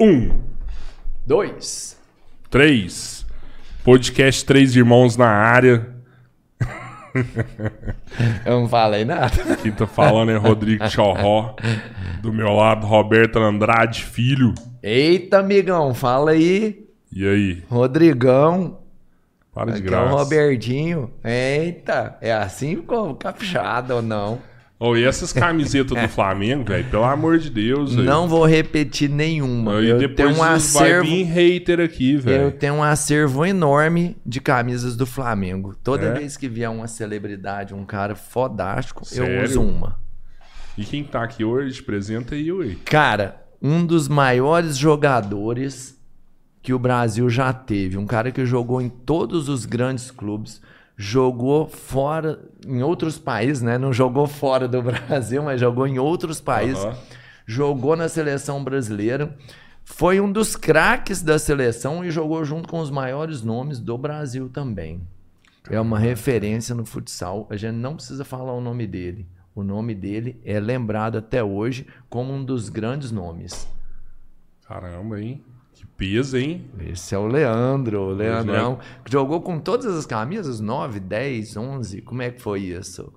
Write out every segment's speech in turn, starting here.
Um, Dois. três. Podcast Três Irmãos na área. Eu não falei nada. Quem tá falando é Rodrigo Chorró. Do meu lado, Roberto Andrade Filho. Eita, amigão, fala aí. E aí? Rodrigão. Para de Aqui é o graça. Robertinho. Eita, é assim ficou caprichado ou não? Oh, e essas camisetas do Flamengo, velho? Pelo amor de Deus, velho. Não vou repetir nenhuma. Eu tenho um vai acervo. vir hater aqui, Eu velho. tenho um acervo enorme de camisas do Flamengo. Toda É? vez que vier uma celebridade, um cara fodástico, eu Sério? uso uma. E quem tá aqui hoje, apresenta aí, ué. Cara, um dos maiores jogadores que o Brasil já teve. Um cara que jogou em todos os grandes clubes. Jogou fora, em outros países, né? Não jogou fora do Brasil, mas jogou em outros países. Aham. Jogou na seleção brasileira. Foi um dos craques da seleção e jogou junto com os maiores nomes do Brasil também. É uma referência no futsal. A gente não precisa falar o nome dele. O nome dele é lembrado até hoje como um dos grandes nomes. Caramba, hein? Peso, hein? Esse é o Leandro, o Leandrão. que Jogou com todas as camisas? 9, 10, 11? Como é que foi isso?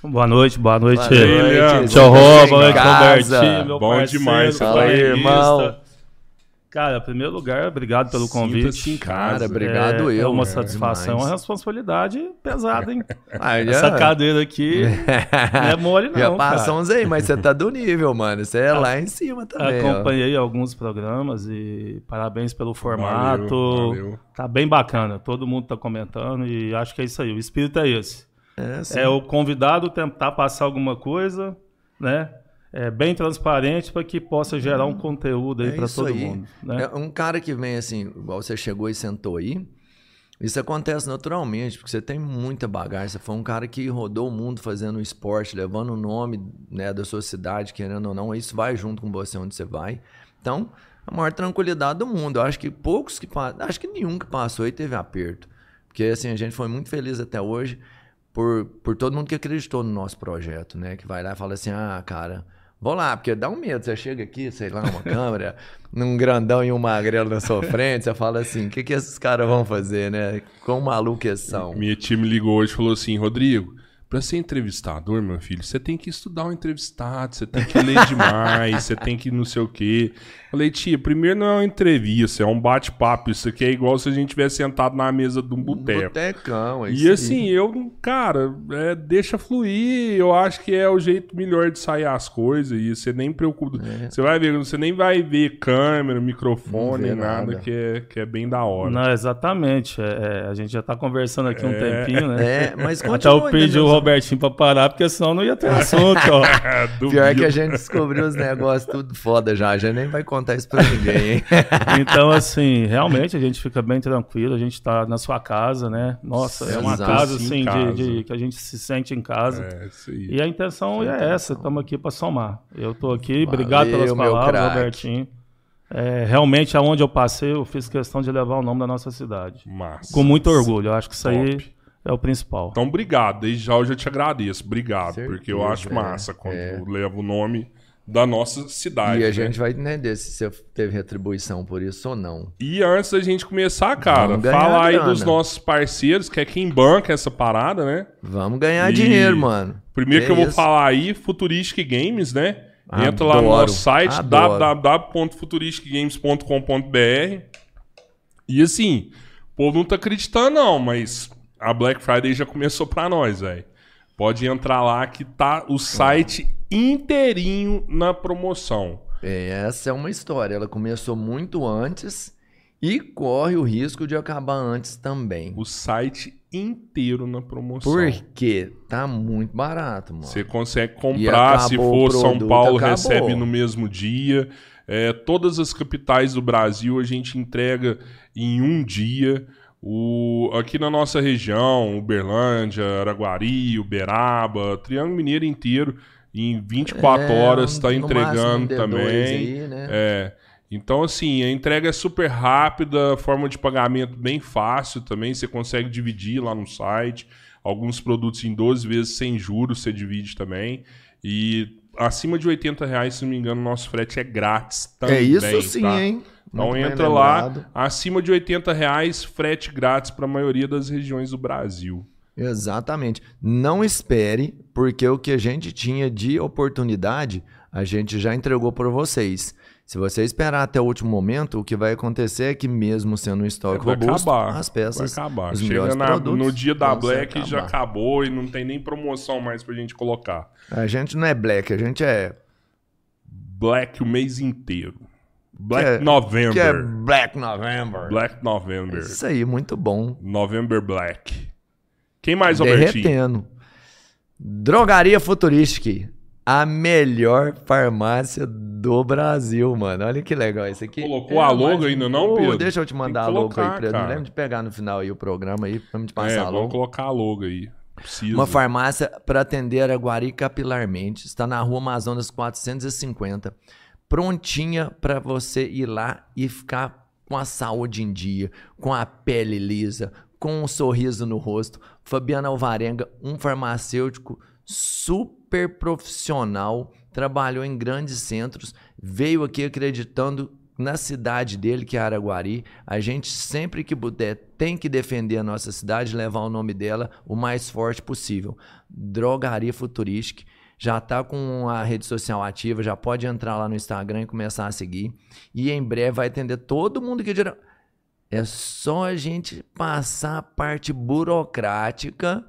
Boa noite, boa noite. Boa noite, Leandro. Tchau, Rô, boa noite? Robertinho, Bom parceiro, demais, Fala aí, irmão. Cara, em primeiro lugar, obrigado pelo convite. casa. Cara, obrigado é, eu. É uma satisfação, é uma responsabilidade pesada, hein? Ah, já- Essa cadeira aqui não é mole, não. Já cara. passamos aí, mas você tá do nível, mano. Você é lá em cima também. ó. Acompanhei alguns programas e parabéns pelo formato. Valeu, valeu. Tá bem bacana. Todo mundo tá comentando e acho que é isso aí. O espírito é esse. É, sim. É o convidado tentar passar alguma coisa, né? É bem transparente para que possa gerar um conteúdo aí É para todo aí. mundo, né? É um cara que vem assim, igual você chegou e sentou aí, isso acontece naturalmente, porque você tem muita bagagem. Você foi um cara que rodou o mundo fazendo esporte, levando o nome né, da sua cidade, querendo ou não, isso vai junto com você onde você vai. Então, a maior tranquilidade do mundo. Eu acho que poucos que acho que nenhum que passou aí teve aperto. Porque assim, a gente foi muito feliz até hoje por, por todo mundo que acreditou no nosso projeto, né? Que vai lá e fala assim: ah, cara, vou lá, porque dá um medo. Você chega aqui, sei lá, uma câmera, num grandão e um magrelo na sua frente, você fala assim: o que, que esses caras vão fazer, né? Quão maluco eles são? Minha tia me ligou hoje e falou assim: Rodrigo, pra ser entrevistador, meu filho, você tem que estudar o entrevistado, você tem que ler demais, você tem que não sei o quê. Falei, tia, primeiro não é uma entrevista, é um bate-papo. Isso aqui é igual se a gente tivesse sentado na mesa de um boteco. Botecão, é isso E assim, eu, cara, é, deixa fluir. Eu acho que é o jeito melhor de sair as coisas. E você nem preocupa. Você vai ver, você nem vai ver câmera, microfone, É. Nada, nada. que é, que é bem da hora. Não, exatamente. É, é, a gente já tá conversando aqui um tempinho, né? É, mas Até continua eu pedi o Robertinho pra parar, porque senão não ia ter assunto, ó. É. Pior que a gente descobriu os negócios tudo foda já. A gente nem vai contar isso pra ninguém, hein? Então, assim, realmente a gente fica bem tranquilo, a gente tá na sua casa, né? Nossa, é uma Exato. casa, Sim, assim, de, casa. de- que a gente se sente em casa. É, aí. E a intenção é essa, estamos aqui para somar. Eu tô aqui, obrigado Valeu, pelas meu palavras, craque. Robertinho. É, realmente, aonde eu passei, eu fiz questão de levar o nome da nossa cidade. Massa. Com muito orgulho, eu acho que isso aí Top. É o principal. Então, obrigado. Desde já eu já te agradeço. Obrigado. Certeza, porque eu acho é, massa quando leva o nome da nossa cidade. E a né? gente vai entender se você teve retribuição por isso ou não. E antes da gente começar, cara, Vamos ganhar fala aí dos nossos parceiros, que é quem banca essa parada, né? Vamos ganhar E- dinheiro, mano. Primeiro É que eu vou isso. falar aí, Futuristic Games, né? Entra lá no Adoro, nosso site, adoro. www.futuristicgames.com.br. E assim, o povo não tá acreditando, não, mas a Black Friday já começou pra nós, velho. Pode entrar lá que tá o site inteirinho na promoção. É, Essa é uma história. Ela começou muito antes e corre o risco de acabar antes também. O site inteiro na promoção. Porque tá muito barato, mano. Você consegue comprar, se for São produto, Paulo, acabou. recebe no mesmo dia. É, todas as capitais do Brasil a gente entrega em um dia. O, aqui na nossa região, Uberlândia, Araguari, Uberaba, Triângulo Mineiro inteiro, em 24 É, horas está entregando máximo D2 também. aí, né? É. Então, assim, a entrega é super rápida, forma de pagamento bem fácil também. Você consegue dividir lá no site. Alguns produtos em 12 vezes sem juros você divide também. E acima de 80 reais, se não me engano, nosso frete é grátis também. É isso sim, tá? hein? Então bem entra lá, acima de 80 reais, frete grátis para a maioria das regiões do Brasil. Exatamente. Não espere, porque o que a gente tinha de oportunidade, a gente já entregou para vocês. Se você esperar até o último momento, o que vai acontecer é que mesmo sendo um estoque vai robusto, acabar. as peças, vai acabar. Chega na- produtos no dia da Black já acabar. acabou e não tem nem promoção mais pra gente colocar. A gente não é black, a gente é Black o mês inteiro. Black Que é- November. que é Black November. Black November. Isso aí, muito bom. November Black. Quem mais, Albertinho? Derretendo. Drogaria Futuristic. A melhor farmácia do Brasil, mano. Olha que legal isso aqui. Colocou a logo mais- ainda não, Pedro? Deixa eu te mandar a logo aí, Pedro. Não cara. lembra de pegar no final aí o programa aí, pra me te É, passar a vamos logo. colocar a logo aí. Precisa. Uma farmácia para atender Araguari capilarmente. Está na rua Amazonas 450. Prontinha para você ir lá e ficar com a saúde em dia, com a pele lisa, com um sorriso no rosto. Fabiano Alvarenga, um farmacêutico super profissional, trabalhou em grandes centros, veio aqui acreditando na cidade dele, que é Araguari. A gente, sempre que puder, tem que defender a nossa cidade, levar o nome dela o mais forte possível. Drogaria Futuristic. Já tá com a rede social ativa, já pode entrar lá no Instagram e começar a seguir. E em breve vai atender todo mundo que dirá. É só a gente passar a parte burocrática.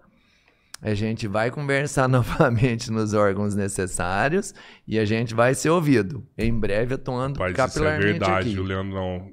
A gente vai conversar novamente nos órgãos necessários e a gente vai ser ouvido. Em breve, atuando Rapaz, isso é capilarmente verdade, aqui. o Leandro não.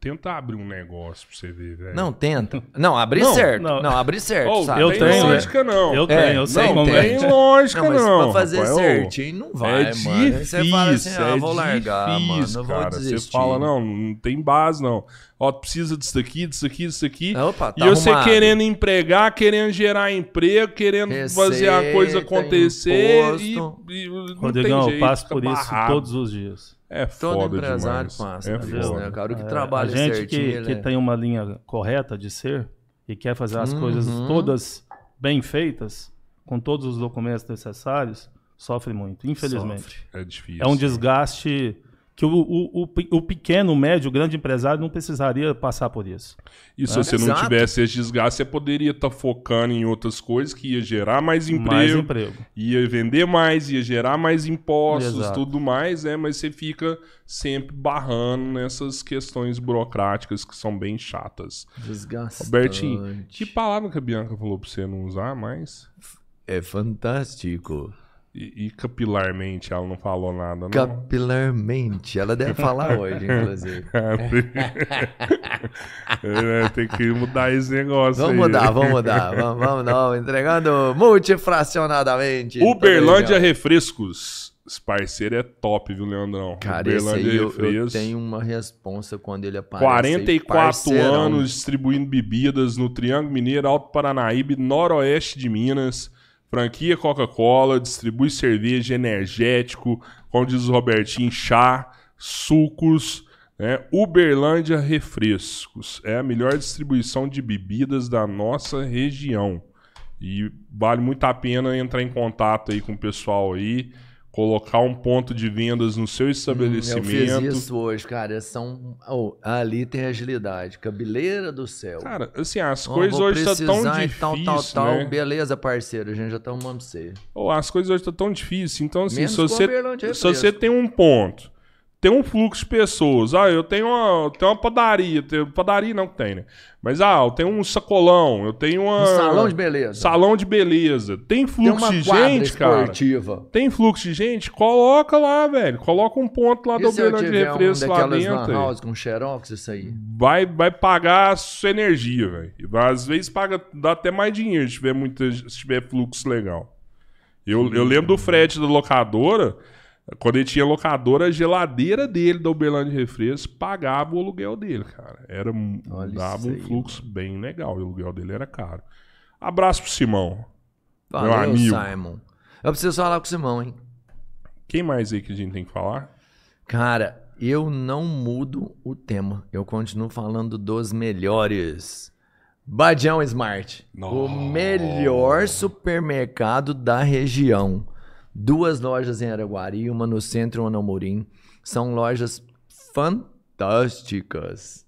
Tenta abrir um negócio pra você ver, velho. Não, tenta. Não, abrir Não, certo. não. Não, abrir certo, Ô, sabe? eu tem tenho, lógica, não. Eu É, tenho, eu sei não como tem. é. Lógica, Não, não. mas pra fazer rapaz. Certinho não vai, é mano. Difícil, você fala assim, ah, é vou largar, difícil, mano, eu vou cara. Você desistir. fala, não, não tem base, não. Ó, tu precisa disso daqui, disso aqui, disso aqui. Opa, tá e você arrumado. querendo empregar, querendo gerar emprego, querendo fazer a coisa Receita, acontecer e, imposto. e não Rodrigão, tem eu passo por isso barrado. todos os dias. É Todo foda empresário demais. passa é foda. né, cara? O que É, trabalha a gente certinho, que, ele que é- tem uma linha correta de ser e quer fazer as coisas Uhum. todas bem feitas, com todos os documentos necessários, sofre muito, infelizmente. É difícil. É um desgaste que o, o, o, o pequeno, o médio, o grande empresário não precisaria passar por isso. E se você não Exato. tivesse esse desgaste, você poderia estar focando em outras coisas que ia gerar mais Mais emprego, emprego. ia vender mais, ia gerar mais impostos, Exato. tudo mais, é, mas você fica sempre barrando nessas questões burocráticas que são bem chatas. Desgastante. Albertinho, que palavra que a Bianca falou pra você não usar mais? É fantástico. E, e capilarmente ela não falou nada, não? Capilarmente. Ela deve falar hoje, inclusive. É, tem que mudar esse negócio Vamos aí. mudar, vamos mudar. Vamos, vamos não. Entregando multifracionadamente. Uberlândia. Refrescos. Esse parceiro é top, viu, Leandrão? Cara, esse aí Uberlândia eu, eu Refrescos. tenho uma responsa quando ele aparece. aí, 44 parceirão. anos distribuindo bebidas no Triângulo Mineiro, Alto Paranaíba, Noroeste de Minas. Franquia Coca-Cola, distribui cerveja, energético, como diz o Robertinho, chá, sucos. Né? Uberlândia Refrescos. É a melhor distribuição de bebidas da nossa região. E vale muito a pena entrar em contato aí com o pessoal aí, colocar um ponto de vendas no seu Hum, Eu estabelecimento. fiz isso hoje, cara. São... Oh, ali tem agilidade. Cabeleira do céu. Cara, assim, as Ó, coisas hoje estão tão precisar e difíceis, tal, tal, tal. né? Beleza, parceiro. A gente já tá arrumando você. Ou as coisas hoje estão tão difíceis. Então, assim, Menos se você, se você tem um ponto, tem um fluxo de pessoas. Ah, eu tenho uma, tenho uma padaria. Tenho, padaria não que tem, né? Mas, ah, eu tenho um sacolão. Eu tenho uma... Um salão de beleza. Salão de beleza. Tem Tem fluxo uma de gente, cara. esportiva. Tem fluxo de gente? Coloca lá, velho. Coloca um ponto lá E do eu Uberlândia tiver um Refresco lá dentro. house com xerox, isso aí? vai, vai pagar a sua energia, velho. Às vezes paga, dá até mais dinheiro se tiver, muita, se tiver fluxo legal. Eu, eu lembro do frete da locadora, quando ele tinha locadora, a geladeira dele da Uberlândia Refresco pagava o aluguel dele, cara. Era, um- Olha dava um aí, fluxo bem legal e o aluguel dele era caro. Abraço pro Simão. Valeu, amigo. Simon. Eu preciso falar com o Simão, hein? Quem mais aí que a gente tem que falar? Cara, eu não mudo o tema. Eu continuo falando dos melhores. Badião Smart. O Nossa. melhor supermercado da região. Duas lojas em Araguari, uma no centro e uma no Amorim. São lojas fantásticas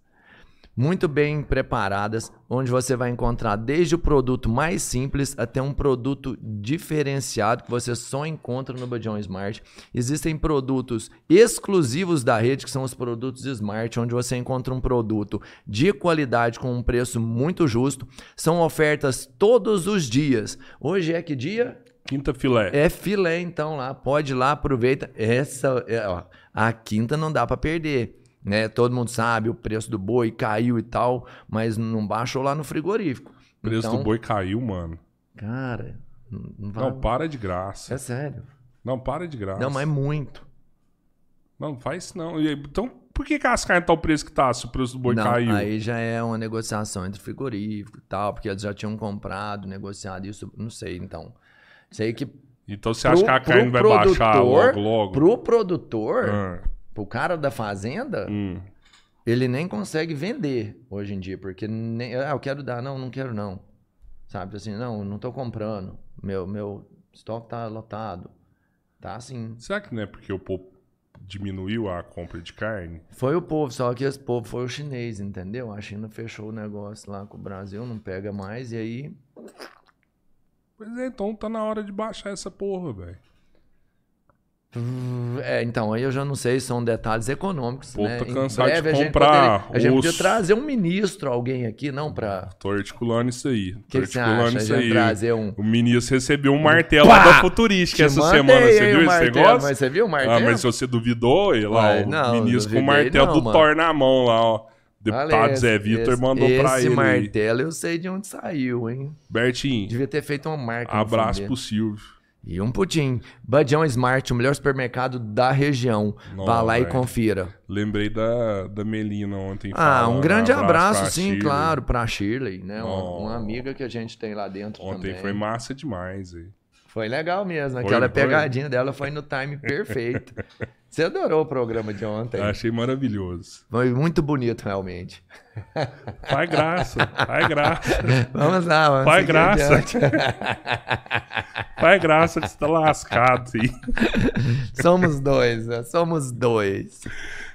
muito bem preparadas, onde você vai encontrar desde o produto mais simples até um produto diferenciado que você só encontra no Badião Smart. Existem produtos exclusivos da rede, que são os produtos Smart, onde você encontra um produto de qualidade com um preço muito justo. São ofertas todos os dias. Hoje é que dia? Quinta filé. É filé, então lá. Pode ir lá, aproveita. Essa, é, ó, a quinta não dá para perder né? Todo mundo sabe, o preço do boi caiu e tal, mas não baixou lá no frigorífico. O preço então, do boi caiu, mano. Cara, não, vai... não, para de graça. É sério. Não, para de graça. Não, mas é muito. Não, faz não. Então, por que, que as carnes tá o preço que tá se o preço do boi não, caiu? Aí já é uma negociação entre frigorífico e tal, porque eles já tinham comprado, negociado isso, não sei, então. Sei que. Então você acha que a carne vai baixar logo, logo? Pro produtor. Ah o cara da fazenda, hum. ele nem consegue vender hoje em dia, porque nem, ah, eu quero dar, não, não quero não. Sabe assim, não, não tô comprando. Meu meu estoque tá lotado. Tá assim. Será que não é porque o povo diminuiu a compra de carne? Foi o povo, só que esse povo foi o chinês, entendeu? A China fechou o negócio lá com o Brasil, não pega mais e aí Pois é, então tá na hora de baixar essa porra, velho. É, então, aí eu já não sei, são detalhes econômicos. Pô, né? tô cansado de comprar. A gente, podia trazer um ministro, alguém aqui, não pra. Tô articulando isso aí. O que, que você acha? Isso aí. trazer um. O ministro recebeu um martelo Pá! da Futurística essa semana. Você viu esse negócio? Mas você viu o martelo? Ah, mas se você duvidou, e lá, Ai, o não, ministro com o martelo não, do mano. Thor na mão lá, ó. Deputado Zé Vitor mandou esse pra ele. Esse martelo eu sei de onde saiu, hein? Bertinho. Devia ter feito uma marca. Abraço pro Silvio. E um pudim. Badião Smart, o melhor supermercado da região. Vá lá véio. e confira. Lembrei da, da Melina ontem. Ah, um grande abraço, abraço sim, Shirley. claro, pra Shirley, né? Uma, uma, amiga que a gente tem lá dentro ontem também. foi massa demais. Aí. Foi legal mesmo. Aquela foi? pegadinha dela foi no time perfeito. Você adorou o programa de ontem. achei maravilhoso. Foi muito bonito, realmente. Faz graça, faz graça. Vamos lá, vamos Faz graça. faz graça que você tá lascado, sim. Somos dois, né? somos dois.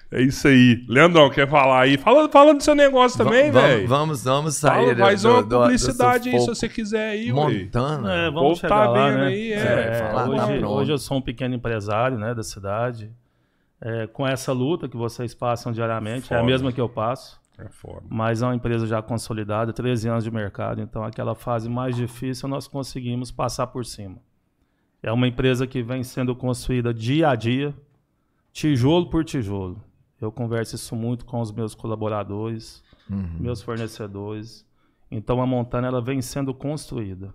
É isso aí. Leandrão, quer falar aí? Fala, fala do seu negócio também, velho. Vamos, vamos sair. Fala, faz do, uma publicidade do, do aí, se você quiser aí, Montana. É, vamos chegar tá lá, vendo né? aí, é. é hoje, tá hoje eu sou um pequeno empresário, né, da cidade. É, com essa luta que vocês passam diariamente, Foda. é a mesma que eu passo. É foda. Mas é uma empresa já consolidada, 13 anos de mercado, então aquela fase mais difícil nós conseguimos passar por cima. É uma empresa que vem sendo construída dia a dia, tijolo por tijolo. Eu converso isso muito com os meus colaboradores, uhum. meus fornecedores. Então a Montana ela vem sendo construída,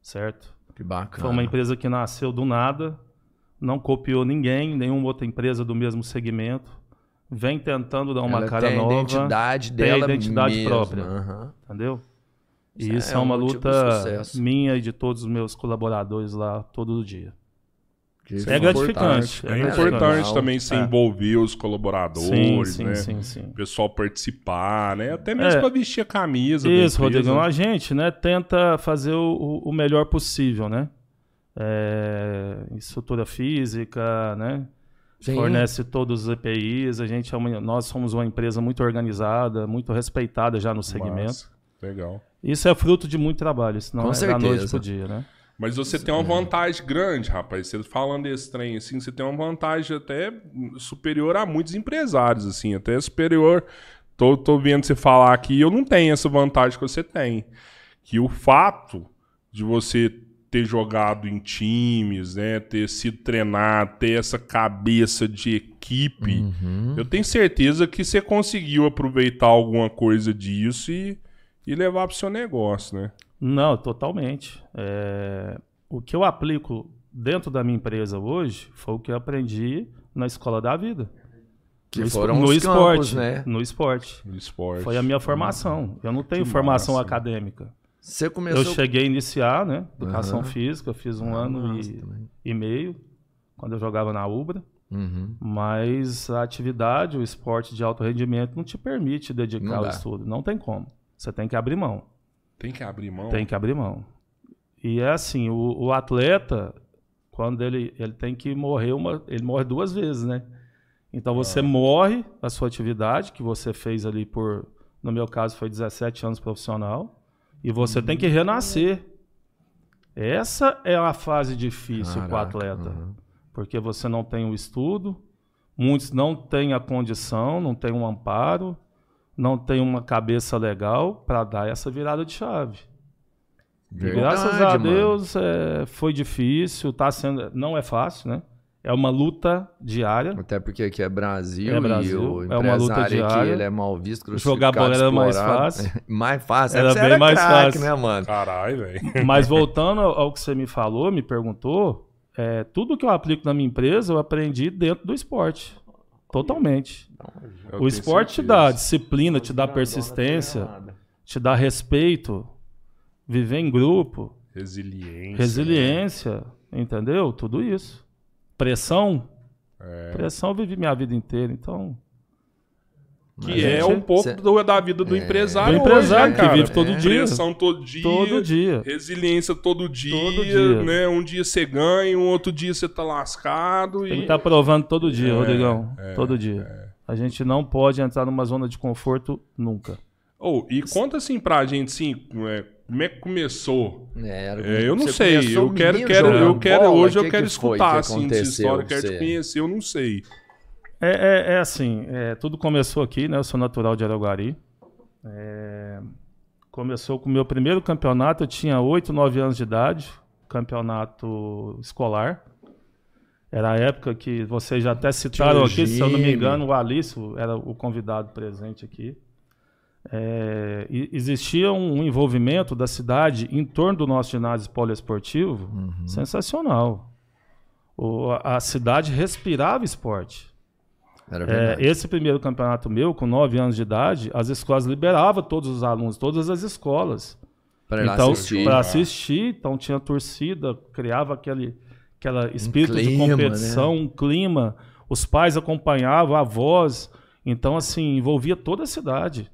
certo? Que bacana. Foi uma empresa que nasceu do nada, não copiou ninguém, nenhuma outra empresa do mesmo segmento. Vem tentando dar uma ela cara tem nova. A identidade dela tem a identidade mesmo. própria. Uhum. Entendeu? E isso, isso é, é, uma luta minha e de todos os meus colaboradores lá todo dia. É, é gratificante. É, é importante também se é. envolver os colaboradores, sim, sim, né? Sim, sim. O pessoal participar, né? Até mesmo para vestir a camisa. Isso, Rodrigão. A gente, né, tenta fazer o, o melhor possível, né? Estrutura física, né? Sim. Fornece todos os EPIs. A gente é uma, nós somos uma empresa muito organizada, muito respeitada já no segmento. Legal. Isso é fruto de muito trabalho, senão Com é certeza. da noite pro dia, né? Mas você tem uma vantagem grande, rapaz. Você falando desse trem, assim, você tem uma vantagem até superior a muitos empresários, assim, até superior. Tô, tô vendo você falar aqui, eu não tenho essa vantagem que você tem. Que o fato de você ter jogado em times, né, ter sido treinado, ter essa cabeça de equipe, uhum. eu tenho certeza que você conseguiu aproveitar alguma coisa disso e, e levar para o seu negócio, né? Não, totalmente. É... O que eu aplico dentro da minha empresa hoje foi o que eu aprendi na escola da vida. Que no, foram no esporte, campos, né? No esporte. No esporte. Foi a minha formação. Eu não tenho que formação massa. acadêmica. Você começou... Eu cheguei a iniciar, né? Educação uhum. física, fiz um ah, ano e, e, meio quando eu jogava na Ubra. Uhum. Mas a atividade, o esporte de alto rendimento não te permite dedicar ao estudo. Não tem como. Você tem que abrir mão. Tem que abrir mão? Tem que abrir mão. E é assim, o, o atleta, quando ele, ele tem que morrer uma. Ele morre duas vezes, né? Então você ah. morre a sua atividade, que você fez ali por. No meu caso, foi 17 anos profissional. E você tem que renascer. Essa é a fase difícil para o atleta. Uhum. Porque você não tem o estudo, muitos não têm a condição, não têm um amparo, não têm uma cabeça legal para dar essa virada de chave. Verdade, graças a Deus é, foi difícil, tá sendo, não é fácil, né? É uma luta diária. Até porque aqui é Brasil, é Brasil é uma luta diária. Aqui, ele é mal visto, Jogar bola era mais fácil. mais fácil, era bem era mais craque, fácil, né, mano? Caralho, velho. Mas voltando ao que você me falou, me perguntou, é, tudo que eu aplico na minha empresa eu aprendi dentro do esporte. Totalmente. Eu o esporte te dá disciplina, te dá persistência, te dá respeito, viver em grupo. Resiliência. Resiliência, entendeu? Tudo isso. Pressão. É. Pressão eu vivi minha vida inteira, então. Que é um pouco cê... do, da vida do é. empresário. Do empresário hoje, né, que vive todo é. dia. Pressão todo dia. Todo dia. Resiliência todo dia. Todo dia. Né? Um dia você ganha, um outro dia você tá lascado. Tem e... que estar tá provando todo dia, é, Rodrigão. É, todo dia. É. A gente não pode entrar numa zona de conforto nunca. Oh, e conta assim pra gente, assim, é, como é que começou? É, é, eu não sei. Eu quero, quero, eu quero, hoje que eu quero que escutar assim dessa história, quero te conhecer, eu não sei. É, é, é assim, é, tudo começou aqui, né? Eu sou natural de Araguari. É, começou com o meu primeiro campeonato, eu tinha 8, 9 anos de idade, campeonato escolar. Era a época que vocês já até citaram aqui, se eu não me engano, o Alício era o convidado presente aqui. É, existia um envolvimento da cidade em torno do nosso ginásio poliesportivo uhum. sensacional. O, a cidade respirava esporte. É, esse primeiro campeonato meu, com 9 anos de idade, as escolas liberavam todos os alunos, todas as escolas. Para então, assistir. Para assistir, então tinha torcida, criava aquele aquela espírito um clima, de competição, né? um clima. Os pais acompanhavam, avós. Então, assim, envolvia toda a cidade.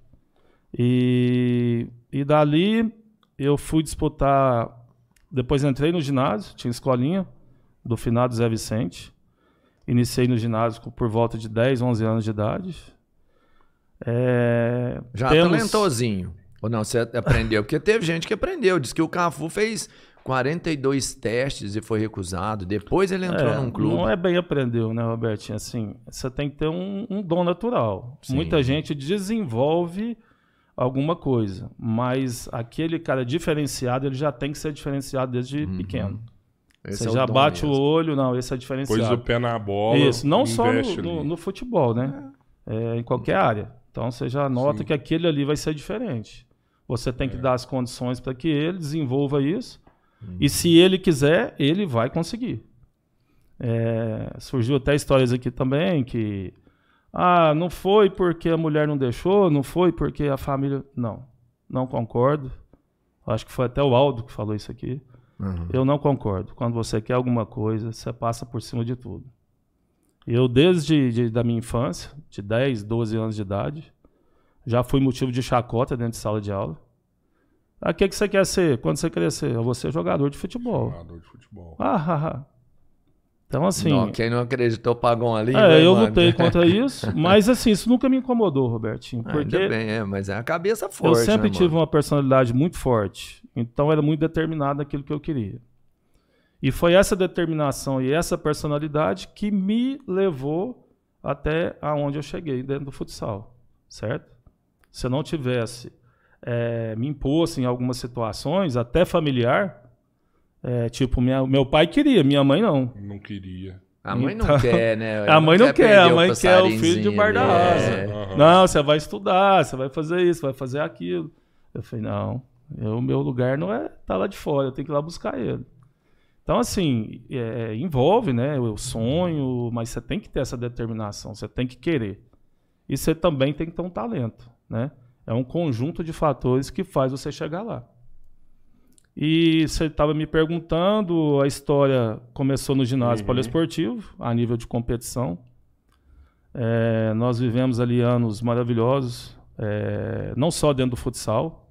E, e dali eu fui disputar. Depois entrei no ginásio, tinha escolinha do finado Zé Vicente. Iniciei no ginásio por volta de 10, 11 anos de idade. É, Já temos... talentosinho. Ou não, você aprendeu? Porque teve gente que aprendeu. Diz que o Cafu fez 42 testes e foi recusado. Depois ele entrou é, num clube. Não é bem aprendeu, né, Robertinho? Assim, você tem que ter um, um dom natural. Sim. Muita gente desenvolve alguma coisa. Mas aquele cara diferenciado, ele já tem que ser diferenciado desde uhum. pequeno. Esse Você é já bate mesmo. o olho, não, esse é diferenciado. Pôs o pé na bola. Isso, não só no, no, no, futebol, né? É. É, em qualquer área. Então você já nota Sim. que aquele ali vai ser diferente. Você tem que é. dar as condições para que ele desenvolva isso. Uhum. E se ele quiser, ele vai conseguir. É, surgiu até histórias aqui também que ah, não foi porque a mulher não deixou, não foi porque a família. Não, não concordo. Acho que foi até o Aldo que falou isso aqui. Uhum. Eu não concordo. Quando você quer alguma coisa, você passa por cima de tudo. Eu, desde de, da minha infância, de 10, 12 anos de idade, já fui motivo de chacota dentro de sala de aula. Ah, o que, que você quer ser quando você crescer? Eu vou ser jogador de futebol. Jogador de futebol. Ah, ah, ah. Então, assim. Não, quem não acreditou pagou ali. É, eu mano. lutei contra isso, mas assim, isso nunca me incomodou, Robertinho. Porque Ainda bem, é, mas é a cabeça forte. Eu sempre né, tive uma personalidade muito forte, então era muito determinado naquilo que eu queria. E foi essa determinação e essa personalidade que me levou até aonde eu cheguei dentro do futsal, certo? Se eu não tivesse é, me imposto em algumas situações, até familiar, é, tipo, minha, meu pai queria, minha mãe não. Não queria. A mãe então, não quer, né? Ela a mãe não, não quer, a mãe quer o filho de bar da asa. É. Uhum. Não, você vai estudar, você vai fazer isso, vai fazer aquilo. Eu falei, não, o meu lugar não é tá lá de fora, eu tenho que ir lá buscar ele. Então, assim, é, envolve, né, o sonho, mas você tem que ter essa determinação, você tem que querer. E você também tem que ter um talento, né? É um conjunto de fatores que faz você chegar lá. E você estava me perguntando, a história começou no ginásio uhum. poliesportivo, a nível de competição. É, nós vivemos ali anos maravilhosos, é, não só dentro do futsal,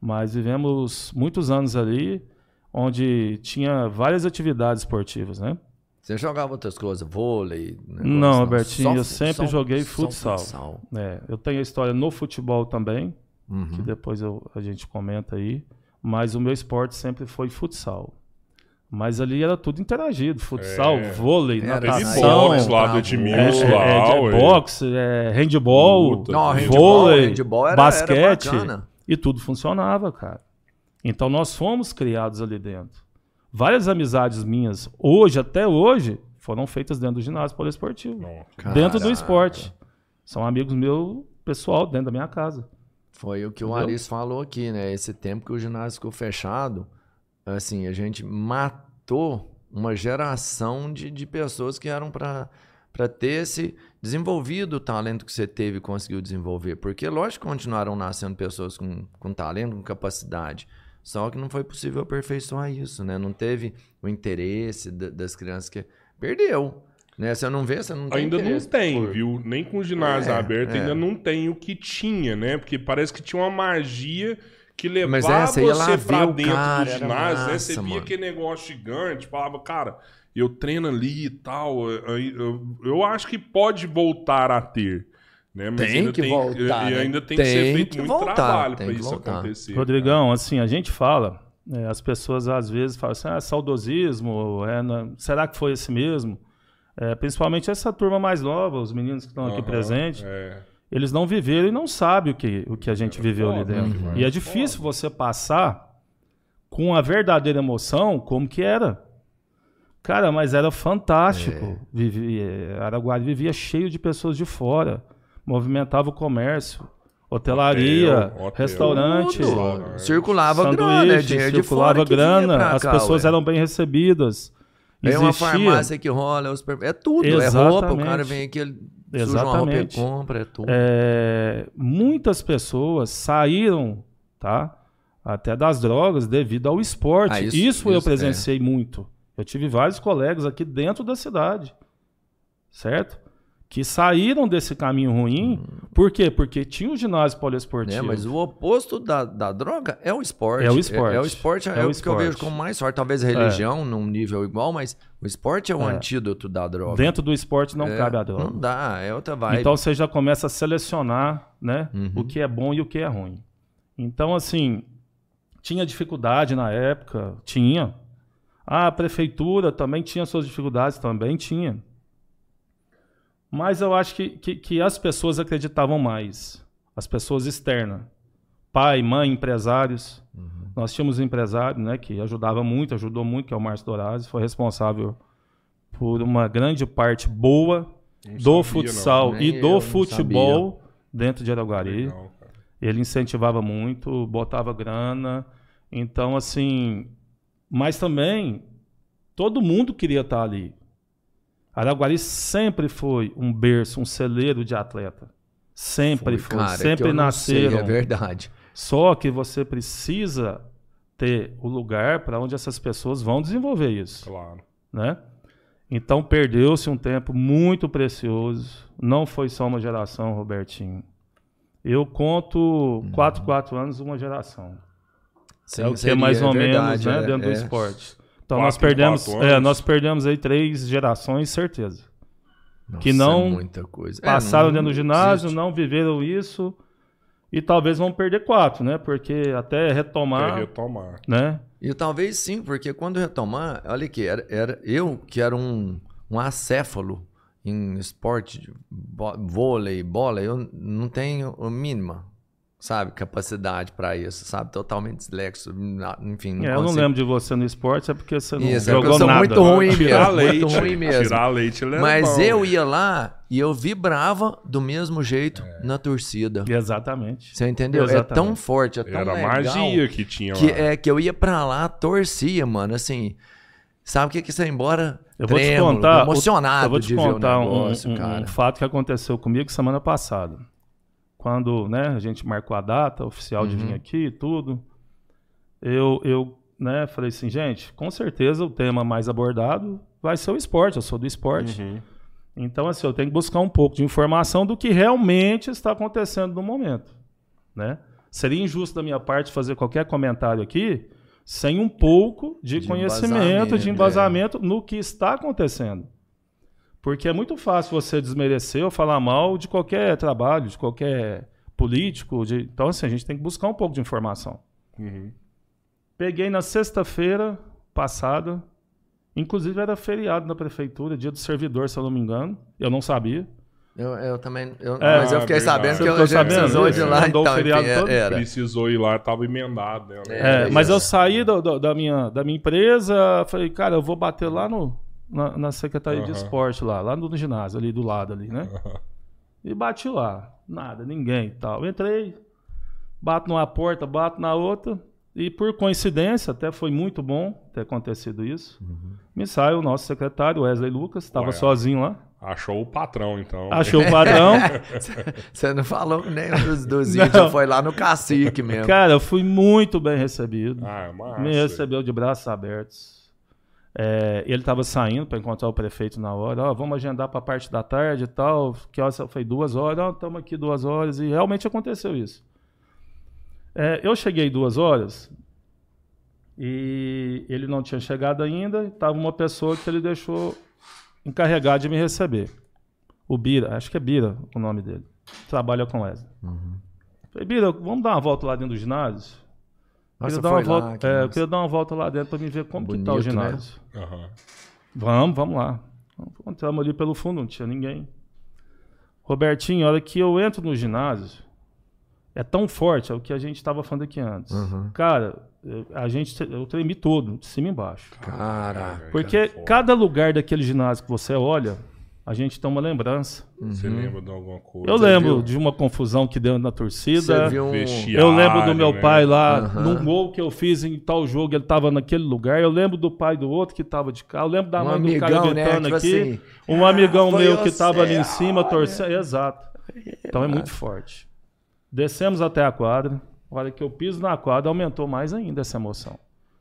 mas vivemos muitos anos ali, onde tinha várias atividades esportivas, né? Você jogava outras coisas, vôlei? negócio, Não, Albertinho, eu sempre só- joguei futsal. futsal. É, eu tenho a história no futebol também, que Uhum. depois eu- a gente comenta aí, mas o meu esporte sempre foi futsal. Mas ali era tudo interagido, futsal, É. vôlei, Era natação, boxe lá do. Edmilson é, lá, é, ué. boxe, é, handball. Não, Vôlei, handball, vôlei, handball era, basquete, era bacana. E tudo funcionava, cara. Então nós fomos criados ali dentro. Várias amizades minhas, hoje, até hoje, foram feitas dentro do ginásio poliesportivo. Dentro do esporte. São amigos meus, pessoal, dentro da minha casa. Foi o que o Entendeu? Alice falou aqui, né? Esse tempo que o ginásio ficou fechado, assim, a gente matou uma geração de, de pessoas que eram para para ter esse desenvolvido o talento que você teve e conseguiu desenvolver. Porque, lógico, que continuaram nascendo pessoas com, com talento, com capacidade. Só que não foi possível aperfeiçoar isso, né? Não teve o interesse da- das crianças que perdeu. Né? Você não vê, você não tem Ainda não tem, por- viu? Nem com o ginásio É, aberto é. ainda não tem o que tinha, né? Porque parece que tinha uma magia que levava Mas é, você você pra dentro cara, do ginásio, né? massa, Você via mano. aquele negócio gigante, falava, cara, eu treino ali e tal. Eu, eu- eu acho que pode voltar a ter. Né? Mas Tem ainda que tem, voltar, E né? ainda tem, que ser feito que muito voltar, trabalho que isso voltar. acontecer. Rodrigão, assim, a gente fala, é, as pessoas às vezes falam assim, ah, saudosismo, é, será que foi esse mesmo? É, principalmente essa turma mais nova, os meninos que estão aqui Aham, presentes, é. eles não viveram e não sabem o que, o que a gente viveu ali dentro. né? E é difícil você passar com a verdadeira emoção como que era. Cara, mas era fantástico. É. Vivia, Araguari vivia cheio de pessoas de fora. Movimentava o comércio, hotelaria, Hotel, hotel. restaurante, Tudo. Circulava grana, dinheiro de circulava fora que vinha grana, as cá, pessoas ué. eram bem recebidas. É uma Existia- farmácia que rola, é, é tudo, é roupa, o Exatamente. cara vem aqui, ele suja uma roupa e Exatamente. compra, é tudo. É, muitas pessoas saíram, tá? Até das drogas devido ao esporte. Ah, isso, isso- eu isso, é. presenciei muito. Eu tive vários colegas aqui dentro da cidade, certo? Que saíram desse caminho ruim. Por quê? Porque tinha o ginásio poliesportivo. Né? Mas o oposto da, da droga é o esporte. É o esporte. É, é o esporte, é, É o o que eu vejo esporte. como mais forte. Talvez a religião num nível igual, mas o esporte é o É. antídoto da droga. Dentro do esporte não É, cabe a droga. Não dá, é outra vibe. Então você já começa a selecionar, né, Uhum. o que é bom e o que é ruim. Então assim, tinha dificuldade na época, tinha. A prefeitura também tinha suas dificuldades, também tinha. Mas eu acho que, que, que as pessoas acreditavam mais, as pessoas externas, pai, mãe, empresários. Uhum. Nós tínhamos um empresário, né, que ajudava muito, ajudou muito, que é o Márcio Dorazzi, foi responsável por uma grande parte boa Não do sabia, futsal Nem e do não futebol dentro de não. Araguari. Legal. Ele incentivava muito, botava grana. Então, assim. Mas também, todo mundo queria estar ali. Araguari sempre foi um berço, um celeiro de atleta. Sempre foi. cara, é sempre eu não sei, nasceram. é verdade. Só que você precisa ter o lugar para onde essas pessoas vão desenvolver isso Claro. né? Então perdeu-se um tempo muito precioso. Não foi só uma geração, Robertinho. Eu conto 4, 4 anos uma geração. Sim, é o que seria, é mais ou verdade, menos né, é- dentro é. do esporte. Então Quatro nós em perdemos, é, nós perdemos aí três gerações, certeza. Nossa, que não é muita coisa. É, Passaram não dentro do ginásio, existe. não viveram isso e talvez vão perder quatro, né? Porque até retomar, É retomar. né? E talvez sim, porque quando retomar, olha aqui, era, era eu que era um, um acéfalo em esporte, vôlei, bola, eu não tenho a mínima, sabe, capacidade para isso, sabe, totalmente dislexo, enfim. Não É, eu não lembro de você no esporte, é porque você não Isso, é jogou eu sou nada. muito ruim Tirar mesmo, leite. muito ruim mesmo. Tirar leite, ele é Mas bom. eu ia lá e eu vibrava do mesmo jeito É. na torcida. Exatamente. Você entendeu? É Exatamente. tão forte, é tão Era legal. magia que tinha Que, lá. é, que eu ia pra lá, torcia, mano, assim. Sabe o que que você ia embora? Eu vou te Trêmulo, contar, emocionado eu vou te contar um- negócio, um, cara. um fato que aconteceu comigo semana passada. Quando né, a gente marcou a data oficial de Uhum. vir aqui e tudo, eu, eu né, falei assim, gente, com certeza o tema mais abordado vai ser o esporte, eu sou do esporte. Uhum. Então, assim, eu tenho que buscar um pouco de informação do que realmente está acontecendo no momento, né? Seria injusto da minha parte fazer qualquer comentário aqui sem um pouco de, De conhecimento, embasamento, de é. embasamento no que está acontecendo. Porque é muito fácil você desmerecer ou falar mal de qualquer trabalho, de qualquer político. de- Então, assim, a gente tem que buscar um pouco de informação. Uhum. Peguei na sexta-feira passada, inclusive era feriado na prefeitura, dia do servidor, se eu não me engano. Eu não sabia. Eu, eu também. eu- É, mas eu fiquei sabendo que a gente sabendo? precisou Ele lá mandou o então. feriado enfim, todo? era. Precisou ir lá, tava emendado, né? É, É, mas eu isso. saí do- do- da, minha, da minha empresa, falei, cara, eu vou bater lá no, na, na Secretaria de Aham. Esporte, lá, lá no ginásio, ali do lado ali, né? E bati lá. Nada, ninguém e tal. Entrei, bato numa porta, bato na outra. E por coincidência, até foi muito bom ter acontecido isso. Me sai o nosso secretário, Wesley Lucas, estava sozinho lá. Achou o patrão, então. Achou o padrão. Você não falou nem dos, dos Não. índios, foi lá no cacique mesmo. Cara, eu fui muito bem recebido. Ah, é massa. Me recebeu de braços abertos. É, ele estava saindo para encontrar o prefeito na hora. Ó, vamos agendar para a parte da tarde e tal. Que hora foi duas horas. Estamos aqui duas horas. E realmente aconteceu isso. É, eu cheguei duas horas e ele não tinha chegado ainda. Estava uma pessoa que ele deixou encarregada de me receber. O Bira, acho que é Bira o nome dele. Trabalha com Wesley. Falei, Bira, vamos dar uma volta lá dentro do ginásio? Nossa, queria dar uma foi lá, volta, que é, queria dar uma volta lá dentro para me ver como que tá o Bonito, né? ginásio. Aham. Vamos, vamos lá. Entramos ali pelo fundo, não tinha ninguém. Robertinho, a hora que eu entro no ginásio, é tão forte, é o que a gente estava falando aqui antes. Uhum. Cara, eu- a gente, eu tremi todo, de cima e embaixo. Caraca. Porque foda. cada lugar daquele ginásio que você olha, a gente tem uma lembrança. Você lembra de alguma coisa? Eu lembro viu? de uma confusão que deu na torcida. Você viu um. Eu lembro do meu né? pai lá, Aham. num gol que eu fiz em tal jogo, ele tava naquele lugar. Eu lembro do pai do outro que tava de cá. Eu lembro da Um mãe do cara amigão, né? gritando Tipo aqui. assim, um amigão foi meu que você, tava ali em cima olha. torcendo. Exato. Então é muito forte. Descemos até a quadra. A hora que eu piso na quadra, aumentou mais ainda essa emoção.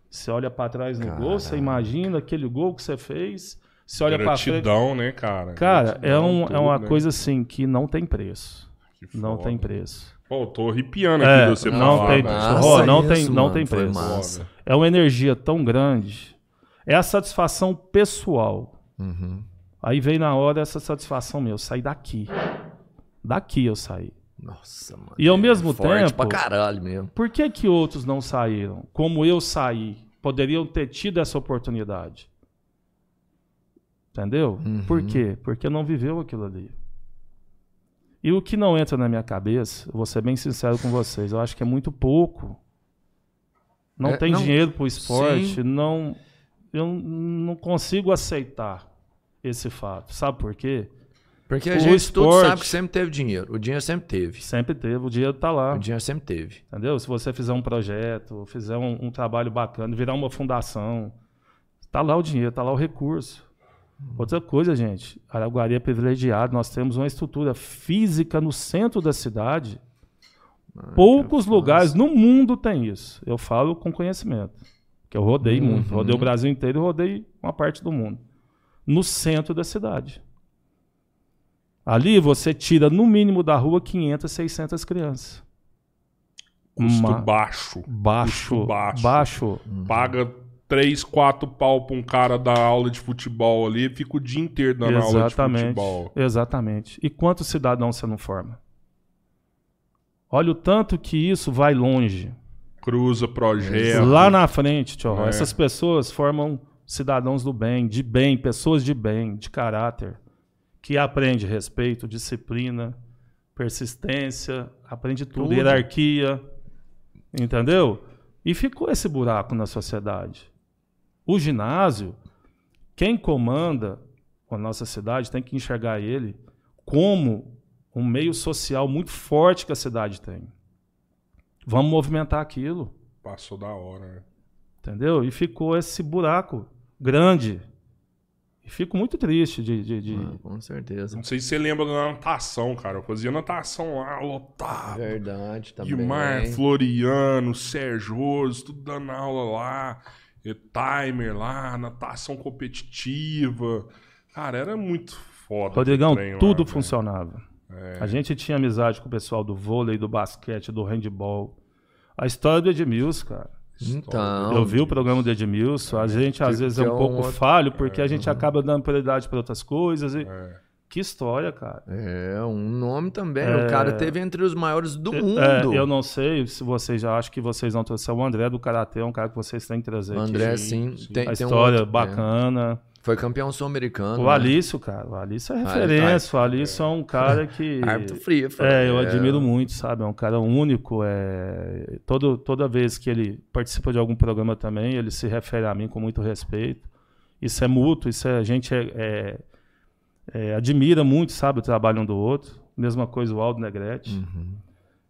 Você olha pra trás no gol, você imagina aquele gol que você fez. Você olha pra frente. Gratidão, né, cara? Cara, é, Gratidão, um, é tudo, uma né? coisa assim que não tem preço. Que Não foda. tem preço. Pô, tô arrepiando aqui É, de você não falar, tem- Ó, não isso, tem- não mano, tem preço. massa. É uma energia tão grande. É a satisfação pessoal. Uhum. Aí veio na hora essa satisfação minha. Eu saí daqui. Daqui eu saí. Nossa, mano. E ao mesmo Forte tempo, pra caralho mesmo. por que, que outros não saíram? Como eu saí? Poderiam ter tido essa oportunidade. Entendeu? Por quê? Porque não viveu aquilo ali. E o que não entra na minha cabeça, vou ser bem sincero com vocês, eu acho que é muito pouco. Não É, tem não- dinheiro para o esporte, Sim. não, eu não consigo aceitar esse fato. Sabe por quê? Porque a O gente esporte- sabe que sempre teve dinheiro. O dinheiro sempre teve. Sempre teve, o dinheiro está lá. O dinheiro sempre teve. Entendeu? Se você fizer um projeto, fizer um, um trabalho bacana, virar uma fundação, tá lá o dinheiro, tá lá o recurso. Outra coisa, gente, Araguari é privilegiado, nós temos uma estrutura física no centro da cidade. Poucos lugares no mundo tem isso. Eu falo com conhecimento, que eu rodei muito, rodei o Brasil inteiro e rodei uma parte do mundo. No centro da cidade. Ali você tira no mínimo da rua 500, 600 crianças. Custo Ma- baixo. Baixo, Custo baixo. baixo. Paga 3, 4 pau pra um cara dar aula de futebol ali, fica o dia inteiro dando aula de Exatamente. futebol. Exatamente. E quantos cidadãos você não forma? Olha o tanto que isso vai longe. Cruza projeto. Lá na frente, tio, É. essas pessoas formam cidadãos do bem, de bem, pessoas de bem, de caráter, que aprende respeito, disciplina, persistência, aprende tudo, Tudo. hierarquia, entendeu? E ficou esse buraco na sociedade. O ginásio, quem comanda a nossa cidade tem que enxergar ele como um meio social muito forte que a cidade tem. Vamos movimentar aquilo. Passou da hora, né? Entendeu? E ficou esse buraco grande. E fico muito triste de. de- de- Ah, com certeza. Não sei se você lembra da natação, cara. Eu fazia natação lá, lotado. Verdade também. Guilmar, Floriano, Sérgio tudo dando aula lá. E timer lá, natação competitiva. Cara, era muito foda. Rodrigão, lá, tudo velho. funcionava. A gente tinha amizade com o pessoal do vôlei, do basquete, do handball. A história do Edmilson, cara. Então. Eu vi o programa do Edmilson, a gente às vezes é um é pouco falho, porque a gente acaba dando prioridade para outras coisas. E... É. Que história, cara. É, um nome também. É. O cara teve entre os maiores do É, mundo. eu não sei se vocês já acham que vocês não trouxeram. O André do Karatê é um cara que vocês têm que trazer. O aqui. André, Sim, sim. sim. Tem, a tem um história bacana. é. Foi campeão sul-americano. O né? Alício, cara. O Alício é Ah, referência. O Alício é um cara que. Árbitro frio. É, eu admiro muito, sabe? É um cara único. É... Todo, toda vez que ele participa de algum programa também, ele se refere a mim com muito respeito. Isso é mútuo, isso é, a gente é, é- é, admira muito, sabe, o trabalho um do outro. Mesma coisa o Aldo Negrete. Uhum.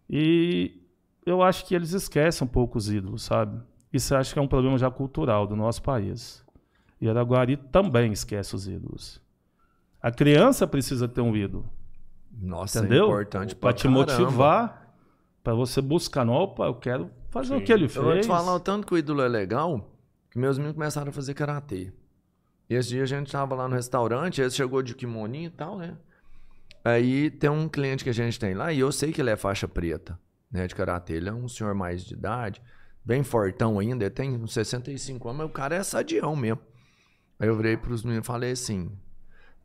E eu acho que eles esquecem um pouco os ídolos, sabe? Isso eu acho que é um problema já cultural do nosso país. E Araguari também esquece os ídolos. A criança precisa ter um ídolo. Nossa, Entendeu? é importante Pra pra te caramba. motivar, pra você buscar, não, opa, eu quero fazer Sim. o que ele Eu vou te fez. falar o tanto que o ídolo é legal, que meus meninos começaram a fazer karatê. E esse dia a gente tava lá no restaurante, ele chegou de kimoninho e tal, né? Aí tem um cliente que a gente tem lá, e eu sei que ele é faixa preta, né, de karatê. Ele é um senhor mais de idade, bem fortão ainda, ele tem uns 65 anos, mas o cara é sadião mesmo. Aí eu virei pros meninos e falei assim: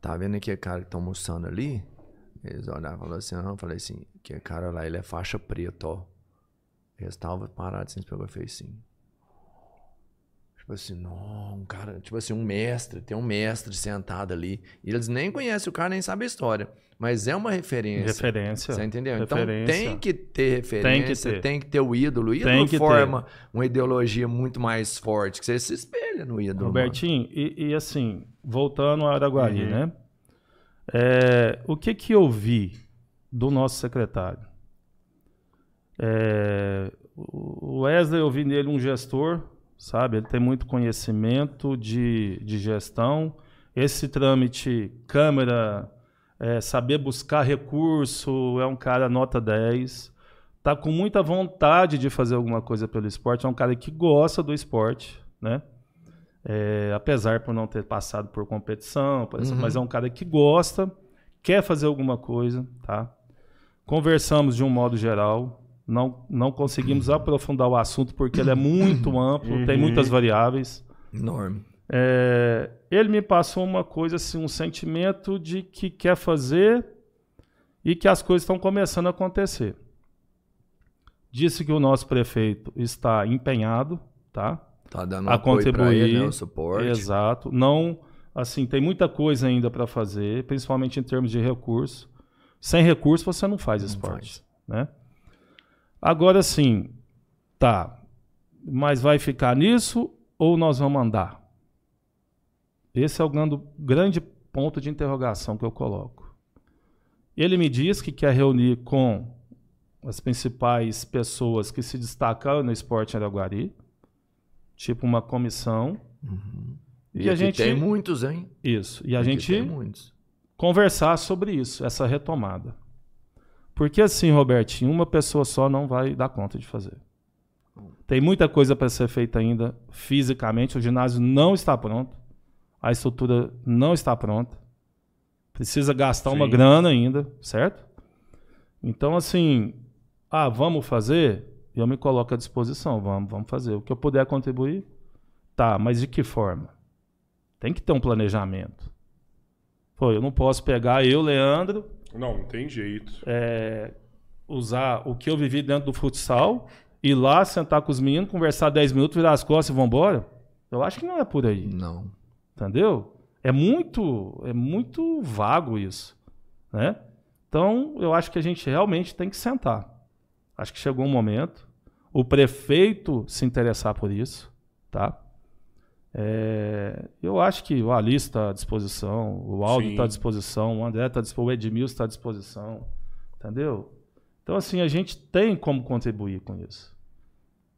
tá vendo aquele cara que tá almoçando ali? Eles olharam e falaram assim: não, eu falei assim, que cara lá, ele é faixa preta, ó. Eles estavam parados assim, pegou e fez assim. Tipo assim, não, um cara, tipo assim, um mestre, tem um mestre sentado ali. E eles nem conhecem o cara, nem sabem a história. Mas é uma referência. Referência. Você entendeu? Referência. Então tem que ter referência, tem que ter. ter, o ídolo. O ídolo Tem que forma uma ideologia muito mais forte, que você se espelha no ídolo. Robertinho, e, e assim, voltando a Araguari, Uhum. né? É, o que que eu vi do nosso secretário? É, o Wesley, eu vi nele um gestor, sabe? Ele tem muito conhecimento de, de gestão. Esse trâmite, câmera, é, saber buscar recurso, é um cara nota 10. Tá com muita vontade de fazer alguma coisa pelo esporte. É um cara que gosta do esporte, né? É, apesar por não ter passado por competição, Uhum. mas é um cara que gosta, quer fazer alguma coisa, tá? Conversamos de um modo geral, não, não conseguimos aprofundar o assunto porque ele é muito amplo, tem Uhum. muitas variáveis. Enorme. É, ele me passou uma coisa assim, um sentimento de que quer fazer e que as coisas estão começando a acontecer. Disse que o nosso prefeito está empenhado, tá? Tá dando A contribuir. ele, né, o suporte. Exato. Não, assim, tem muita coisa ainda para fazer, principalmente em termos de recurso. Sem recurso você não faz Não esporte, né? Agora sim, tá. Mas vai ficar nisso ou nós vamos andar? Esse é o grande, grande ponto de interrogação que eu coloco. Ele me diz que quer reunir com as principais pessoas que se destacaram no esporte em Araguari, tipo uma comissão. E, E a gente- tem muitos, hein? Isso. E a Aqui gente conversar sobre isso, essa retomada. Porque assim, Robertinho, uma pessoa só não vai dar conta de fazer. Tem muita coisa para ser feita ainda fisicamente, o ginásio não está pronto, a estrutura não está pronta. Precisa gastar uma Sim. grana ainda, certo? Então, assim, ah, vamos fazer? Eu me coloco à disposição, vamos, vamos fazer. O que eu puder contribuir, tá, mas de que forma? Tem que ter um planejamento. Pô, eu não posso pegar eu, Leandro, Não, não tem jeito. é, usar o que eu vivi dentro do futsal, ir lá, sentar com os meninos, conversar 10 minutos, virar as costas e vão embora. Eu acho que não é por aí, Não. entendeu? É muito, é muito vago isso, né? Então, eu acho que a gente realmente tem que sentar. Acho que chegou um momento, o prefeito se interessar por isso, tá? É, eu acho que o Alice está à disposição, o Aldo está à disposição, o André está à disposição, o Edmilson está à disposição, entendeu? Então, assim, a gente tem como contribuir com isso.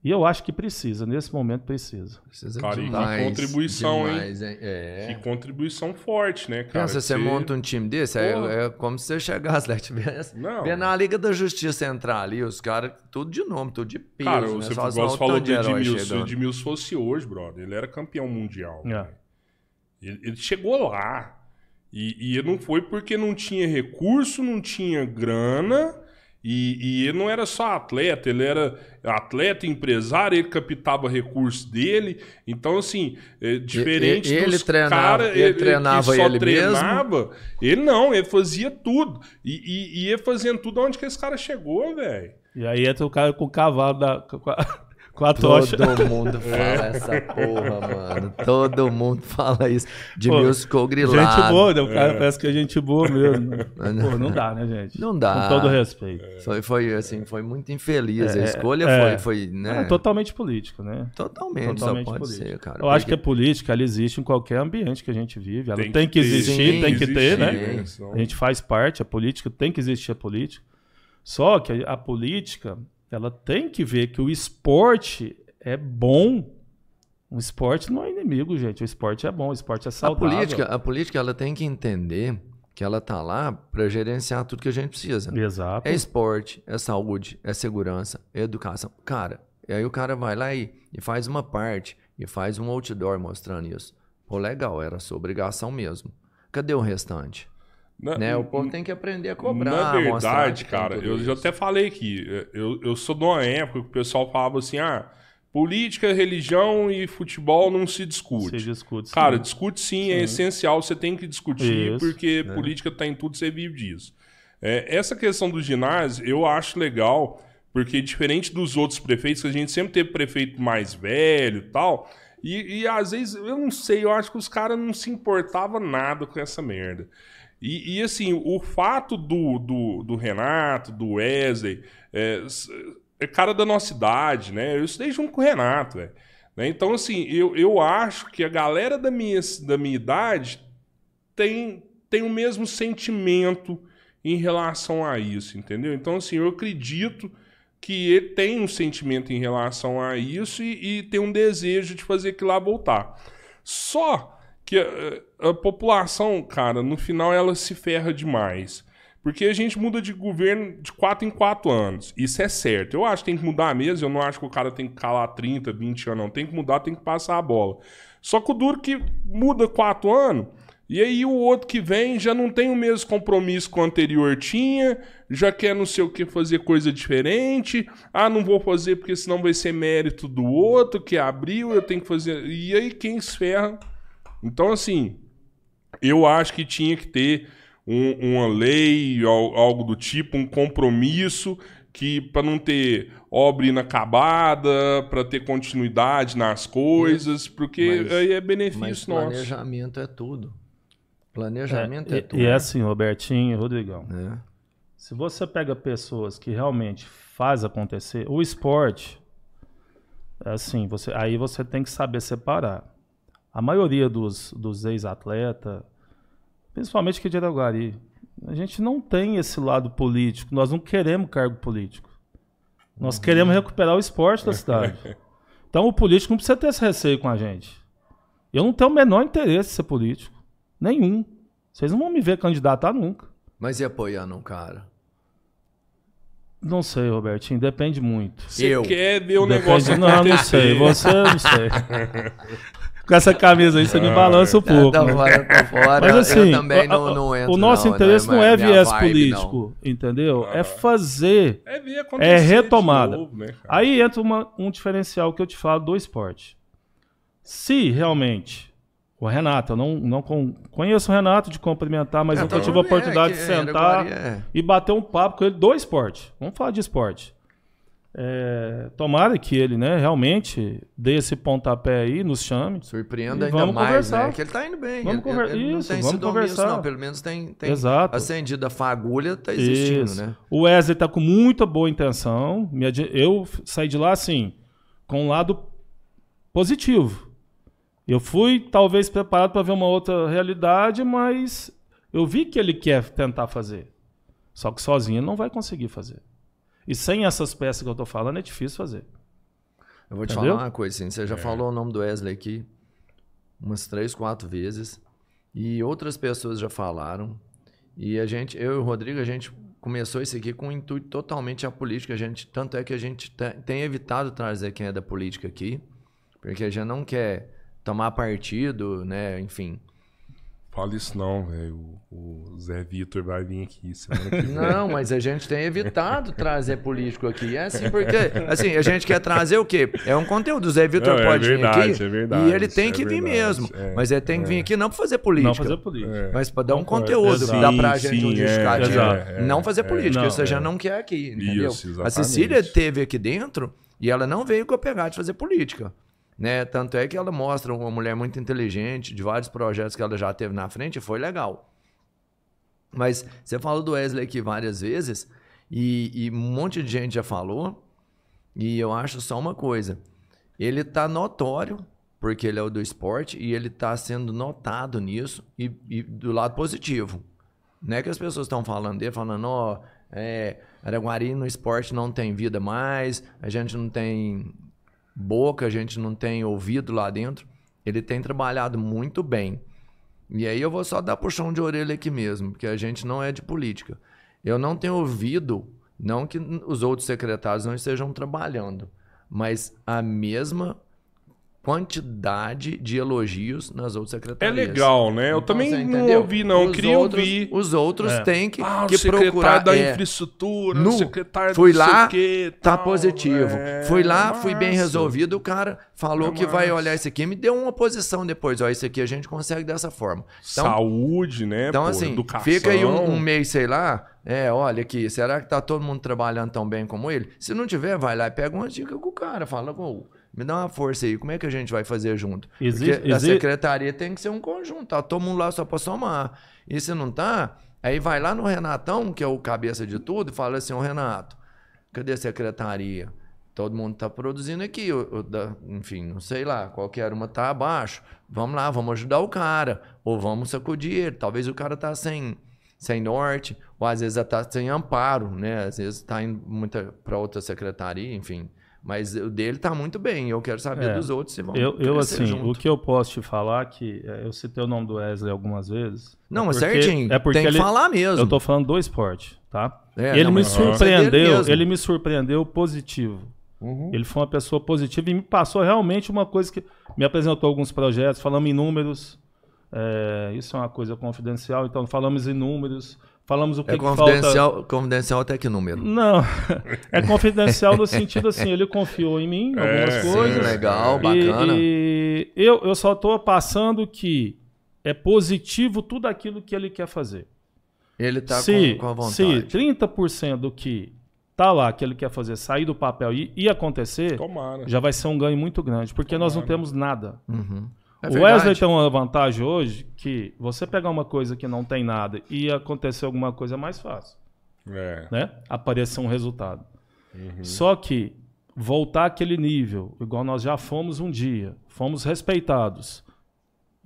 E eu acho que precisa, nesse momento precisa. Precisa Cara, e que demais. contribuição, hein? demais, hein? É. Que contribuição forte, né, cara? Pensa, você Você- monta um time desse, é, é como se você chegasse lá e tivesse. Não. Vê na Liga da Justiça entrar ali, os caras, tudo de nome, tudo de peso. Cara, né? você Só você falou de Edmilson. O chegando. Edmilson fosse hoje, brother. Ele era campeão mundial. É. Ele, ele chegou lá. E, e não foi porque não tinha recurso, não tinha grana E, e, ele não era só atleta, ele era atleta, empresário, ele captava recursos dele. Então, assim, é, diferente ele, ele dos treinava, cara, ele, ele treinava que só ele treinava, mesmo? ele não, ele fazia tudo. E, e, e ia fazendo tudo onde que esse cara chegou, velho. E aí entra o cara com o cavalo da. Com a, tocha. Todo mundo fala essa porra, mano. Todo mundo fala isso. De mil ficou grilado. Gente boa, né? O cara é. parece que é gente boa mesmo. Né? Pô, não dá, né, gente? Não dá. Com todo respeito. Foi, foi assim, foi muito infeliz. É, a escolha é, foi, foi, né? É totalmente político, né? Totalmente, totalmente só pode político. ser, cara. Eu porque... acho que a política, ela existe em qualquer ambiente que a gente vive. Ela tem, tem que, existir, sim, tem que ter, né? A gente faz parte, a política tem que existir a política. Só que a, a política, ela tem que ver que o esporte é bom. O esporte não é inimigo, gente. O esporte é bom, o esporte é saudável. A política, a política ela tem que entender que ela tá lá para gerenciar tudo que a gente precisa. Exato. É esporte, é saúde, é segurança, é educação. Cara, e aí o cara vai lá e, e faz uma parte e faz um outdoor mostrando isso. Pô, legal, era sua obrigação mesmo. Cadê o restante? Na, né? O povo tem que aprender a cobrar. Na verdade, cara, eu isso. já até falei aqui. Eu, eu sou de uma época que o pessoal falava assim: ah, Política, religião e futebol não se discute. Se discute sim. Cara, discute sim, é sim, é essencial, você tem que discutir, Isso, porque é. política está em tudo, você vive disso. É, essa questão do ginásio, eu acho legal, porque diferente dos outros prefeitos, a gente sempre teve prefeito mais velho e tal, e, e às vezes, eu não sei, eu acho que os caras não se importavam nada com essa merda. E, e assim, o fato do, do, do Renato, do Wesley, é, é cara da nossa idade, né? Eu estudei junto com o Renato. Né? Então, assim, eu, eu acho que a galera da minha, da minha idade tem, tem o mesmo sentimento em relação a isso, entendeu? Então, assim, eu acredito que ele tem um sentimento em relação a isso e, e tem um desejo de fazer aquilo lá voltar. Só que a, a população, cara, no final ela se ferra demais. Porque a gente muda de governo de 4 em 4 anos. Isso é certo. Eu acho que tem que mudar mesmo. Eu não acho que o cara tem que calar 30, 20 anos, não. Tem que mudar, tem que passar a bola. Só que o duro que muda 4 anos, e aí o outro que vem já não tem o mesmo compromisso que o anterior tinha, já quer não sei o que fazer coisa diferente. Ah, não vou fazer porque senão vai ser mérito do outro que abriu, eu tenho que fazer. E aí quem se ferra? Então, assim, eu acho que tinha que ter um, uma lei, algo do tipo, um compromisso que para não ter obra inacabada, para ter continuidade nas coisas, porque mas, aí é benefício mas nosso. Planejamento é tudo. Planejamento é, é tudo. E é assim, Robertinho, Rodrigão. É. Se você pega pessoas que realmente faz acontecer, o esporte, é assim, você, aí você tem que saber separar. A maioria dos, dos ex-atletas, principalmente que de Araguari. A gente não tem esse lado político, nós não queremos cargo político. Nós uhum. queremos recuperar o esporte da cidade. Então o político não precisa ter esse receio com a gente. Eu não tenho o menor interesse em ser político. Nenhum. Vocês não vão me ver candidatar nunca. Mas e apoiando um cara? Não sei, Robertinho, depende muito. Você eu. quer ver o depende... negócio Não, não sei. Você, não sei. com essa camisa aí, você me balança um pouco. Tá, tá fora, Mas assim, também não, não entro, o nosso não, interesse não, é, é viés vibe, político, não. entendeu? É fazer, é, é retomada. Novo, né, aí entra uma, um diferencial que eu te falo do esporte. Se realmente o Renato, eu não, não conheço o Renato de cumprimentar, mas é, nunca tive a oportunidade é, de sentar é. e bater um papo com ele do esporte. Vamos falar de esporte. É, tomara que ele, né, realmente dê esse pontapé aí, nos chame. Surpreenda ainda mais, conversar. né? Que ele tá indo bem. Vamos ele, conver... ele, Isso, não tem vamos conversar. não. Pelo menos tem, tem Exato. acendido a fagulha, tá existindo, Isso. né? O Wesley tá com muita boa intenção. Eu saí de lá, assim, com um lado positivo. Eu fui, talvez, preparado para ver uma outra realidade, mas eu vi que ele quer tentar fazer. Só que sozinho ele não vai conseguir fazer. E sem essas peças que eu tô falando, é difícil fazer. Eu vou te Entendeu? falar uma coisa, assim. Você já é. falou o nome do Wesley aqui umas três, quatro vezes. E outras pessoas já falaram. E a gente, eu e o Rodrigo, a gente começou isso aqui com um intuito totalmente a política. A gente, tanto é que a gente tem evitado trazer quem é da política aqui, porque a gente não quer tomar partido, né? Enfim. Fala isso não, velho. O Zé Vitor vai vir aqui semana que vem. Não, mas a gente tem evitado trazer político aqui. É assim, porque assim, a gente quer trazer o quê? É um conteúdo. O Zé Vitor é pode verdade, vir aqui. é verdade, e ele tem é que vir verdade, mesmo. é, mas ele tem que vir aqui não para fazer política. Não fazer política. É. Mas para dar um conteúdo, dar pra Sim, gente um sim, é, justificativo. é, não fazer política, Não, você já é. não quer aqui, entendeu? Isso, a. Cecília teve aqui dentro e ela não veio com a pegada de fazer política. Né? Tanto é que ela mostra uma mulher muito inteligente, de vários projetos que ela já teve na frente, foi legal. Mas você falou do Wesley aqui várias vezes, e, e um monte de gente já falou, e eu acho só uma coisa. Ele tá notório, porque ele é o do esporte, e ele tá sendo notado nisso, e, e do lado positivo. Não é que as pessoas estão falando dele, falando, ó, é, Araguari no esporte não tem vida mais, a gente não tem boca, a gente não tem ouvido lá dentro. Ele tem trabalhado muito bem. E aí eu vou só dar puxão de orelha aqui mesmo, porque a gente não é de política. Eu não tenho ouvido, não que os outros secretários não estejam trabalhando, mas a mesma quantidade de elogios nas outras É secretarias. legal, né? Eu Então, também não ouvi, não. Eu Os queria outros, ouvir. Os outros É. têm que, Ah, que o secretário procurar. da é, infraestrutura, no- o secretário fui do não sei lá, o quê, Tá tal. positivo. É, Fui lá, fui bem resolvido. O cara falou É que vai olhar isso aqui, me deu uma posição depois. Ó, isso aqui a gente consegue dessa forma. Então, Saúde, né? então pô, assim, educação. fica aí um, um mês, sei lá. É, olha aqui, será que tá todo mundo trabalhando tão bem como ele? Se não tiver, vai lá e pega uma dica com o cara. Fala, pô, me dá uma força aí, como é que a gente vai fazer junto? Existe- Porque a exi- secretaria tem que ser um conjunto, tá todo mundo lá só pra somar. E se não tá, aí vai lá no Renatão, que é o cabeça de tudo, e fala assim, ô Renato, cadê a secretaria? Todo mundo tá produzindo aqui, o- o da- enfim, não sei lá, qualquer uma tá abaixo. Vamos lá, vamos ajudar o cara, ou vamos sacudir ele. Talvez o cara tá sem, sem norte, ou às vezes tá sem amparo, né? Às vezes tá indo muita para outra secretaria, enfim. Mas o dele tá muito bem. Eu quero saber É. dos outros se vão Eu, eu assim, junto. o que eu posso te falar que é, eu citei o nome do Wesley algumas vezes. Não, é mas porque- certinho. É porque tem que ele, falar mesmo. eu tô falando do esporte, tá? É, ele não, me é surpreendeu, ele me surpreendeu positivo. Uhum. Ele foi uma pessoa positiva e me passou realmente uma coisa que me apresentou alguns projetos, falamos em números. é, isso é uma coisa confidencial, então falamos em números, falamos o que, É que falta. confidencial, confidencial até que número? Não, é confidencial no sentido assim, ele confiou em mim, algumas É, coisas. Sim, legal, E- bacana. E, eu, eu só estou passando que é positivo tudo aquilo que ele quer fazer. Ele tá se, com, com a vontade. se 30% do que tá lá, que ele quer fazer, sair do papel e, e acontecer, Tomara. já vai ser um ganho muito grande, porque nós não temos nada. Uhum. É o. Wesley tem uma vantagem hoje que você pegar uma coisa que não tem nada e acontecer alguma coisa é mais fácil, É. né? Aparecer um resultado. Uhum. Só que voltar àquele nível, igual nós já fomos um dia, fomos respeitados.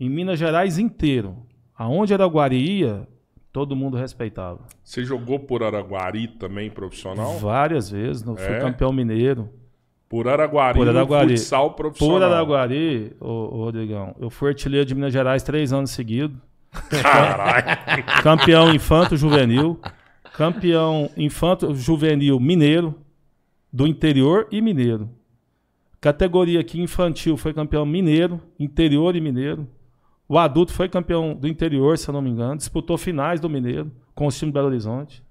Em Minas Gerais inteiro, aonde Araguari ia, todo mundo respeitava. Você jogou por Araguari também, profissional? Várias vezes, não fui É? campeão mineiro. Por Araguari, Por Araguari. futsal profissional. Por Araguari, ô, Rodrigão, eu fui artilheiro de Minas Gerais três anos seguidos. Caralho. Campeão infanto juvenil. Campeão infanto juvenil mineiro. Do interior e mineiro. Categoria aqui infantil foi campeão mineiro, interior e mineiro. O adulto foi campeão do interior, se eu não me engano. Disputou finais do mineiro com o time do Belo Horizonte.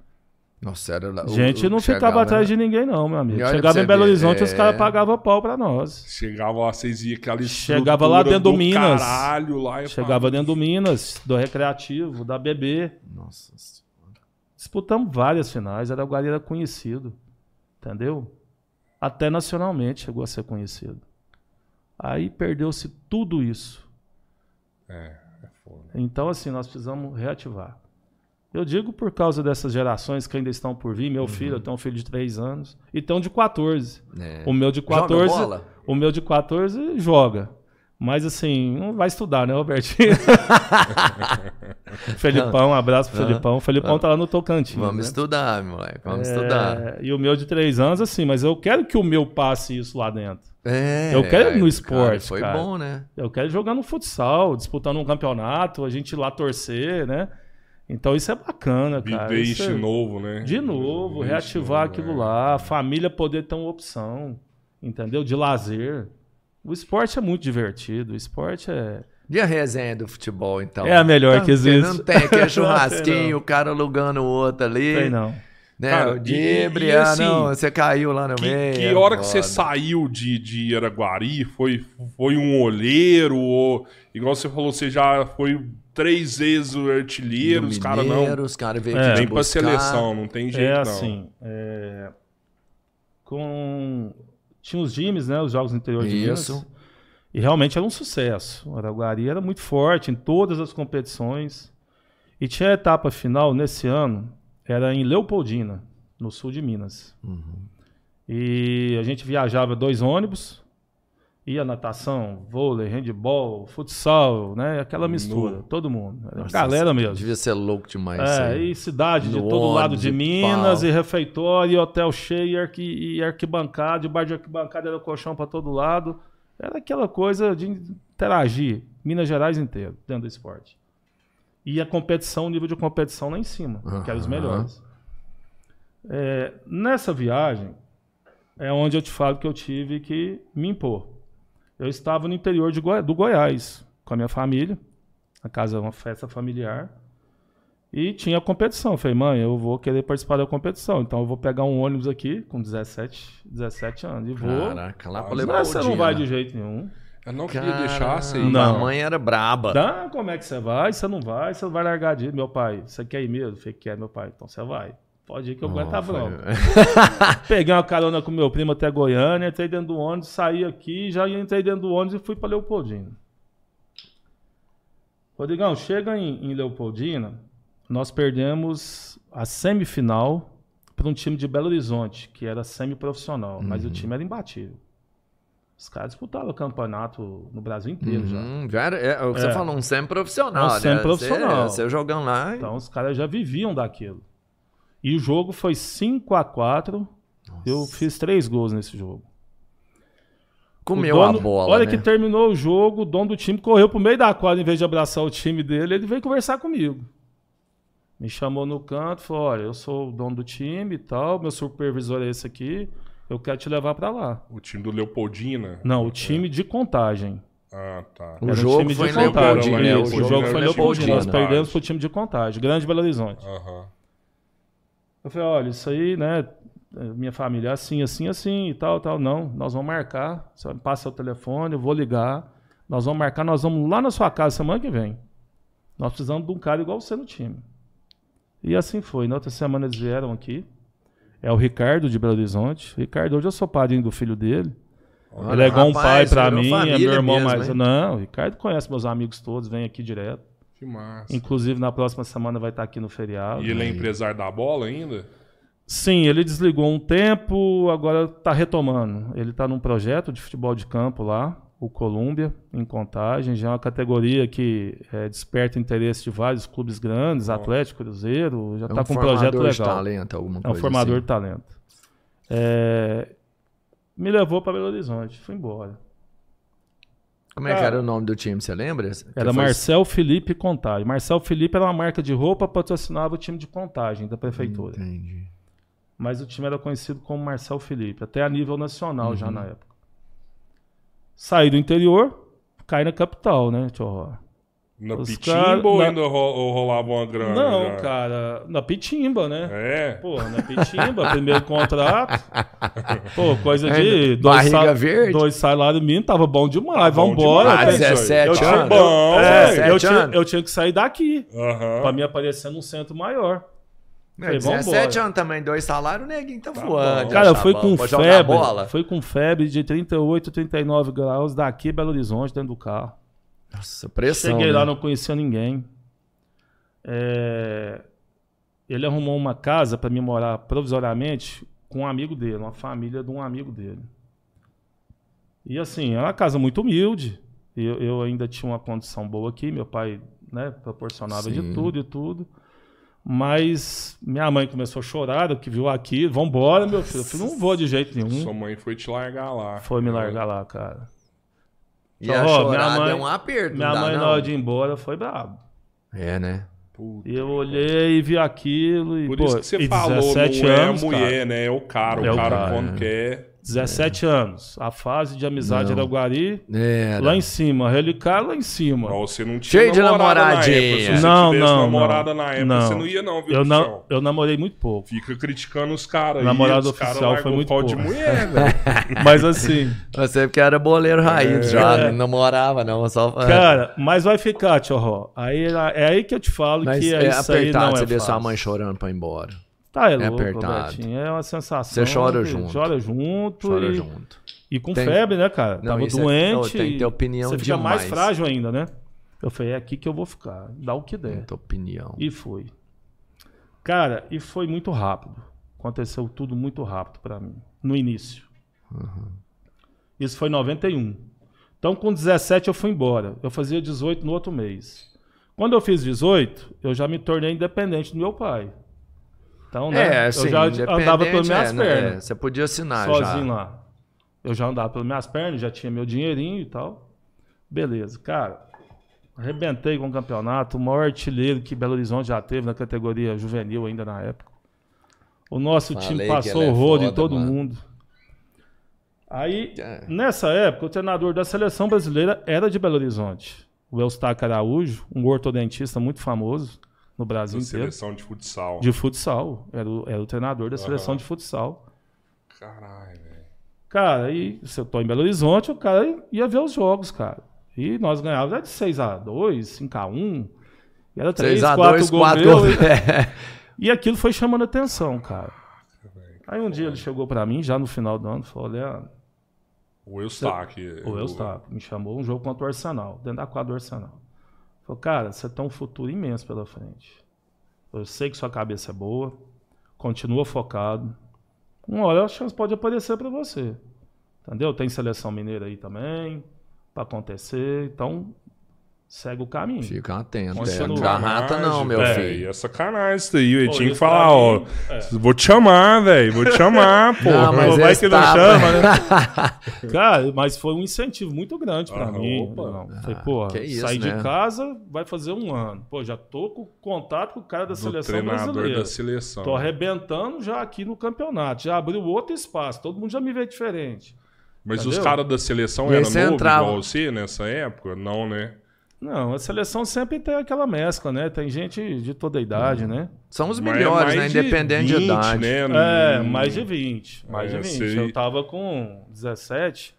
Nossa, era lá. o- Gente, o não que ficava chegava, atrás né? de ninguém, não, meu amigo. Chegava em Belo ver, Horizonte, os é- caras pagavam pau pra nós. Chegava lá, vocês iam aquela Chegava lá dentro do Minas. Caralho, lá e Chegava dentro do Minas, do Recreativo, da BB. Nossa. Disputamos várias finais, era conhecido. Entendeu? Até nacionalmente chegou a ser conhecido. Aí perdeu-se tudo isso. É, é foda. Então, assim, nós precisamos reativar. Eu digo por causa dessas gerações que ainda estão por vir. Meu Uhum. filho, eu tenho um filho de 3 anos. E tem um de 14. É. O meu de Joga 14. bola? O meu de 14 joga. Mas assim, não vai estudar, né, Robertinho? Felipão, um abraço pro Ah. Felipão. O Felipão tá lá no Tocantins. Vamos né? estudar, moleque. Vamos É, estudar. E o meu de três anos, assim, mas eu quero que o meu passe isso lá dentro. É, Eu quero ir no cara, esporte, Foi cara. bom, né? Eu quero jogar no futsal, disputando um campeonato, a gente ir lá torcer, né? Então isso é bacana, cara. Viver Isso isso é- de novo, né? De novo, reativar novo, aquilo é. lá, a família poder ter uma opção, entendeu? De lazer. O esporte é muito divertido, o esporte é, E a resenha do futebol, então? É a melhor Tá, que existe. Não tem, que é churrasquinho, não. o cara alugando o outro ali. Tem não. Né? Cara, o Dibre, ah, assim, não, você caiu lá no Que, meio. que é hora que você foda. saiu de, de Araguari? Foi, foi um olheiro? Ou, igual você falou, você já foi três vezes o artilheiro, Do os caras não. Os caras veio É. Nem pra seleção, não tem jeito É não. assim. é, Com. Tinha os times, né? Os jogos no interior de Isso. Minas. E realmente era um sucesso. O Araguari era muito forte em todas as competições. E tinha a etapa final nesse ano, era em Leopoldina, no sul de Minas. Uhum. E a gente viajava dois ônibus, ia natação, vôlei, handball, futsal, né? Aquela mistura, No- todo mundo. Era Nossa, galera mesmo. Devia ser louco demais. É, e cidade de No todo lado de e Minas, pau. e refeitório, e hotel cheio, e, arqui, e arquibancada, e bar de arquibancada era colchão pra todo lado. Era aquela coisa de interagir, Minas Gerais inteiro, dentro do esporte. E a competição, o nível de competição lá em cima, que eram os melhores. É, nessa viagem, é onde eu te falo que eu tive que me impor. Eu estava no interior de Goi- do Goiás, com a minha família, a casa, uma festa familiar. E tinha competição. Eu falei, mãe, eu vou querer participar da competição. Então eu vou pegar um ônibus aqui com 17, 17 anos. E vou. Caraca, lá pra Mas levar Mas você não vai de de jeito nenhum. Eu não queria deixar você ir. Não. A mãe era braba. Dá, como é que você vai? Você não vai, você vai largar de ir. Meu pai, você quer ir mesmo? Eu falei, quer, meu pai. Então você vai. Pode ir que eu aguento a bronca. Peguei uma carona com meu primo até Goiânia, entrei dentro do ônibus, saí aqui, já entrei dentro do ônibus e fui para Leopoldina. Rodrigão, chega em, em Leopoldina, nós perdemos a semifinal para um time de Belo Horizonte, que era semiprofissional, mas Uhum. o time era imbatível. Os caras disputavam o campeonato no Brasil inteiro já. Uhum, já era, é, você É. falou um semi-profissional, um né? semi-profissional. Você, você jogando lá. Então os caras já viviam daquilo. E o jogo foi 5 a 4 Eu fiz três gols nesse jogo. comeu O dono- a bola, Olha né? que terminou o jogo, o dono do time correu pro meio da quadra, em vez de abraçar o time dele, ele veio conversar comigo. Me chamou no canto, falou: Olha, eu sou o dono do time e tal, meu supervisor é esse aqui, eu quero te levar pra lá. O time do Leopoldina. Não, o time de contagem. Ah, tá. O Era um jogo time foi de em contagem. Leopoldina, né? Isso, O o jogo jogo era foi em em Leopoldina. Nós Leopoldina. perdemos pro time de contagem, Grande Belo Horizonte. Aham. Eu falei, olha, isso aí, né? Minha família é assim, assim, assim e tal, tal. Não, nós vamos marcar. Você passa o telefone, eu vou ligar. Nós vamos marcar, nós vamos lá na sua casa semana que vem. Nós precisamos de um cara igual você no time. E assim foi. Na outra semana eles vieram aqui. É o Ricardo de Belo Horizonte. Ricardo, hoje eu sou padrinho do filho dele. Olha, ele é igual um pai pra virou mim, é meu irmão mesmo, mais. hein? Não, o Ricardo conhece meus amigos todos, vem aqui direto. Que massa. Inclusive, na próxima semana vai estar aqui no feriado. E ele é empresário da bola ainda? Sim, ele desligou um tempo, agora está retomando. Ele está num projeto de futebol de campo lá, o Colômbia, em Contagem. Já é uma categoria que é, desperta interesse de vários clubes grandes, Atlético, Cruzeiro. Já É está um com um projeto formador de legal. talento, alguma É um coisa formador assim. de talento. É, me levou para Belo Horizonte, fui embora. Como é que era o nome do time, você lembra? Era foi- Marcel Felipe Contagem. Marcel Felipe era uma marca de roupa, patrocinava o time de Contagem da prefeitura. Entendi. Mas o time era conhecido como Marcel Felipe, até a nível nacional já na época. Saí do interior, caí na capital, né, tio? Na Os Pitimba cara- ou na- ainda ro ou rolava uma grana? Não, já? cara, na Pitimba, né? É. Porra, na Pitimba, primeiro contrato. Pô, coisa de dois, Barriga sal- verde. dois salários mínimos, tava bom demais, Bom vambora. demais, Ah, Eu- 17 eu Tá tinha- anos. bom, É, eu, 17 tinha, anos. eu tinha que sair daqui, Aham. pra me aparecer num centro maior. É, Falei, 17 vambora. anos também, dois salários, o neguinho tá, Tá voando. bom. Cara, tá foi com Pode febre. Foi com febre de 38, 39 graus daqui Belo Horizonte dentro do carro. Nossa, pressão. Cheguei né? lá, não conhecia ninguém. É, Ele arrumou uma casa para me morar provisoriamente com um amigo dele, uma família de um amigo dele. E assim, é uma casa muito humilde. Eu, eu ainda tinha uma condição boa aqui, meu pai né, proporcionava Sim. de tudo e tudo. Mas minha mãe começou a chorar, que viu aqui, vambora, meu filho. Eu falei, não vou de jeito nenhum. Sua mãe foi te largar lá. Foi me largar lá, cara. E a Ó, chorada mãe- é um aperto, Minha dá, mãe, não? na hora de ir embora, foi brabo. É, né? Puta. E eu olhei e vi aquilo e, Por pô, isso que você falou, 17 não é a mulher, né? É o cara. É o o cara, cara, quando é. quer. 17 anos. A fase de amizade Não. era Guari. Era. Lá em cima. Relicar lá em cima. Mas você não tinha Cheio de namorada na namoradinha. época. Se você Não, tivesse não, namorada não. na época, Não. você não ia não, viu, Eu, bichão? não, eu namorei muito pouco. Fica criticando os caras aí. Namorado os caras oficial largam foi muito pau de pouco. mulher, velho. Mas assim, Você porque era boleiro raiz já, É. não namorava não, só... cara, mas vai ficar, tio Ró. Aí, é aí que eu te falo Mas que é é isso aí apertado não é você ver sua mãe chorando pra ir embora. Tá, é, É louco, apertado. Betinho. É uma sensação. Você chora que junto. Chora junto. Chora e, junto. e com Tem- febre, né, cara? Não, Tava é- doente. não, tem que ter e opinião Você fica mais demais. frágil ainda, né? Eu falei, é aqui que eu vou ficar. Dá o que der. Muita opinião. E foi. Cara, e foi muito rápido. Aconteceu tudo muito rápido pra mim. No início. Isso foi em 91. Então, com 17, eu fui embora. Eu fazia 18 no outro mês. Quando eu fiz 18, eu já me tornei independente do meu pai. Então, né? É, assim, eu já andava pelas minhas é, né, pernas. é, você podia assinar sozinho já. lá. Eu já andava pelas minhas pernas, já tinha meu dinheirinho e tal. Beleza, cara. Arrebentei com o campeonato, o maior artilheiro que Belo Horizonte já teve na categoria juvenil ainda na época. O nosso Falei time passou é o rodo em todo mano. mundo. Aí, É. nessa época, o treinador da seleção brasileira era de Belo Horizonte. O Eustáquio Araújo, um ortodontista muito famoso no Brasil Da inteiro. seleção de futsal. De futsal. Era o, era o treinador da seleção Aham. de futsal. Caralho, velho. Cara, e se eu tô em Belo Horizonte, o cara ia ver os jogos, cara. E nós ganhávamos era de 6x2, 6x1. E era 3, 6 a 4 2, gols 4 meu, gols. e, e aquilo foi chamando atenção, cara. Aí um dia ele chegou pra mim, já no final do ano, falou, Leandro, O Eustáquio. o Eustáquio me chamou um jogo contra o Arsenal, dentro da quadra do Arsenal. Falou, cara, você tem um futuro imenso pela frente. Eu sei que sua cabeça é boa, continua focado. Uma hora a chance pode aparecer pra você. Entendeu? Tem seleção mineira aí também, pra acontecer. Então, segue o caminho. Fica atento. É, não dá rata não, meu É. filho. É sacanagem isso aí. Eu Pô, tinha que falar, ó. é. Vou te chamar, velho. Vou te chamar, pô. Não, mas Pô, vai esse que não chama, né? Cara, mas foi um incentivo muito grande pra Ah, mim. opa. Não. Falei, Ah, pô, que isso, saí né? de casa, vai fazer um ano. Pô, já tô com contato com o cara da Do seleção treinador brasileira. da seleção. Tô arrebentando já aqui no campeonato. Já abriu outro espaço. Todo mundo já me vê diferente. Mas os Entendeu? caras da seleção eram novos igual você nessa época? Não, né? Não, a seleção sempre tem aquela mescla, né? Tem gente de toda a idade, Uhum. né? São os é melhores, mais né? Independente de, 20, idade. Né? É, Hum, mais de 20. Mais É, de 20. sei. Eu tava com 17,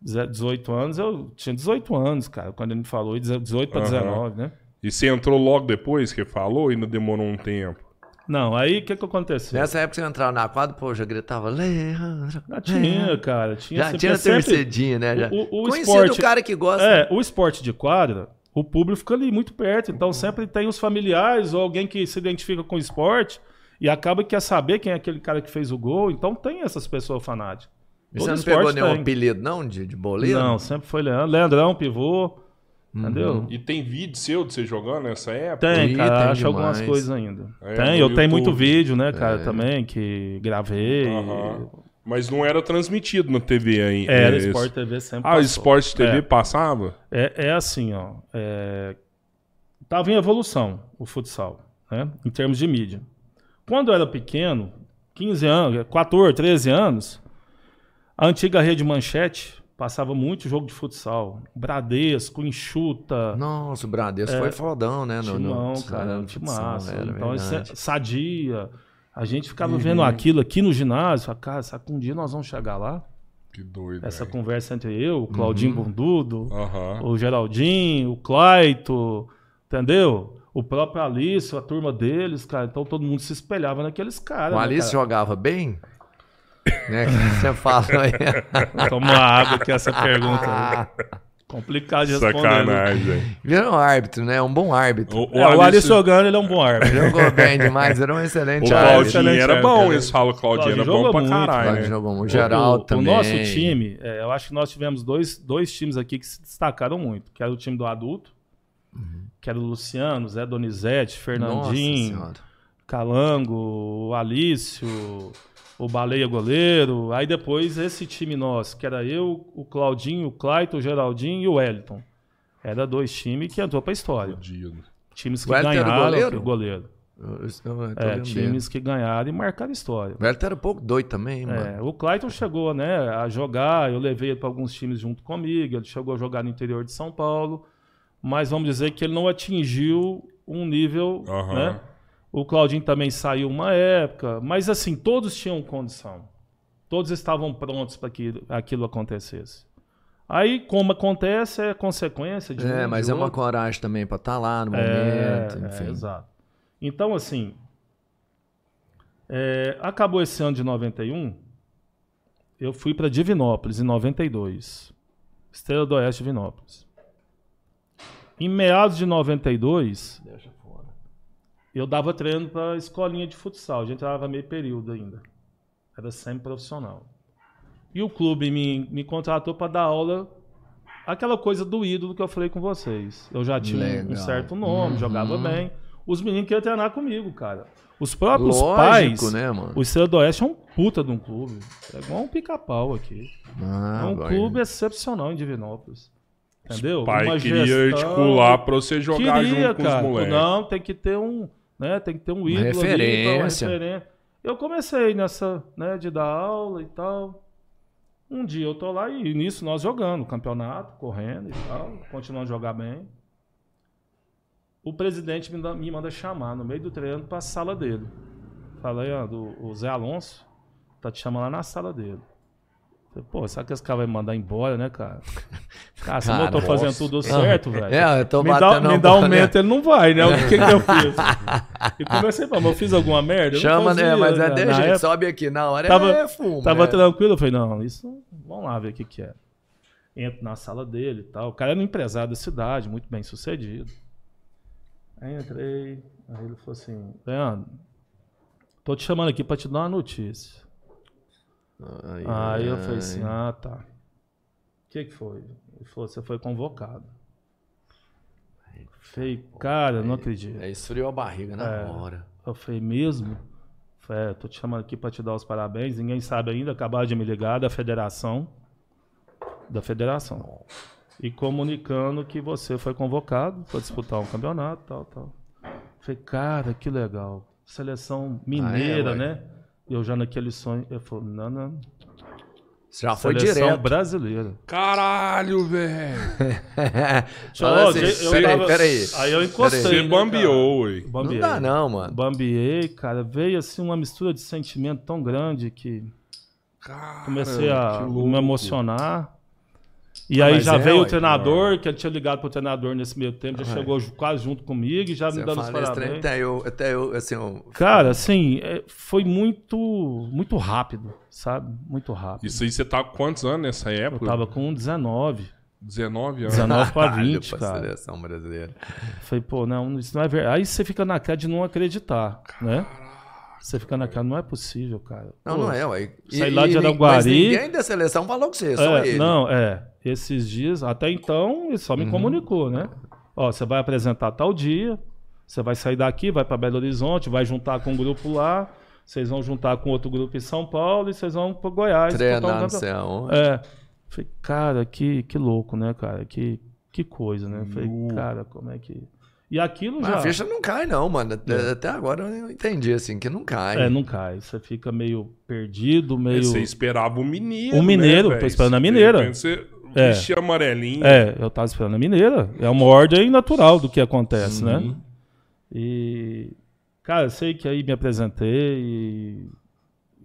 18 anos. Eu tinha 18 anos, cara, quando ele me falou. e 18 para Aham. 19, né? E você entrou logo depois que falou e ainda demorou um tempo? Não, aí o que que aconteceu? Nessa época você entrava na quadra, pô, já gritava Leandro. Já tinha, cara. Tinha, Já sempre- tinha torcedinha, né? Já. O- o- o Conhecido esporte- o cara que gosta. É, o esporte de quadra, o público fica ali muito perto. Então sempre tem os familiares ou alguém que se identifica com o esporte e acaba que quer saber quem é aquele cara que fez o gol. Então tem essas pessoas fanáticas. E Todo você não pegou nenhum tem. apelido, não, de, de boleiro? Não, sempre foi Leandro. Leandrão, pivô. Uhum. Entendeu? E tem vídeo seu de você jogando nessa época? Tem, Ih, cara, tem acho algumas demais. coisas ainda. É, tem, eu tenho muito YouTube. vídeo, né, cara, É. também, que gravei. Mas não era transmitido na TV ainda. Era É, Sport TV sempre. Ah, passou. Sport TV É. passava? É, é assim, ó. É... Tava em evolução o futsal, né? Em termos de mídia. Quando eu era pequeno, 15 anos, 14, 13 anos, a antiga rede Manchete passava muito jogo de futsal. Bradesco, Enxuta, Nossa, o Bradesco foi fodão, né? No, Timão, no, cara, no futsal, massa. era então, é sadia. A gente ficava Uhum. vendo aquilo aqui no ginásio. Falava, cara, será que um dia nós vamos chegar lá? Que doido. Essa velho. conversa entre eu, o Claudinho Uhum. Bundudo, Aham. o Geraldinho, o Claito, entendeu? O próprio Alício, a turma deles, cara. Então todo mundo se espelhava naqueles caras. O né, Alice cara? jogava bem? Né? que Você fala aí. Toma água que essa pergunta aí. Complicado de responder. né? Sacanagem. Virou um árbitro, né? Um bom árbitro. O, É, o Alice jogando, ele é um bom árbitro. Jogou bem demais, era um o excelente Claudinho árbitro. Excelente era árbitro, bom, eles falam que o Claudinho era Claudinho bom pra muito, caralho, Claudinho né? jogou muito. O- Geral o, também. O nosso time, é, eu acho que nós tivemos dois, dois times aqui que se destacaram muito. Que era o time do adulto, que era o Luciano, Zé Donizete, Fernandinho. Calango, o Alício, o Baleia Goleiro. Aí depois esse time nosso, que era eu, o Claudinho, o Claito, o Geraldinho e o Wellington. Era dois times que entrou pra história. Fudido. Times que O o ganharam. goleiro? que- goleiro. Eu, eu, eu É, times que ganharam e marcaram história. O Wellington era um pouco doido também, hein, mano. É, o Clayton chegou, né, a jogar, eu levei ele para alguns times junto comigo, ele chegou a jogar no interior de São Paulo, mas vamos dizer que ele não atingiu um nível, Aham. né? O Claudinho também saiu uma época, mas assim, todos tinham condição. Todos estavam prontos para que aquilo acontecesse. Aí, como acontece, é consequência de É, um, mas de é uma outro. coragem também pra estar lá no É, momento, enfim. é, exato. Então, assim, é, acabou esse ano de 91, eu fui para Divinópolis, em 92. Estrela do Oeste, Divinópolis. Em meados de 92, Deixa. Eu dava treino para escolinha de futsal. A gente dava meio período ainda. Era semi-profissional. E o clube me, me contratou para dar aula, aquela coisa do ídolo que eu falei com vocês. Eu já tinha um- um Legal. certo nome, Uhum. jogava bem. Os meninos queriam treinar comigo, cara. Os próprios Lógico, pais. né, mano? O Estrela do Oeste é um puta de um clube. É igual um pica-pau aqui. Ah, é um vai. clube excepcional em Divinópolis. Entendeu? O pai Uma queria gestão- articular pra você jogar Queria, junto com cara. os moleques. Não, tem que ter um, né, tem que ter um ídolo ali, referência. uma referência. Eu comecei nessa, né, de dar aula e tal. Um dia eu tô lá e nisso nós jogando, campeonato, correndo e tal, continuando a jogar bem. O presidente me, me manda chamar no meio do treino pra sala dele. Fala aí, ó, do, o Zé Alonso tá te chamando lá na sala dele. Pô, será que esse cara vai mandar embora, né, cara? Cara, se eu tô fazendo tudo certo, velho. É, eu tô me dá, me dá aumento, né? ele não vai, né? O que, que eu fiz? E comecei a falar, mas eu fiz alguma merda? Eu Chama, né? fazia, Mas é na deixa, época. sobe aqui. Na hora Tava- é fumo. Tava né? tranquilo, eu falei, não, isso, vamos lá ver o que que é. Entro na sala dele e tal. O cara era um empresário da cidade, muito bem sucedido. Aí entrei, aí ele falou assim, Leandro, tô te chamando aqui pra te dar uma notícia. Ai, Aí eu ai. falei assim, ah, tá. O que que foi? Ele falou, você foi convocado. Falei, cara, eu não acredito. É, esfriou a barriga na É. hora. Eu falei, mesmo? Falei, é, tô te chamando aqui pra te dar os parabéns. Ninguém sabe ainda, acabaram de me ligar da federação. Da federação. E comunicando que você foi convocado para disputar um campeonato, tal, tal. Falei, cara, que legal. Seleção mineira, ué. né? Eu já naquele sonho. Eu falei, não, não. Você já foi Seleção direto. brasileira. Caralho, velho. Ó, assim, eu- eu peraí, tava- peraí. Aí eu encostei. Você né, cara? ué. Não dá não, mano. Bambiei, cara. Veio assim uma mistura de sentimento tão grande que Cara, comecei a que louco. me emocionar. E Ah, aí já é, veio o treinador, que ele tinha ligado pro treinador nesse meio tempo, já Ah, chegou ju- quase junto comigo e já me Você dando os trem, parabéns. até eu, até eu, assim, eu... Cara, assim, é, foi muito, muito rápido, sabe? Muito rápido. Isso aí você tá com quantos anos nessa Eu época? tava com 19, 19 anos. 19 pra Caralho, 20, pra cara. seleção brasileira. Falei, pô, não, isso não é verdade. Aí você fica naquela de não acreditar, né? Você fica naquela, não é possível, cara. Não, Pô, não é, ué. Saí lá de Araguari. Mas ninguém da seleção falou com você, só É, ele. Não, é. Esses dias, até então, ele só me Uhum. comunicou, né? Ó, você vai apresentar tal dia, você vai sair daqui, vai para Belo Horizonte, vai juntar com um grupo lá, vocês vão juntar com outro grupo em São Paulo e vocês vão para Goiás. Treinar, não sei aonde. É. Falei, cara, que, que louco, né, cara? Que, que coisa, né? Falei, cara, como é que. E aquilo Mas já. a ficha não cai, não, mano. Até, até agora eu entendi, assim, que não cai. É, não cai. Você fica meio perdido, meio. Você esperava o mineiro. O mineiro, né, tô esperando a mineira. Você É. vestia amarelinho. É, eu tava esperando a mineira. É uma ordem natural do que acontece, Uhum. né? E. Cara, eu sei que aí me apresentei e.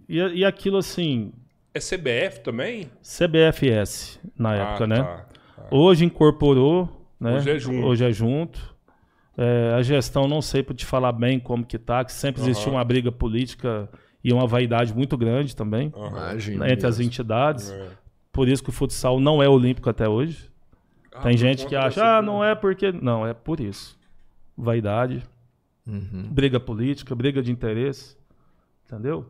E, e aquilo assim, É CBF também? CBFS na Ah, época, né? tá. Hoje incorporou, né? Hoje é junto. Hoje é junto. É, a gestão, não sei para te falar bem como que tá, que sempre existiu Aham. uma briga política e uma vaidade muito grande também. Imagina. né, entre as entidades. É. Por isso que o futsal não é olímpico até hoje. Ah, Tem gente que acha, ah, não é porque. Não, é por isso. Vaidade, Uhum. briga política, briga de interesse. Entendeu?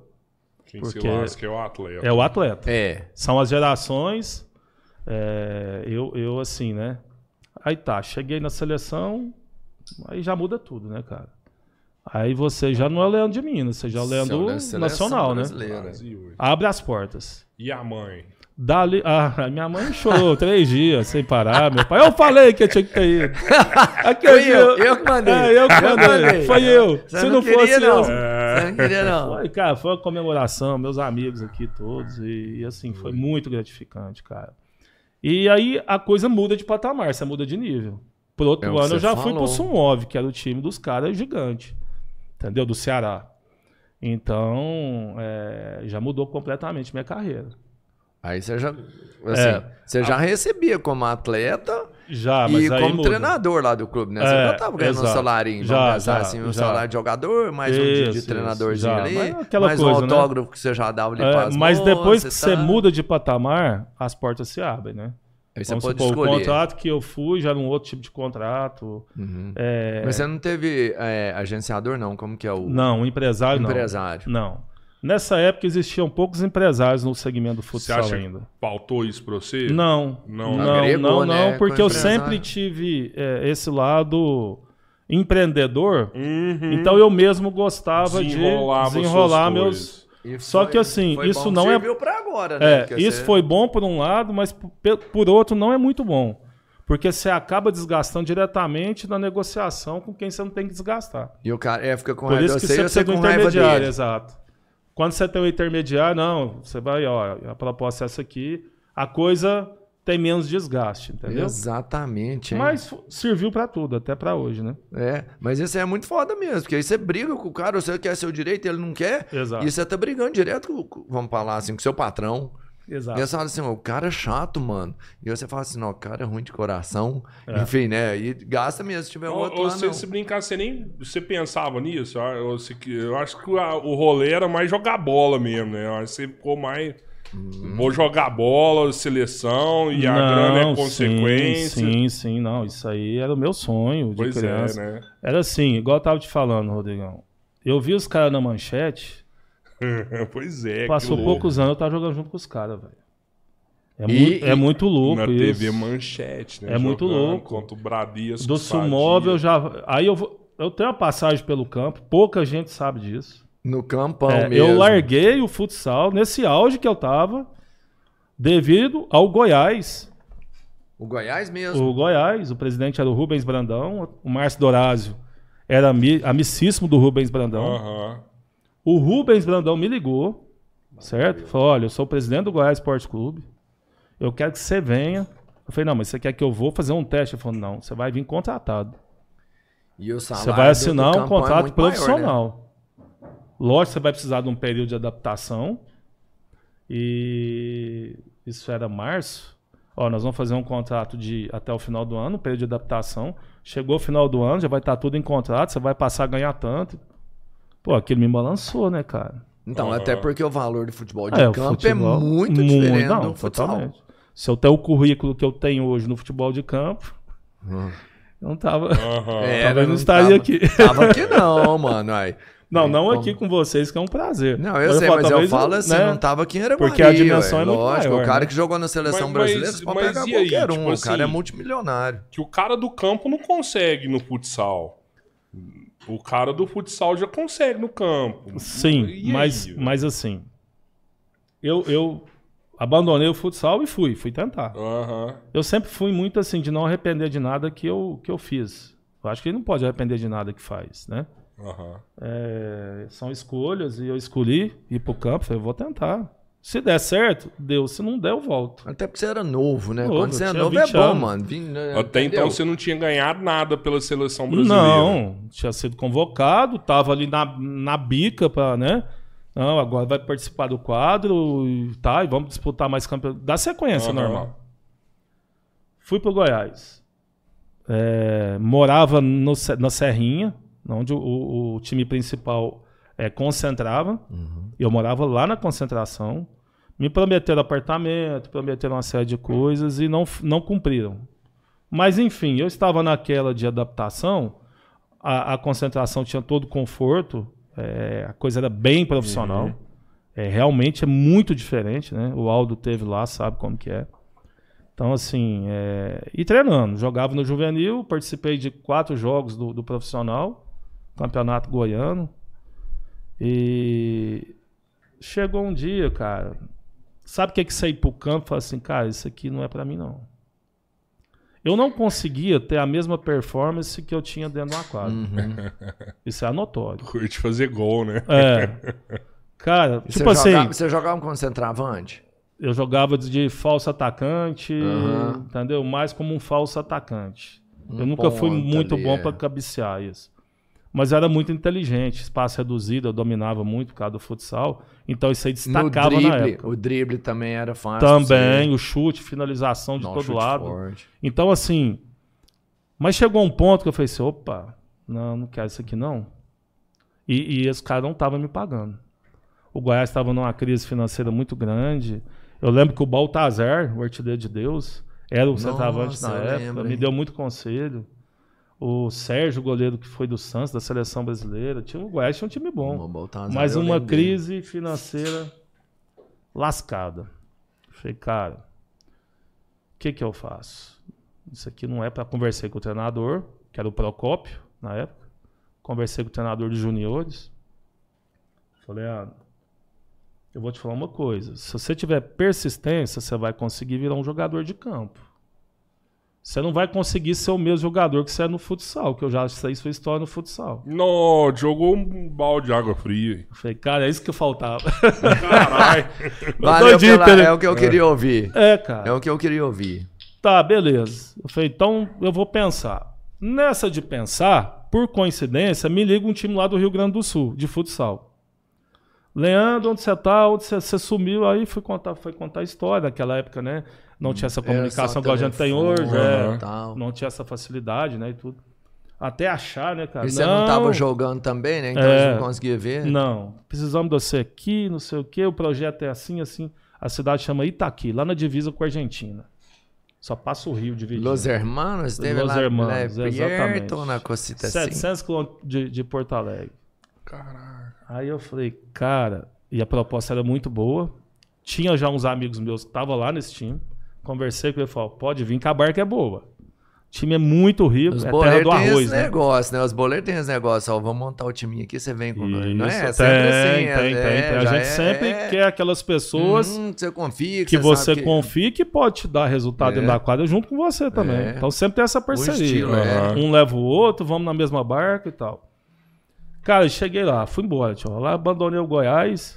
Quem se porque lasca é o atleta. É o atleta. É. São as gerações. é, eu, eu, assim, né? Aí tá, cheguei na seleção, aí já muda tudo, né, cara? Aí você já não é o Leandro de Minas, você já é o Leandro Seleção nacional, né? Abre as portas. E a mãe? Dali, ah, minha mãe chorou três dias sem parar. Meu pai, eu falei que eu tinha que ter ido. Aquele Foi eu, eu que mandei. É, eu que mandei. Foi eu. Você Se não, não queria, fosse não. eu- Você não queria, não. Foi, cara, foi uma comemoração, meus amigos aqui todos, e, e, assim, foi muito gratificante, cara. E aí a coisa muda de patamar, você muda de nível. Por outro É ano eu você já fui falou. pro Sumov, que era o time dos caras gigante, entendeu? Do Ceará. Então, é, já mudou completamente minha carreira. Aí você já, É. assim, você já recebia como atleta Já, e como muda. treinador lá do clube, né? Você É, já tava ganhando um exato. salarinho, Já, já, assim, um já. salário de jogador, mais um de, de Isso, treinadorzinho isso, ali. Mas mais um coisa, né? autógrafo que você já dava ali É, mas depois que moças e você muda de patamar, as portas se abrem, né? Aí você Vamos pode supor, escolher. o contrato que eu fui já era um outro tipo de contrato. Uhum. É, Mas você não teve é, agenciador, não? Como que é o Não, empresário não. empresário? Não. Nessa época existiam poucos empresários no segmento do Você futsal acha ainda. que faltou isso pra você? Não, Não. não, Agregou, não, né, não, porque eu sempre tive é, esse lado empreendedor. Uhum. Então eu mesmo gostava Desenrolava de desenrolar meus. coisas. E Só foi- que assim, isso não é- pra agora, né? É, Porque isso você- foi bom por um lado, mas por, outro não é muito bom. Porque você acaba desgastando diretamente na negociação com quem você não tem que desgastar. E o cara é, fica com Por isso que você precisa do intermediário, exato. Quando você tem o intermediário, não, você vai, ó, a proposta é essa aqui, a coisa tem menos desgaste, entendeu? Exatamente, hein? Mas serviu pra tudo, até pra hoje, né? É, mas isso é muito foda mesmo, porque aí você briga com o cara, você quer seu direito, ele não quer, Exato. e você tá brigando direto com, vamos falar assim, com o seu patrão. Exato. E você fala assim, o cara é chato, mano. E aí você fala assim, não, o cara é ruim de coração. É. Enfim, né? E gasta mesmo, se tiver Ou, outro ou lá, você, não. se brincar, você nem. Você pensava nisso? Eu, que- eu acho que o rolê era mais jogar bola mesmo, né? Eu acho que você ficou mais. Vou jogar bola, seleção, e a grana é consequência. Sim, sim, sim, não. Isso aí era o meu sonho de Pois criança. é, né? Era assim, igual eu tava te falando, Rodrigão. Eu vi os caras na manchete, pois é. passou poucos anos, eu tava jogando junto com os caras, velho. É, E- muito, é muito louco Na isso. TV Manchete, né? É muito louco. Contra o Bradesco. Do. Sumóvel já. Aí eu vou. Eu tenho uma passagem pelo campo, pouca gente sabe disso. No campão É, mesmo. eu larguei o futsal nesse auge que eu tava, devido ao Goiás. O Goiás mesmo. O Goiás, o presidente era o Rubens Brandão, o Márcio Dorásio era ami- amicíssimo do Rubens Brandão. Aham. O Rubens Brandão me ligou, certo? Falou: olha, eu sou o presidente do Goiás Esporte Clube, eu quero que você venha. Eu falei: não, mas você quer que eu vou fazer um teste? Ele falou: não, você vai vir contratado. E o salário Você vai assinar do um é contrato muito maior, né? Lógico, você vai precisar de um período de adaptação. E isso era março. Ó, nós vamos fazer um contrato de até o final do ano, um período de adaptação. Chegou o final do ano, já vai estar tudo em contrato, você vai passar a ganhar tanto. Pô, aquilo me balançou, né, cara? Então, Aham. até porque o valor do futebol de É, campo futebol- é muito diferente não, do futsal. totalmente. Se eu tenho o currículo que eu tenho hoje no futebol de campo, Hum. eu não tava. É, Talvez não não estaria tava- aqui. Tava aqui não, mano. Aí. Não, não Como- aqui com vocês, que é um prazer. Não, eu Mas sei, falo, mas eu falo assim, né? não tava aqui em Araguari, Porque a dimensão ué, é muito Lógico, maior, o cara né? que jogou na seleção Mas- brasileira, mas- você pode mas pegar e aí? qualquer Tipo um, o cara é assim, multimilionário. Que o cara do campo não consegue no futsal. O cara do futsal já consegue no campo. Sim, E aí, mas, velho? mas assim, eu, eu abandonei o futsal e fui, fui tentar. Eu sempre fui muito assim, de não arrepender de nada que eu, que eu fiz. Eu acho que ele não pode arrepender de nada que faz, né? Aham. É, são escolhas e eu escolhi ir pro campo, falei, eu vou tentar. Se der certo, deu. Se não der, eu volto. Até porque você era novo, né? Novo, Quando você é novo é 20 bom, anos. mano. Vim, né, Até então você não tinha ganhado nada pela seleção brasileira. Não, tinha sido convocado, tava ali na, na bica para, né? Não, agora vai participar do quadro e tá, e vamos disputar mais campeonato. Dá sequência Aham. normal. Fui pro Goiás. É, morava no na Serrinha, onde o, o- o time principal é, concentrava. Eu morava lá na concentração. Me prometeram apartamento, prometeram uma série de coisas e não, não cumpriram. Mas enfim, eu estava naquela de adaptação, a, a concentração tinha todo o conforto, é, a coisa era bem profissional. É, realmente é muito diferente, né? O Aldo teve lá, sabe como que é. Então, assim, é, e treinando. Jogava no juvenil, participei de quatro jogos do, do profissional, campeonato goiano. E chegou um dia, cara, Sabe o que é que sair pro campo e falar assim, cara, isso aqui não é para mim, não. Eu não conseguia ter a mesma performance que eu tinha dentro do aquário. Uhum. Isso é notório. Curte fazer gol, né? É. Cara, E tipo você assim, Jogava, você jogava como centroavante? eu jogava de, falso atacante, Aham. entendeu? Mais como um falso atacante. Um eu nunca fui muito ali, bom é. para cabecear isso. Mas era muito inteligente, espaço reduzido, eu dominava muito por causa do futsal. Então isso aí destacava na drible, época. o drible também era fácil. Também, o chute, finalização de Não, todo lado. forte. Então, assim. Mas chegou um ponto que eu falei assim: opa, não, não quero isso aqui não. E, e esse cara não estava me pagando. O Goiás estava numa crise financeira muito grande. Eu lembro que o Baltazar, o artilheiro de Deus, era o centroavante na época, lembro, me deu muito conselho. O Sérgio, goleiro que foi do Santos, da seleção brasileira. Tinha, o Goiás tinha um time bom. Baltazar, Mas uma crise financeira lascada. Falei, cara, o que que eu faço? Isso aqui não é para conversar com o treinador, que era o Procópio na época. Conversei com o treinador dos juniores. Falei, ah, eu vou te falar uma coisa. Se você tiver persistência, você vai conseguir virar um jogador de campo. Você não vai conseguir ser o mesmo jogador que você é no futsal, que eu já sei sua história no futsal. Não, jogou um balde de água fria. Eu Falei, cara, é isso que faltava. Caralho. Valeu pela- Pedro. é o que eu queria ouvir. é, cara. É o que eu queria ouvir. Tá, beleza. Eu falei, então eu vou pensar. Nessa de pensar, por coincidência, me liga um time lá do Rio Grande do Sul, de futsal. Leandro, onde você tá? Onde você, você sumiu? Aí fui contar, foi contar a história naquela época, né? Não tinha essa comunicação que a gente tem hoje, é. e tal. não tinha essa facilidade, né? E tudo. Até achar, né, cara? E você não tava jogando também, né? Então É. eles não conseguiam ver. Não, precisamos de você aqui, não sei o quê. O projeto é assim, assim. A cidade chama Itaqui, lá na divisa com a Argentina. Só passa o rio dividido. Los Hermanos, esteve Los lá, Hermanos, lá exatamente. na cosita assim. 700 quilômetros de, de Porto Alegre. Caraca. Aí eu falei, cara, e a proposta era muito boa. Tinha já uns amigos meus que estavam lá nesse time. Conversei com ele e falei, pode vir que a barca é boa. O time é muito rico, Os é terra do arroz, esse né? negócio, né? Os boleiros têm esse negócio, ó, vamos montar o time aqui, você vem com nós. Não é? Isso, tem, sempre assim. tem, tem, é, tem. A gente é- sempre é- quer aquelas pessoas Hum, que você confia, que, que você que- confia e que pode te dar resultado É. dentro da quadra junto com você também. É. Então sempre tem essa parceria. estilo, é. Um leva o outro, vamos na mesma barca e tal. Cara, eu cheguei lá, fui embora, tio. Lá abandonei o Goiás,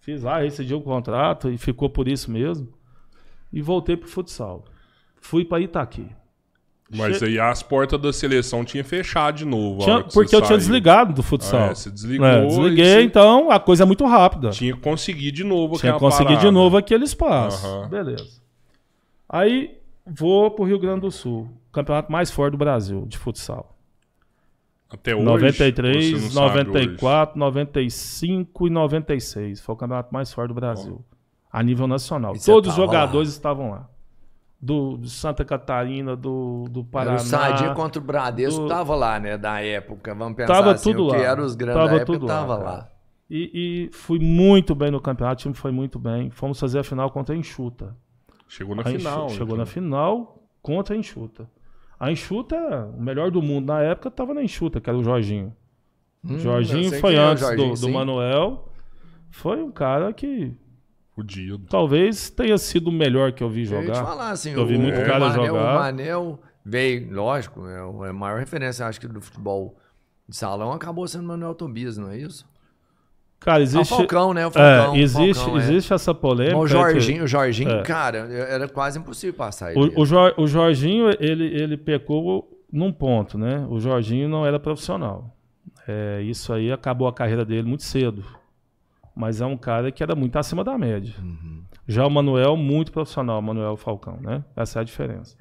fiz lá, rescindi o contrato e ficou por isso mesmo. E voltei pro futsal. Fui pra Itaqui. Mas Che- aí as portas da seleção tinham fechado de novo. Tinha- porque eu tinha saiu. desligado do Ah, futsal. é, você desligou. É, desliguei, você então a coisa é muito rápida. Tinha que conseguir de novo Tinha que aquela conseguir de novo aquele espaço. Aham. Beleza. Aí vou pro Rio Grande do Sul. Campeonato mais forte do Brasil de futsal. Até hoje. ou você 93, não sabe hoje? 94, 95 e 96. Foi o campeonato mais forte do Brasil. A nível nacional. E Todos os jogadores estavam lá. Do, do Santa Catarina, do, do Paraná. o Sadia contra o Bradesco do- tava lá, né? Da época. Vamos pensar Tava assim, tudo o que lá. eram os grandes Tava da época, tudo lá, tava cara. lá. E, e fui muito bem no campeonato. O time foi muito bem. Fomos fazer a final contra a Enxuta. Chegou na A final. Chegou então. na final contra a Enxuta. A Enxuta, o melhor do mundo na época, estava na Enxuta, que era o Jorginho. Hum, eu Jorginho foi é antes Jorginho, do, do. Manuel. Foi um cara que Fudido. talvez tenha sido o melhor que eu vi Eu jogar. falar assim, Eu vi o, muito o cara Manel, jogar. O Manel veio, lógico, é é a maior referência, acho que, do futebol de salão acabou sendo o Manuel Tobias, não é isso? Cara, existe. o Falcão, né? O Falcão, é, existe, Falcão, é. existe essa polêmica. Mas o que- Jorginho, o Jorginho, É. cara, era quase impossível passar ele. O, o, Jor- o Jorginho, ele, ele pecou num ponto, né? O Jorginho não era profissional. É, isso aí acabou a carreira dele muito cedo. Mas é um cara que era muito acima da média. Uhum. Já o Manuel, muito profissional, o Manuel Falcão, né? Essa é a diferença.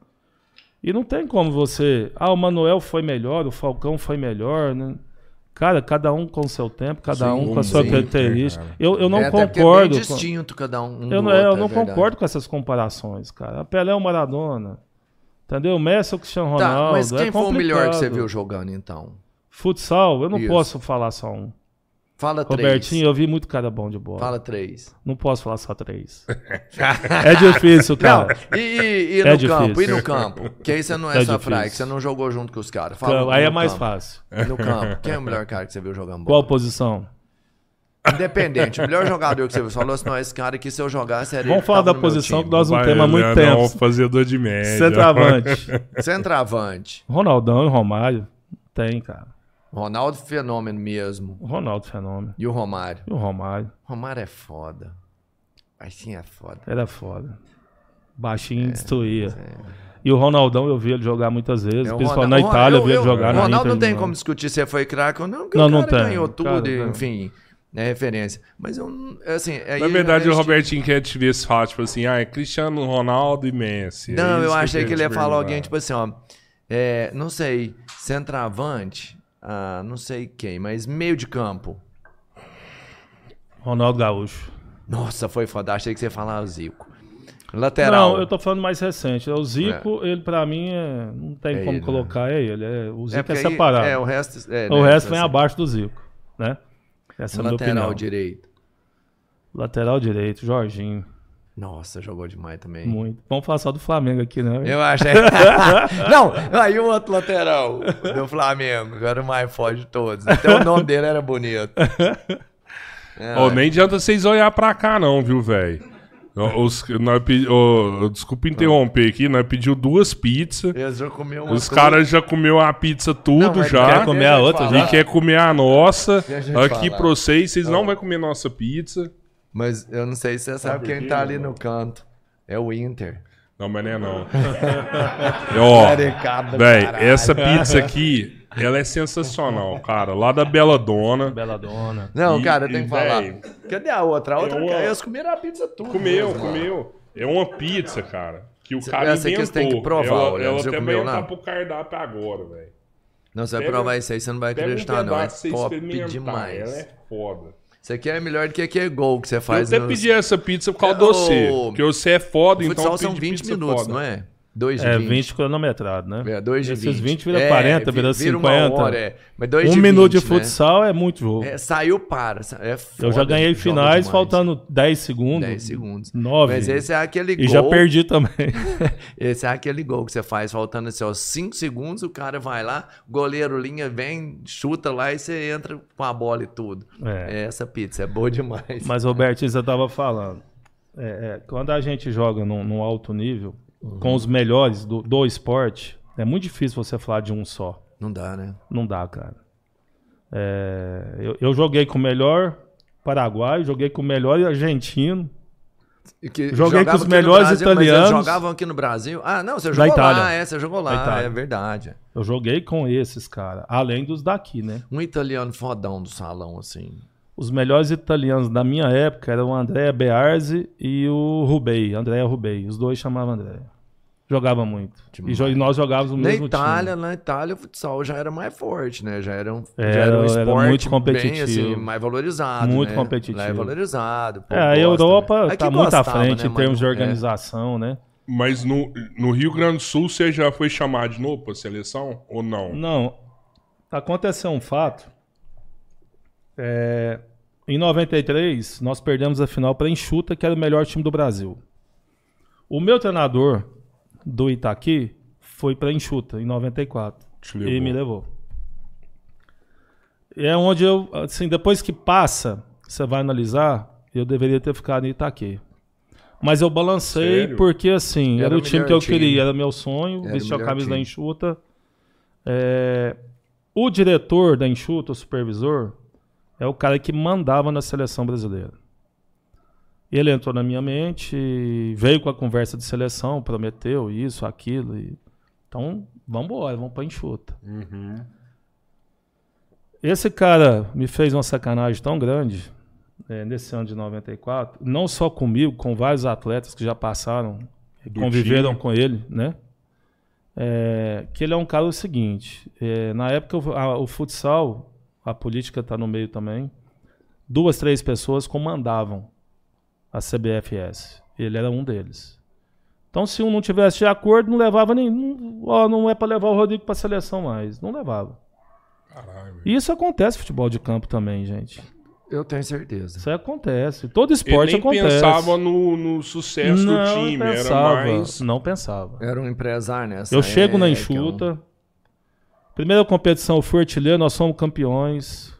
E não tem como você. Ah, o Manuel foi melhor, o Falcão foi melhor, né? Cara, cada um com o seu tempo, cada Sim, um com a sua sim, característica. cara. Eu, eu não é, concordo. É bem com- distinto cada um. um eu do não, é, eu outro, não é verdade. concordo com essas comparações, cara. A Pelé é o Maradona. Entendeu? O Messi é o Cristiano Tá, Ronaldo. mas quem é foi o melhor que você viu jogando, então? Futsal, eu não Isso. posso falar só um. Fala três. Robertinho, eu vi muito cara bom de bola. Fala três. Não posso falar só três. é difícil, Não, cara. e, e- e É no difícil. campo? E no campo? Que aí você não é, É só difícil. fraco, que você não jogou junto com os caras. Fala Então, aí é campo. mais fácil. No campo. Quem é o melhor cara que você viu jogando bola? Qual posição? Independente, o melhor jogador que você falou assim, não, esse cara aqui, se eu jogasse, era ele Vamos falar da posição que nós não temos há muito tempo. fazedor de média. Centroavante. Centroavante. Ronaldão e Romário. Tem, cara. Ronaldo fenômeno mesmo. O Ronaldo Fenômeno. E o Romário? E o Romário. Romário é foda. Mas sim é foda. Era foda. Baixinho É, destruía. E o Ronaldão eu vi ele jogar muitas vezes. É, o principalmente Ronaldo- na Itália, eu eu- vi ele eu- jogar O na Ronaldo Inter não tem como discutir se foi craque ou não, porque Não, o não cara tem. ganhou tudo, cara- e, enfim, é referência. Mas eu, não- assim... aí Na verdade, o Robertinho quer te ver falar, tipo assim, ah, é Cristiano Ronaldo e Messi. É Não, isso eu achei eu que ele ia falar alguém, tipo assim, ó. é, não sei, centroavante, ah, não sei quem, mas meio de campo. Ronaldo Gaúcho. Nossa, foi foda. Achei que você ia falar o Zico. Lateral. Não, eu tô falando mais recente. O Zico, ele pra mim, é- não tem É como ele, né? colocar é ele. É, o Zico é, porque aí- separado. É, o resto. É, o né, resto vem assim, abaixo do Zico, né? Essa é a minha Lateral opinião. direito. Lateral direito, Jorginho. Nossa, jogou demais também. Muito. Vamos falar só do Flamengo aqui, né? Eu achei. não, aí o outro lateral do Flamengo, que era o mais forte de todos. Até o nome dele era bonito. É, Ô, nem adianta vocês olhar pra cá, não, viu, velho? Os, nós ô, desculpa interromper aqui, nós pediu duas pizzas. Eles já comeu uma Os caras já comeu a pizza tudo Não, já. quer comer a outra E já? quer comer a nossa. Aqui falar. pra vocês, vocês não vão comer nossa pizza. Mas eu não sei se você sabe quem tá ali no canto. É o Inter. Não, mas não é não. Ó, caralho. essa pizza aqui, ela é sensacional, cara. Lá da Bela Dona. Bela Dona. Não, E- cara, eu e, tenho que falar. véi, Cadê a outra? A outra, uma- eles comeram a pizza tudo. Comeu, mesmo, ó. comeu. É uma pizza, cara. Que o cara essa aqui inventou. você tem que provar, ela, olha, ela até comeu vai entrar pro cardápio agora, velho. Não, você vai provar isso aí, você não vai Pega um acreditar, não. É top demais. Ela é foda. Isso aqui é melhor do que aquele gol que você Eu faz até no pedi essa pizza por causa É, de você. o- Porque você é foda, então futsal eu são pedi 20 pizza minutos, foda. não é? 2 de É 20. 20 cronometrado, né? É, 2 de 20. Esses 20 vira 40, vira vi- 50. Uma hora, é. Mas 2 Um de minuto 20, de futsal é muito jogo. Né? É, saiu para. É foda, eu já ganhei finais demais. faltando 10 segundos. 10 segundos. 9. Mas esse é aquele E gol. já perdi também. Esse é aquele gol que você faz faltando assim, ó, 5 segundos, o cara vai lá, goleiro linha vem, chuta lá e você entra com a bola e tudo. É. Essa pizza é boa demais. Mas, Roberto, você estava falando. É, é, quando a gente joga num, num alto nível, Uhum. com os melhores do, do esporte, é muito difícil você falar de um só. Não dá, né? Não dá, cara. É, eu, eu joguei com o melhor paraguaio, joguei com o melhor argentino. E que Joguei com os melhores Brasil, mas italianos. jogavam aqui no Brasil. Ah, não, você jogou lá, é, você jogou lá, é verdade. Eu joguei com esses, cara. Além dos daqui, né? Um italiano fodão do salão, assim. Os melhores italianos da minha época eram o Andrea Bearzi e o Rubei, Andrea Rubei. Os dois chamavam Andrea. Jogava muito. E, jo- e nós jogávamos no Na mesmo Itália, time. na Itália, o futsal já era mais forte, né? Já era um, já Era- era um era esporte muito bem, competitivo. assim, mais valorizado, Muito né? competitivo. Lá é valorizado. o É, a gosta, Europa né? está Aqui muito à gostava, frente né, em termos de é. organização, né? Mas no, no Rio Grande do Sul você já foi chamado de novo pra seleção? Ou não? Não. Aconteceu um fato. É, em 93, nós perdemos a final para Enxuta, que era o melhor time do Brasil. O meu treinador do Itaqui foi para Enxuta, em 94. Te E me levou. E é onde eu, assim, depois que passa, você vai analisar, eu deveria ter ficado em Itaqui. Mas eu balancei Sério? porque, assim, Era era, o time que eu time. queria, era meu sonho, Era vestir a camisa da time. Enxuta. É, o diretor da Enxuta, o supervisor, é o cara que mandava na seleção brasileira. Ele entrou na minha mente, veio com a conversa de seleção, prometeu isso, aquilo. E... Então, vamos embora, vamos para Enxuta. Uhum. Esse cara me fez uma sacanagem tão grande é, nesse ano de 94, não só comigo, com vários atletas que já passaram, Do conviveram time. com ele, né? É, que ele é um cara o seguinte, é, na época o, a- o futsal, a política está no meio também, duas, três pessoas comandavam a CBFS. Ele era um deles. Então, se um não tivesse de acordo, não levava nem. Não, ó, não é para levar o Rodrigo para a seleção mais. Não levava. Caralho. E isso acontece no futebol de campo também, gente. Eu tenho certeza. Isso acontece. Todo Ele esporte nem acontece. pensava no, no sucesso não do time, pensava, era mais. Não pensava. Era um empresário nessa Eu chego na enxuta. Primeira competição, eu fui artilheiro, nós somos campeões.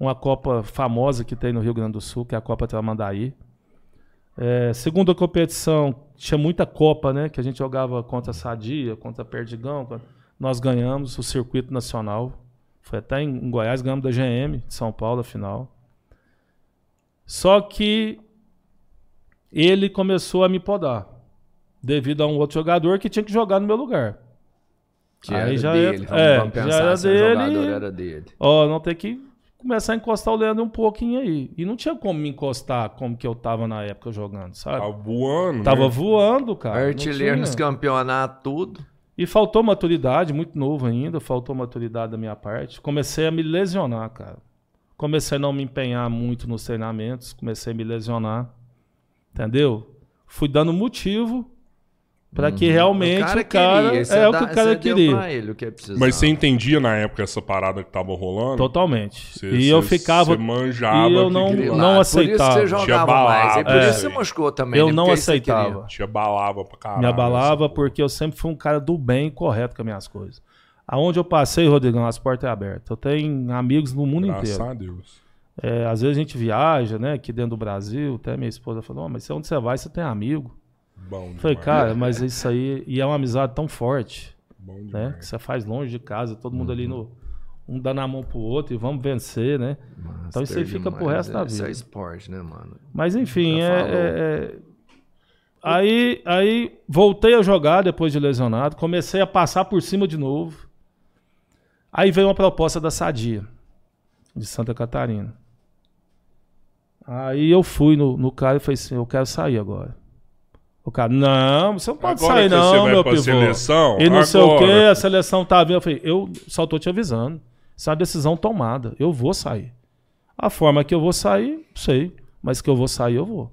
uma Copa famosa que tem no Rio Grande do Sul, que é a Copa Tramandaí. É, segunda competição, tinha muita Copa, né? Que a gente jogava contra Sadia, contra Perdigão. Nós ganhamos o circuito nacional. Foi até em, em Goiás, ganhamos da GM de São Paulo a final. Só que ele começou a me podar. Devido a um outro jogador que tinha que jogar no meu lugar. Que Aí já dele. é- vamos, já era se dele. jogador era dele. Ó, não tem que começar a encostar o Leandro um pouquinho aí. E não tinha como me encostar como que eu tava na época jogando, sabe? Tava voando. Tava né? voando, cara. Artilheiro nos campeonatos, tudo. E faltou maturidade, muito novo ainda, faltou maturidade da minha parte. Comecei a me lesionar, cara. Comecei a não me empenhar muito nos treinamentos, comecei a me lesionar. Entendeu? Fui dando motivo pra que realmente o cara, queria, você é o dá- que o cara você deu queria. ele o que. Mas você entendia na época essa parada que tava rolando? Totalmente. Você- e eu você- ficava Você manjava. e eu que não- não Por isso que aceitava. você jogava balada, mais. E por é. isso você machucou também. Eu né? não aceitava. queria. Te abalava pra caralho. me abalava porque eu sempre fui um cara do bem e correto com as minhas coisas. Aonde eu passei, Rodrigão, as portas é abertas. Eu tenho amigos no mundo. Graças inteiro. a Deus. É, às vezes a gente viaja, né, aqui dentro do Brasil, até minha esposa falou, "Ó, mas onde você vai, você tem amigo. Bom falei, cara, mas isso aí, e é uma amizade tão forte, Bom né, demais. que você faz longe de casa, todo mundo ali no, um dando a mão pro outro e vamos vencer, né. Então isso aí fica pro demais, resto da Isso é vida. esporte, né, mano? Mas enfim, é, é- é- Aí, aí voltei a jogar depois de lesionado, comecei a passar por cima de novo. Aí veio uma proposta da Sadia, de Santa Catarina. Aí eu fui no, no cara e falei assim, eu quero sair agora. O cara, não, você não pode Agora sair que você não, vai meu pra pivô. seleção, e não sei o agora. que, a seleção tá vindo. Eu falei, eu só tô te avisando. Isso é uma decisão tomada. Eu vou sair. A forma que eu vou sair, sei. Mas que eu vou sair, eu vou.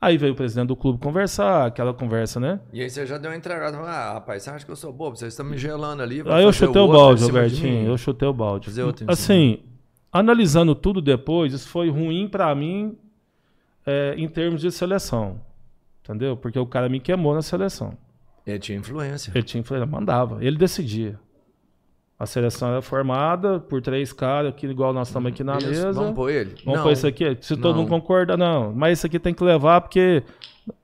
Aí veio o presidente do clube conversar, aquela conversa, né? E aí você já deu uma entregada. falou, Ah, rapaz, você acha que eu sou bobo? Vocês estão me gelando ali. Aí eu chutei o em balde, Albertinho. Eu chutei o balde. Fazer outro em Assim, analisando tudo depois, isso foi ruim pra mim é, em termos de seleção. Entendeu? Porque o cara me queimou na seleção. Ele tinha influência. Ele tinha influência, mandava. Ele decidia. A seleção era formada por três caras, aqui, igual nós estamos aqui na Isso, mesa. Vamos pôr ele? Vamos Não. pôr isso aqui? Se todo Não. mundo concorda, não. Mas isso aqui tem que levar porque.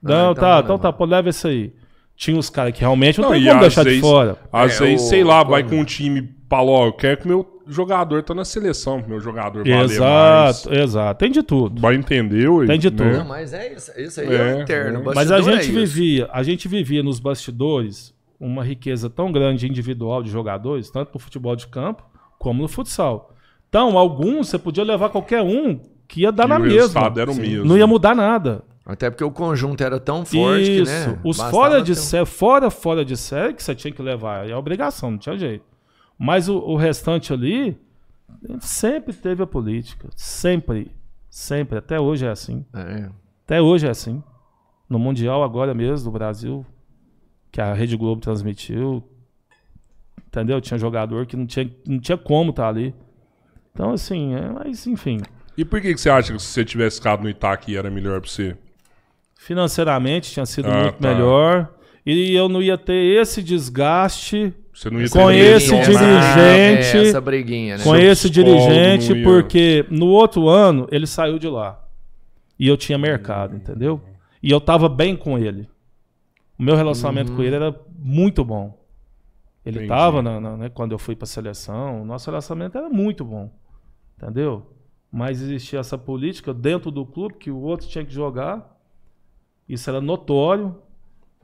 Não, então tá, vamos então tá, pô, leva isso aí. Tinha os caras que realmente não, Não, tem como deixar de fora. Às É, vezes, o- sei lá, vai com um time, fala, ó, eu quero que meu jogador tá na seleção, que meu jogador vale mais. Exato, exato. Tem de tudo. Vai entender, ué, Tem de né? tudo. Não, mas é isso. Isso aí é, É, o interno. é. Mas a bastidor gente é vivia, a gente vivia nos bastidores uma riqueza tão grande individual de jogadores, tanto no futebol de campo como no futsal. Então, alguns você podia levar qualquer um que ia dar E na o mesma. resultado era o mesmo. Não ia mudar nada. Até porque o conjunto era tão forte que, Isso. né? Os fora de ter um- série, fora, fora de série que você tinha que levar. É obrigação, não tinha jeito. Mas o, o restante ali sempre teve a política. Sempre. Sempre. Até hoje é assim. É. Até hoje é assim. No Mundial agora mesmo, do Brasil, que a Rede Globo transmitiu. Entendeu? Tinha jogador que não tinha, não tinha como estar ali. Então, assim, é, mas enfim. E por que, que você acha que se você tivesse ficado no Itaque era melhor pra você? Financeiramente tinha sido Ah, muito tá. melhor. E eu não ia ter esse desgaste Você não ia Com ter esse lesionado. dirigente- É, essa briguinha, né? com Seu esse dirigente, ia- porque no outro ano ele saiu de lá. E eu tinha mercado, entendeu? E eu tava bem com ele. O meu relacionamento com ele era muito bom. Ele Entendi. tava na- na- né, quando eu fui pra seleção, o nosso relacionamento era muito bom. Entendeu? Mas existia essa política dentro do clube que o outro tinha que jogar. Isso era notório.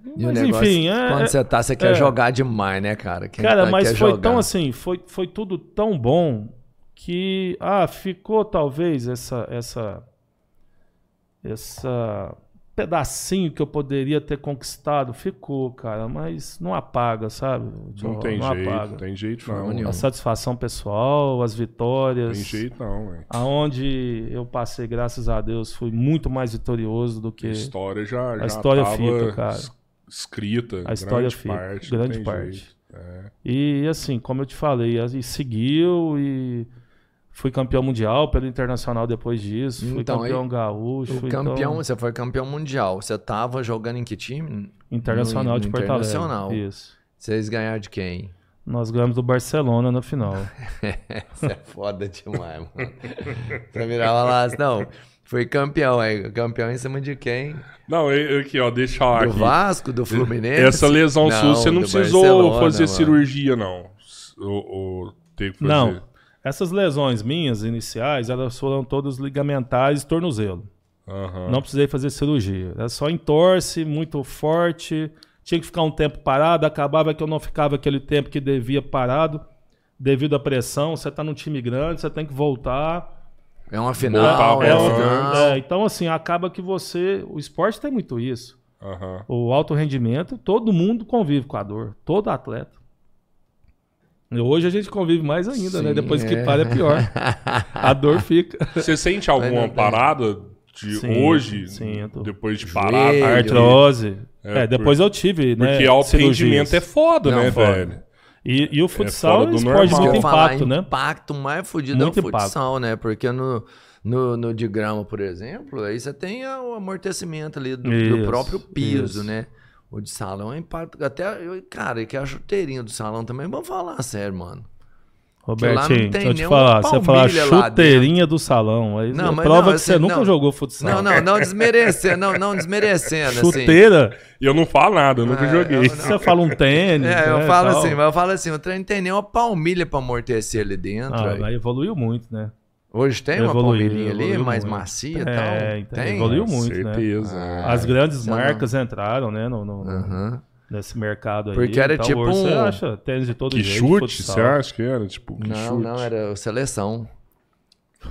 E o Mas negócio, enfim, é- quando é- você tá, você quer é. jogar demais, né, cara? Quem Cara, tá- mas quer foi jogar. tão assim, foi, foi tudo tão bom que ah, ficou talvez essa essa essa pedacinho que eu poderia ter conquistado, ficou, cara, mas não apaga, sabe? Não Tchau, tem jeito, apaga. não tem jeito não. A satisfação pessoal, as vitórias. Tem jeito não, velho. Aonde eu passei, graças a Deus, fui muito mais vitorioso do que A história já, já história tava fica, cara. Es- escrita. A história grande fica, parte, grande parte. É. E assim, como eu te falei, e seguiu e fui campeão mundial pelo Internacional depois disso, fui Então, campeão aí, gaúcho, fui campeão, então, você foi campeão mundial. Você tava jogando em que time? Internacional no- de no Porto Internacional. Alegre. Isso. Vocês ganharam de quem? Nós ganhamos do Barcelona na final. Isso é foda demais, mano. Você virava lá, não, foi campeão aí. Campeão em cima de quem? Não, eu- aqui, ó, deixa eu Do aqui. Vasco, do Fluminense? Essa lesão sua, você não precisou Barcelona, fazer mano. cirurgia, não. Ou, ou teve que fazer. Não. Essas lesões minhas iniciais, elas foram todas ligamentares e tornozelo. Aham. Não precisei fazer cirurgia. Era só entorse, muito forte. Tinha que ficar um tempo parado. Acabava que eu não ficava aquele tempo que devia parado. Devido à pressão, você tá num time grande, você tem que voltar. É uma final, é uma. É, então, assim, acaba que você. O esporte tem muito isso. Aham. O alto rendimento, todo mundo convive com a dor. Todo atleta. E hoje a gente convive mais ainda, né? Sim, Depois que é. para é pior. A dor fica. Você sente alguma parada de Sim, hoje, sinto. depois de parar? Joelho. Artrose. É, É, depois eu tive, né? Porque alto cirurgias. rendimento é foda, Não, né, foda. velho? E, e o futsal fora é do esporte normal. muito impacto, né? impacto mais fudido Muito é o futsal, né? Porque no, no, no de grama, por exemplo, aí você tem o amortecimento ali do, do Isso, próprio piso, isso. né? O de salão é impacto. Até, eu, cara, e que a chuteirinha do salão também, vamos falar sério, mano. Tem deixa eu te falar. Você falar lá chuteirinha do salão. Aí Não, mas prova não, que você assim, nunca não. jogou futsal. Não, não, não desmerecendo, não, não desmerecendo, assim. Chuteira? E eu não falo nada, eu nunca É, joguei. eu- Você fala um tênis. É, eu né, falo tal. assim, mas eu falo assim, o trem não tem nem uma palmilha pra amortecer ali dentro. Ah, aí. mas evoluiu muito, né? Hoje tem uma Evoluiu, palmilhinha ali, mais muito. macia e É, tal? então, Tem? evoluiu muito, né? certeza. Ah, As grandes eu não- marcas entraram, né? No, no- Aham. Nesse mercado aí. Porque era Então, tipo Você um- acha tênis de todo Que jeito. chute, você acha que era? Tipo, que Não, chute? não, era seleção.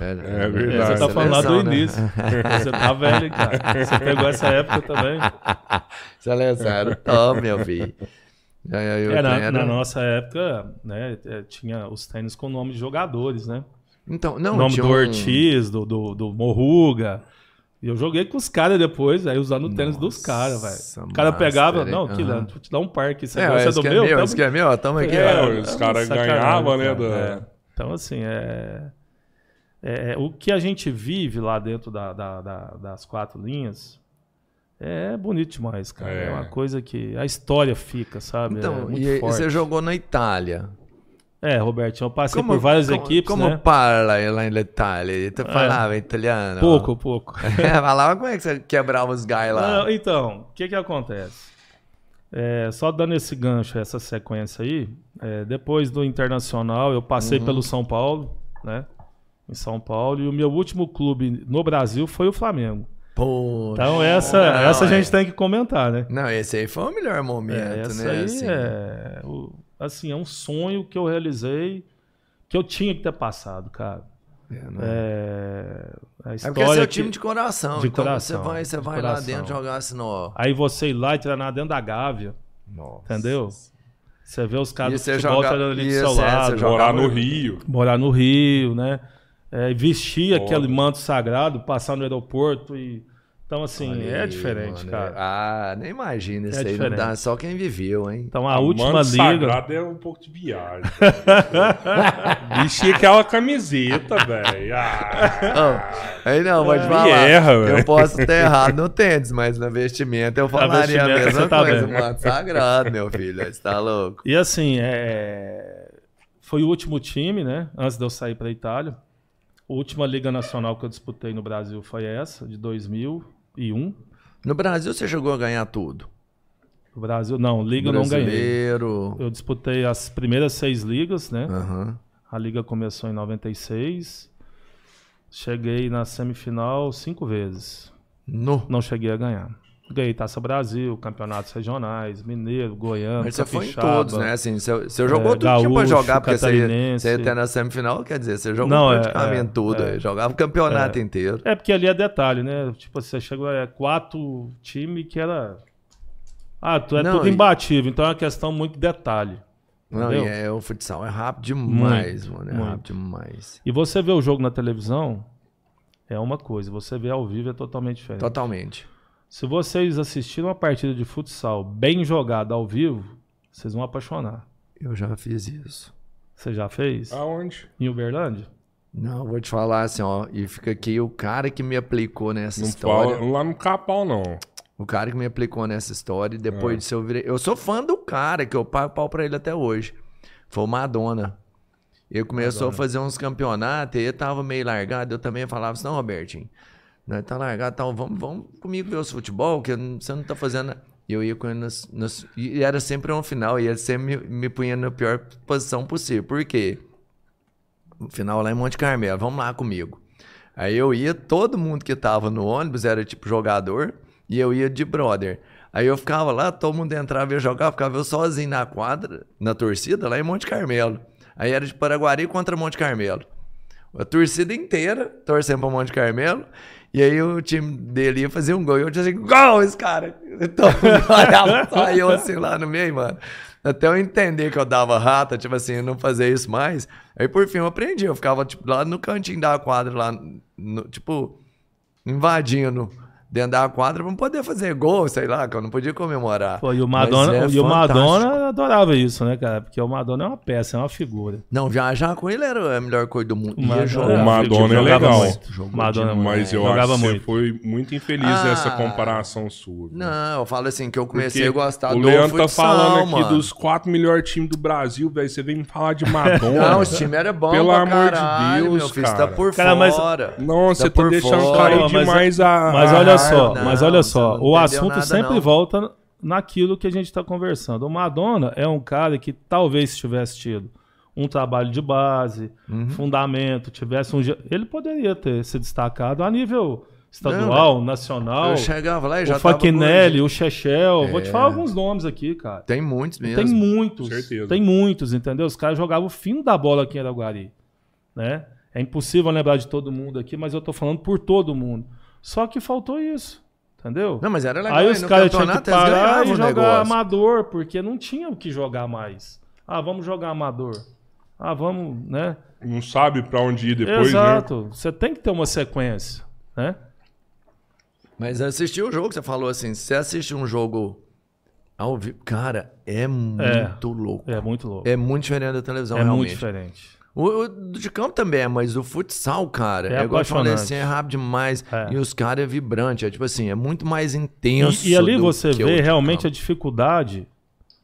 Era, É É, verdade. você tá falando lá do Seleção, né? início. Você tá velho, cara. Você pegou essa época também. Seleção era top, meu filho. Já, já, eu É, na, era- na nossa época, né, é, tinha os tênis com nome de jogadores, né? Então, O não, nome tinha do um- Ortiz, do, do, do Morruga. E eu joguei com os caras depois, aí usando o tênis dos caras, velho. O cara master, pegava, não, Aham. Quilano, vou te dar um par aqui. Você É, gosta esse do que é meu? meu, Tamo- que é meu, ó, tamo aqui. É, ó. os caras sacanagem, ganhavam, né, da- É. Então, assim, é... é- é, o que a gente vive lá dentro da- da- da- das quatro linhas é bonito demais, cara. É. É. uma coisa que a história fica, sabe? é Então, muito e, e forte. você jogou na Itália. É, Robertinho, eu passei por várias como, equipes, como né? parla lá na Itália? Tu falava italiano? Pouco, pouco. falava como é que você quebrava os guys lá? Não, então, o que que acontece? É, só dando esse gancho, essa sequência aí, é, depois do Internacional, eu passei Uhum. pelo São Paulo, né? Em São Paulo, e o meu último clube no Brasil foi o Flamengo. Pô, Então essa, não, essa a é. gente tem que comentar, né? Não, esse aí foi o melhor momento, É, essa né? aí assim. é, o- assim, é um sonho que eu realizei, que eu tinha que ter passado, cara. É, É, a É história porque é que- time de coração. de então coração, você vai, você vai lá coração. dentro jogar assim, ó. Aí você ir lá e treinar dentro da Gávea, Nossa. entendeu? Você vê os caras do você futebol joga- treinando ali do seu lado, Morar no Rio. morar no Rio, né? É, vestir Foda. aquele manto sagrado, passar no aeroporto e... Então, assim, Olha é aí, diferente, mano, cara. é- Ah, nem imagina isso É aí. Não dá, só quem viveu, hein? Então, a, A última Mano liga... Sagrado é um pouco de viagem. Vestia aquela camiseta, velho. Ah, aí não, te É, falar. erra, eu posso ter errado no tênis, mas no vestimento eu falaria a mesma tá coisa. bem. Mano, sagrado, meu filho. Você tá louco? E assim, é... foi o último time, né? Antes de eu sair para a Itália. A última Liga Nacional que eu disputei no Brasil foi essa, de 2001. No Brasil você chegou a ganhar tudo. O Brasil, não, Liga eu não ganhei. Eu disputei as primeiras seis ligas, né? Aham. A liga começou em 96. Cheguei na semifinal cinco vezes. No. Não cheguei a ganhar. Ganhei Taça Brasil, campeonatos regionais, Mineiro, Goiano, Mas você foi em todos, né? Assim, você, você jogou É, tudo que tinha pra gaúcho, jogar, porque você ia, você ia ter na semifinal, quer dizer, você jogou Não, é, praticamente é, tudo. é. aí, jogava o campeonato inteiro. É porque ali é detalhe, né? Tipo, você chegou a quatro times que era. Ah, tu é Não, tudo e- imbatível, então é uma questão muito detalhe. Não, entendeu? e é, o futsal é rápido demais, Muito, mano. É muito. rápido demais. E você vê o jogo na televisão é uma coisa, você vê ao vivo é totalmente diferente. Totalmente. Se vocês assistiram uma partida de futsal bem jogada ao vivo, vocês vão apaixonar. Eu já fiz isso. Você já fez? aonde? Em Uberlândia? Não, vou te falar assim, ó. E fica aqui o cara que me aplicou nessa Não história. fala, lá no Capão, não. O cara que me aplicou nessa história. e É. Depois disso eu virei. Eu sou fã do cara, que eu pago pau pra ele até hoje. Foi o Madonna. Ele começou Madonna. a fazer uns campeonatos, ele tava meio largado. Eu também falava assim: não, Robertinho, né, tá largado, então vamos, vamos comigo ver os futebol, que você não tá fazendo. E eu ia com ele nas, nas, E era sempre um final, e ele sempre me, me punha na pior posição possível. Por quê? Final lá em Monte Carmelo, vamos lá comigo. Aí eu ia, todo mundo que tava no ônibus era tipo jogador, e eu ia de brother. Aí eu ficava lá, todo mundo entrava e jogava, ficava eu sozinho na quadra, na torcida, lá em Monte Carmelo. Aí era de Paraguari contra Monte Carmelo. A torcida inteira torcendo pra Monte Carmelo. E aí o time dele ia fazer um gol. E eu tinha assim, gol esse cara! Então, saiu assim lá no meio, mano. Até eu entender que eu dava rata, tipo assim, não fazer isso mais. Aí por fim eu aprendi. Eu ficava, tipo, lá no cantinho da quadra, lá, no, tipo, invadindo dentro da quadra pra poder fazer gol, sei lá, que eu não podia comemorar. Pô, e o Madonna, é e o Madonna adorava isso, né, cara? Porque o Madonna é uma peça, é uma figura. Não, viajar com ele era a melhor coisa do mundo. O Madonna, o Madonna é legal. Muito. Madonna, mas eu acho que você foi muito infeliz ah, nessa comparação sua. Não, eu falo assim, que eu comecei Porque a gostar o do Leandro tá falando aqui mano. dos quatro melhores times do Brasil, velho. Você vem me falar de Madonna. não, os times eram bons Pelo amor caralho, de Deus, meu filho, cara. Você tá por cara, fora. Mas... Não, você tá, tá deixando cair demais a... Mas olha só, mas olha só, o assunto nada, sempre não. volta naquilo que a gente está conversando. O Madonna é um cara que talvez tivesse tido um trabalho de base, uhum. fundamento, tivesse um. Ele poderia ter se destacado a nível estadual, não, nacional. Eu chegava lá e já O Faquinelli, o Chechel. É. Vou te falar é. alguns nomes aqui, cara. Tem muitos mesmo. Tem muitos. Certeza. Tem muitos, entendeu? Os caras jogavam o fim da bola aqui em Araguari. Né? É impossível lembrar de todo mundo aqui, mas eu tô falando por todo mundo. Só que faltou isso. Entendeu? Não, mas era legal. Aí os caras tinham que parar e jogar negócio. amador, porque não tinha o que jogar mais. Ah, vamos jogar amador. Ah, vamos, né? Não sabe para onde ir depois, né? Exato. Né? Você tem que ter uma sequência, né? Mas assistir o jogo, você falou assim, você assiste um jogo ao vivo, cara, é muito é, louco. É muito louco. É muito diferente da televisão, é realmente. muito diferente. O, o, de campo também é, mas o futsal, cara, é, é igual eu falei assim, é rápido demais. É. E os caras é vibrante, é tipo assim, é muito mais intenso. E, e ali você vê realmente a dificuldade,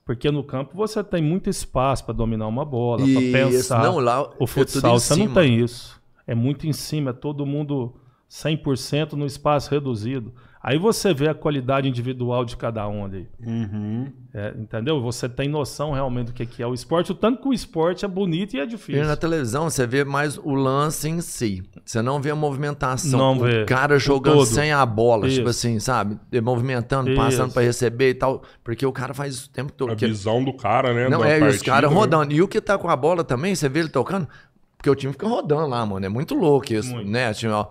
porque no campo você tem muito espaço para dominar uma bola, para pensar. Não, lá o é futsal você cima. não tem isso. É muito em cima, é todo mundo 100% no espaço reduzido. Aí você vê a qualidade individual de cada um ali. Uhum. É, entendeu? Você tem noção realmente do que, que é o esporte. O tanto que o esporte é bonito e é difícil. E na televisão você vê mais o lance em si. Você não vê a movimentação. Não o vê. cara jogando sem a bola, Isso. tipo assim, sabe? Movimentando, Isso. passando para receber e tal. Porque o cara faz isso o tempo todo. A visão do cara, né? Não, é, e os caras né? rodando. E o que tá com a bola também, você vê ele tocando. Porque o time fica rodando lá, mano. É muito louco isso, muito. né? Assim, ó.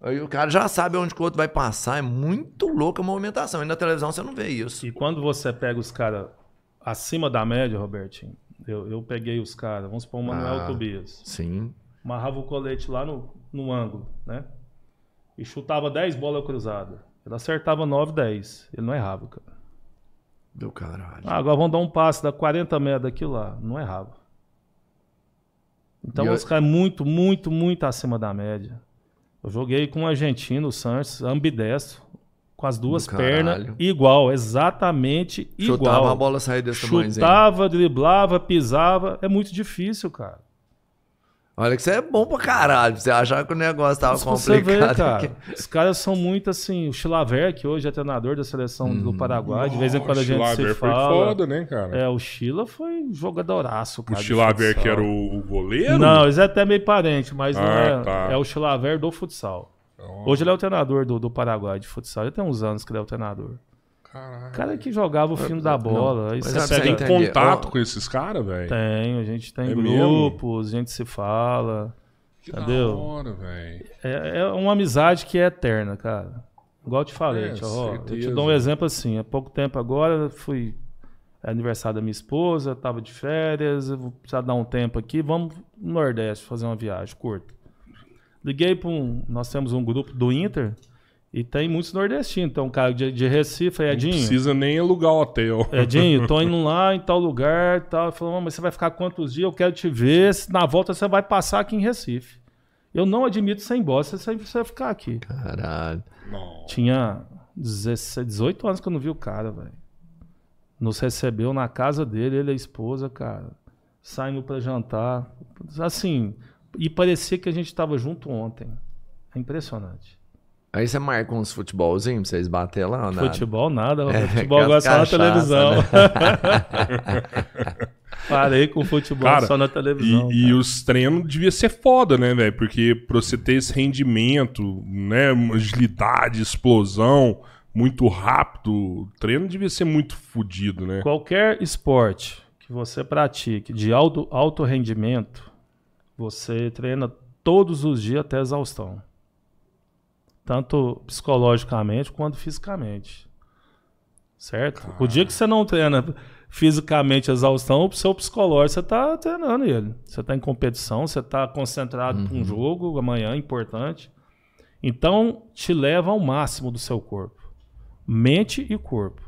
Aí o cara já sabe onde o outro vai passar. É muito louca a movimentação. E na televisão você não vê isso. E quando você pega os caras acima da média, Robertinho, eu, eu peguei os caras, vamos supor o Manuel ah, Tobias. Sim. Amarrava o colete lá no, no ângulo, né? E chutava 10 bolas cruzadas. Ele acertava 9, 10. Ele não errava, cara. Meu caralho. Ah, agora vamos dar um passe da 40 metros daquilo lá. Não errava. Então, e os eu... caras muito, muito, muito acima da média. Eu joguei com um argentino, o Santos, ambidestro, com as duas pernas igual, exatamente igual. Chutava a bola sair desse Chutava, driblava, pisava. É muito difícil, cara. Olha que você é bom pra caralho. Você achar que o negócio tava complicado. Você vê, cara. Os caras são muito assim. O Chilaver, que hoje é treinador da seleção hum, do Paraguai, de vez em quando a gente se fala. foi foda, né, cara? É, o Chila foi jogadoraço, cara. O Chilaver que era o, o, goleiro? Não, eles é até meio parente, mas ah, não é. Tá. É o Chilaver do futsal. Hoje ele é o treinador do, do Paraguai de futsal. Já tem uns anos que ele é o treinador. Caralho. cara que jogava o filme da bola. Aí você tem contato com esses caras, velho? Tem, a gente tem é grupos, mesmo? a gente se fala. Que entendeu? Da hora, velho. É, é uma amizade que é eterna, cara. Igual eu te falei, é, tia, ó, eu te dou um exemplo assim. Há pouco tempo agora, fui é aniversário da minha esposa, tava de férias, vou precisar dar um tempo aqui, vamos no Nordeste fazer uma viagem curta. Liguei para um. Nós temos um grupo do Inter. E tem muitos nordestinos. Então, cara de, de Recife, Edinho. Não precisa nem alugar o hotel. Edinho, tô indo lá em tal lugar tal. Ele falou, mas você vai ficar quantos dias? Eu quero te ver. Na volta você vai passar aqui em Recife. Eu não admito sem bosta você vai ficar aqui. Caralho. Tinha 16, 18 anos que eu não vi o cara, velho. nos recebeu na casa dele, ele e a esposa, cara. Saímos para jantar. Assim, e parecia que a gente estava junto ontem. É impressionante. Aí você marca uns futebolzinhos pra vocês bater lá ou nada? Futebol nada, É, futebol agora só na televisão. né? Parei com o futebol Cara, só na televisão. E, e os treinos devia ser foda, né, velho? Porque pra você ter esse rendimento, né, agilidade, explosão, muito rápido, o treino devia ser muito fodido, né? Qualquer esporte que você pratique de alto, alto rendimento, você treina todos os dias até exaustão. Tanto psicologicamente quanto fisicamente. Certo? O dia que você não treina fisicamente exaustão, o seu psicológico você está treinando ele. Você está em competição, você está concentrado para um jogo amanhã importante. Então, te leva ao máximo do seu corpo. Mente e corpo.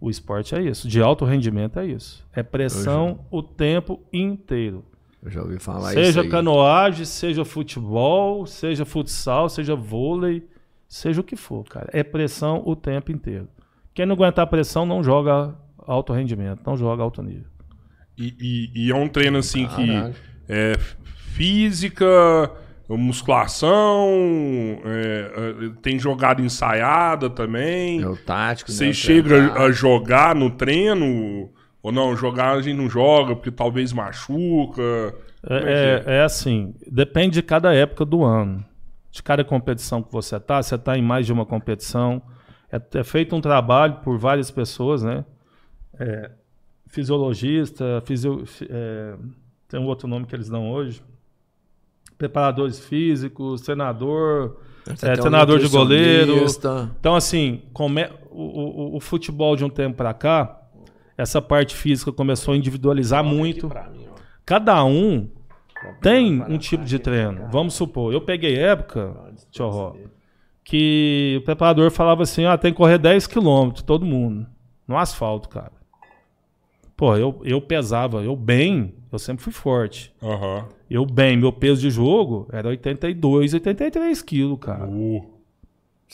O esporte é isso. De alto rendimento é isso. É pressão o tempo inteiro. Eu já ouvi falar isso seja canoagem, seja futebol, seja futsal, seja vôlei, seja o que for, cara. É pressão o tempo inteiro. Quem não aguentar pressão não joga alto rendimento, não joga alto nível. E, e- e é um treino assim Caralho. que é física, musculação, é, é, tem jogada ensaiada também. É o tático, né? Você o chega treinado. a jogar no treino? Ou não, jogar a gente não joga porque talvez machuca. Como É, que é- é assim, depende de cada época do ano. De cada competição que você tá, você tá em mais de uma competição. É, é feito um trabalho por várias pessoas, né? É, fisiologista, fisio, fi- é, tem um outro nome que eles dão hoje. Preparadores físicos, treinador, é, tem um treinador de goleiro. Então, assim, come- o, o- o futebol de um tempo para cá, essa parte física começou a individualizar muito. Cada um tem um tipo de treino. Vamos supor, eu peguei época, tchau, que o preparador falava assim: ah, tem que correr 10 quilômetros, todo mundo, no asfalto, cara. Pô, eu, eu pesava, eu bem, eu sempre fui forte. Aham. Eu bem, meu peso de jogo era 82, 83 quilos, cara. Uh,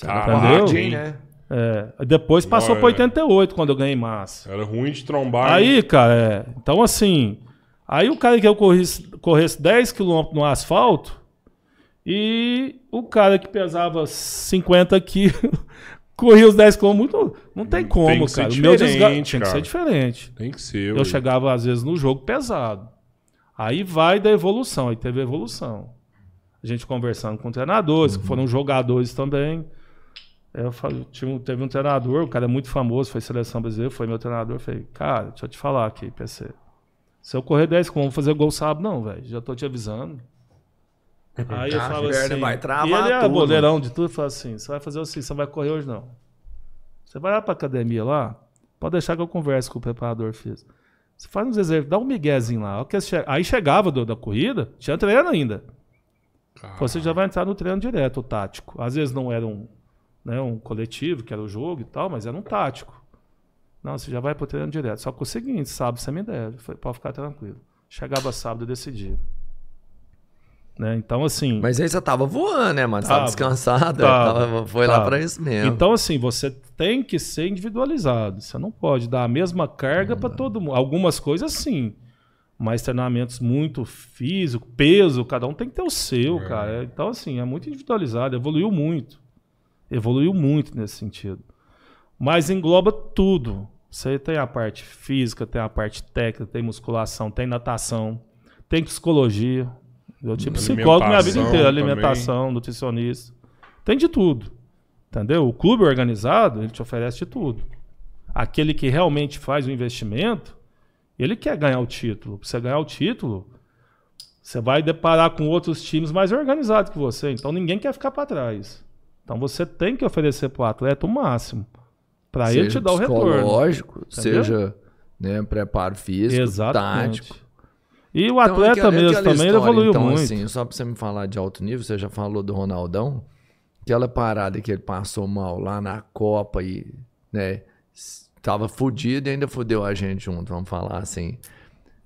Entendeu? Né? É, depois passou para é. 88 quando eu ganhei massa. era ruim de trombar. Aí, cara, é, então assim, aí o cara que eu corresse, corresse 10 km no asfalto e o cara que pesava 50 quilos corria os 10 km muito, não tem como, Tem que ser cara. O meu desgaste diferente, tem que cara. ser diferente. Tem que ser. Eu chegava às vezes no jogo pesado. Aí vai da evolução, aí teve evolução. A gente conversando com treinadores, que foram jogadores também. Eu falei, tinha teve um treinador, o cara é muito famoso, foi seleção brasileira, foi meu treinador. Eu falei, cara, deixa eu te falar aqui, PC. Se eu correr 10 como fazer gol sábado, não, velho. Já tô te avisando. Aí eu A falo assim. vai travar e ele é tudo. boleirão de tudo, fala assim: você vai fazer assim, você vai correr hoje não. Você vai lá pra academia lá, pode deixar que eu converse com o preparador físico. Você faz uns exercícios, dá um miguezinho lá. Aí chegava do- da corrida, tinha treino ainda. Você já vai entrar no treino direto, o tático. Às vezes não era um, né, um coletivo, que era o jogo e tal, mas era um tático. Não, você já vai pro treino direto. Só que o seguinte, sábado você me deve. Falei, pode ficar tranquilo. Chegava sábado e decidia. Né? Então, assim. Mas aí você tava voando, né, mano? Você tava Tava. descansado. Tava. tava- foi lá pra isso mesmo. Então, assim, você tem que ser individualizado. Você não pode dar a mesma carga para todo mundo. Algumas coisas, sim. Mas treinamentos muito físico, peso, cada um tem que ter o seu, É. cara. Então, assim, é muito individualizado. Evoluiu muito. Evoluiu muito nesse sentido. Mas engloba tudo. Você tem a parte física, tem a parte técnica, tem musculação, tem natação, tem psicologia. Eu tive psicólogo minha vida Alimentação inteira, também. alimentação, nutricionista. Tem de tudo. Entendeu? O clube organizado, ele te oferece de tudo. Aquele que realmente faz o investimento, ele quer ganhar o título. Para você ganhar o título, você vai deparar com outros times mais organizados que você. Então ninguém quer ficar para trás. Então você tem que oferecer para o atleta o máximo. Para ele te dar o retorno. psicológico, Entendeu? seja né, preparo físico, Exatamente. tático. E o Então, atleta aquela- mesmo aquela também história, evoluiu então, muito. Assim, só pra você me falar de alto nível, você já falou do Ronaldão, aquela parada que ele passou mal lá na Copa e, né, tava fudido e ainda fudeu a gente junto, vamos falar assim.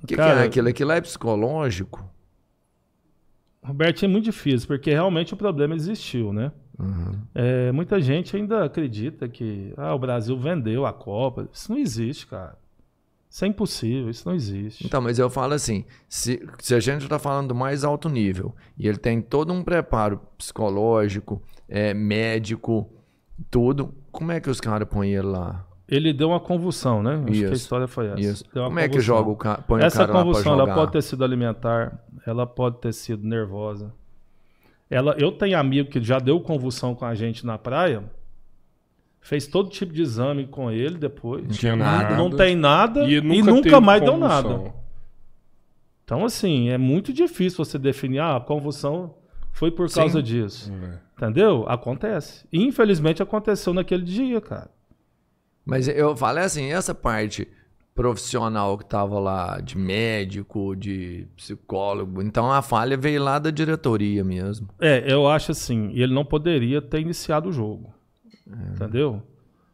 O que, que Cara, é aquilo? Aquilo é psicológico? Roberto é muito difícil, porque realmente o problema existiu, né? É, muita gente ainda acredita que ah, o Brasil vendeu a Copa. Isso não existe, cara. Isso é impossível, isso não existe. Então, mas eu falo assim: se, se a gente está falando do mais alto nível e ele tem todo um preparo psicológico, é, médico, tudo, como é que os caras põem ele lá? Ele deu uma convulsão, né? Acho que a Isso, história foi essa. Isso. Como é que convulsão. joga o cara, põe o Essa cara lá pra convulsão, ela pode ter sido alimentar, ela pode ter sido nervosa. Ela, eu tenho amigo que já deu convulsão com a gente na praia, fez todo tipo de exame com ele depois. Não tinha nada. Não tem nada e nunca, nunca, teve mais deu convulsão. nada. Então, assim, é muito difícil você definir, ah, a convulsão foi por Sim. causa disso. É. Entendeu? Acontece. E, infelizmente aconteceu naquele dia, cara. Mas eu falei assim, essa parte profissional que tava lá, de médico, de psicólogo, então a falha veio lá da diretoria mesmo. É, eu acho assim, ele não poderia ter iniciado o jogo. Entendeu?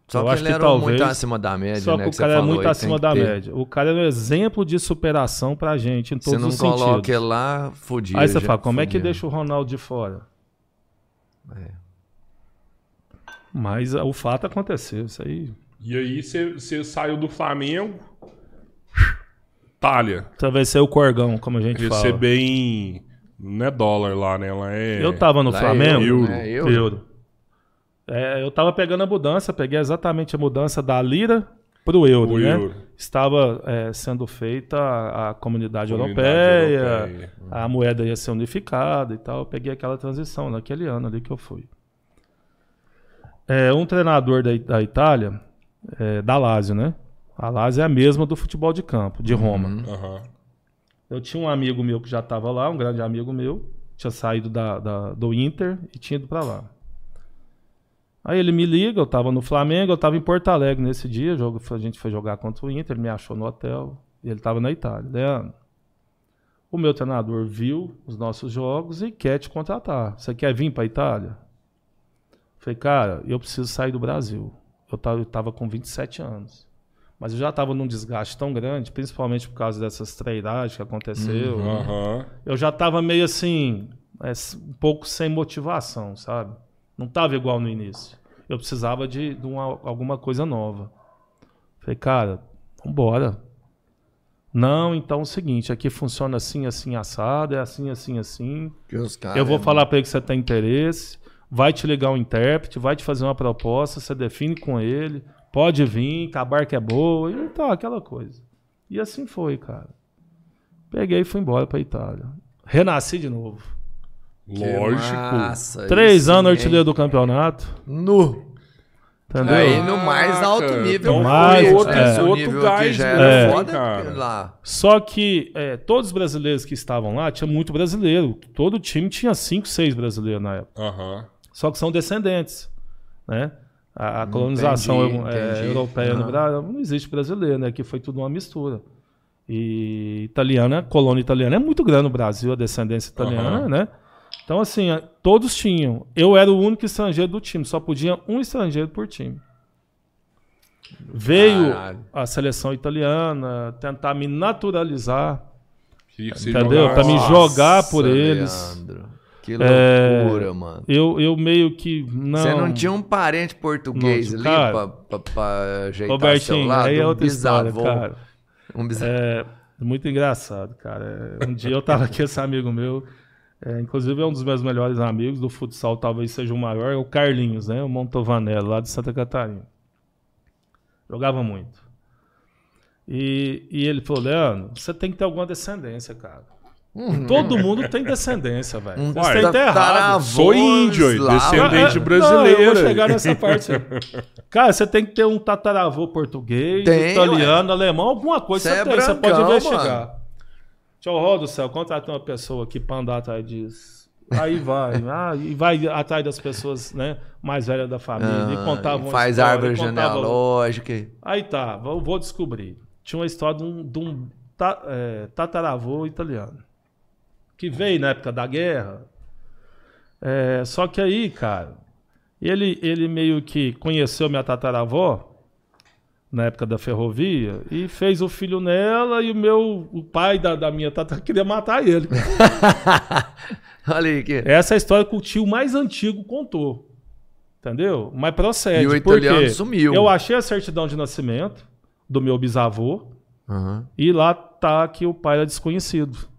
Só Eu que acho ele que era talvez- muito acima da média, Só né? que o você cara é falou muito acima da ter. média. O cara é um exemplo de superação pra gente em Se todos não os coloca sentidos. ele lá, fudido. Aí você fala, como é que deixa o Ronaldo de fora? É. Mas ah, o fato aconteceu, isso aí. E aí você saiu do Flamengo, Itália, Atravessei o Corgão, como a gente fala. receber em... Não é dólar lá, né? Ela é... Eu tava no Lá é Flamengo. Euro. né? Euro. Euro. É, eu tava pegando a mudança, peguei exatamente a mudança da lira pro euro, O né? euro. Estava é, sendo feita a, a comunidade, Comunidade europeia, europeia. a moeda ia ser unificada e tal. Eu peguei aquela transição naquele ano ali que eu fui. É, um treinador da, da Itália, é, da Lazio, né? A Lazio é a mesma do futebol de campo, de Roma. Aham. Eu tinha um amigo meu que já estava lá, um grande amigo meu, tinha saído da, da- do Inter e tinha ido para lá. Aí ele me liga, eu tava no Flamengo, eu tava em Porto Alegre nesse dia, jogo, a gente foi jogar contra o Inter, ele me achou no hotel, e ele tava na Itália. Leandro, o meu treinador viu os nossos jogos e quer te contratar. Você quer vir para Itália? Falei, cara, eu preciso sair do Brasil. Eu tava, eu tava com 27 anos. Mas eu já tava num desgaste tão grande, principalmente por causa dessas trairagens que aconteceu. Aham. Eu já tava meio assim, é, um pouco sem motivação, sabe? Não tava igual no início. Eu precisava de, de uma- alguma coisa nova. Falei, cara, vambora. Não, então é o seguinte, aqui funciona assim, assim, assado, é assim, assim, assim. Caras Eu vou é falar para ele que você tem interesse, vai te ligar um intérprete, vai te fazer uma proposta, você define com ele, pode vir, que a barca é boa, e tá, aquela coisa. E assim foi, cara. Peguei e fui embora pra Itália. Renasci de novo. Que Lógico. massa, Três isso, anos hein? artilheiro do campeonato. Nu. Entendeu? Aí no mais alto nível. no mais, foi, outro- né? é. O outro nível gás que já era é. foda cara. lá. Só que é, todos os brasileiros que estavam lá, tinha muito brasileiro. Todo time tinha cinco, seis brasileiros na época. Só que são descendentes, né? A, a colonização Entendi, é, entendi. europeia no. Brasil não existe brasileiro, né? Que foi tudo uma mistura. E italiana, colônia italiana é muito grande no Brasil, a descendência italiana, Aham. né? Então, assim, todos tinham. Eu era o único estrangeiro do time, só podia um estrangeiro por time. Veio Caralho. a seleção italiana tentar me naturalizar, Entendeu? Pra me jogar por Nossa, eles. Leandro. Que É, loucura, mano. eu, eu meio que. Não, Você não tinha um parente português Não, ali cara. pra, pra, pra ajeitar seu Robertinho, lado? aí é um outra história, cara. Um bisavô. É muito engraçado, cara. É, Um dia eu tava aqui, esse amigo meu, é, inclusive é um dos meus melhores amigos do futsal, talvez seja o maior, é o Carlinhos, né? O Montovanello, lá de Santa Catarina. Jogava muito. E, e ele falou, Leandro, você tem que ter alguma descendência, cara. Todo mundo tem descendência, velho. Um Você tem que ter errado. tataravô Sou índio, descendente É, brasileiro. Não, eu vou chegar nessa parte. aí. Cara, você tem que ter um tataravô português, Tem, italiano, alemão, alguma coisa Cê você é tem. Você pode brancão, investigar. Tchau, Ró do céu, contrata uma pessoa aqui pra andar atrás disso. Aí vai, ah, e vai atrás das pessoas né, mais velhas da família. e Ah, contava uma faz história, árvore e contava- genealógica. e- Aí tá, vou, vou descobrir. Tinha uma história de um, de um ta- é, tataravô italiano. Que veio na época da guerra. É, só que aí, cara, ele, ele meio que conheceu minha tataravó na época da ferrovia e fez o filho nela e o meu o pai da, da minha tataravó queria matar ele. Olha aí que. Essa é a história que o tio mais antigo contou. Entendeu? Mas procede. E o italiano sumiu. Eu achei a certidão de nascimento do meu bisavô Aham. e lá tá que o pai era desconhecido.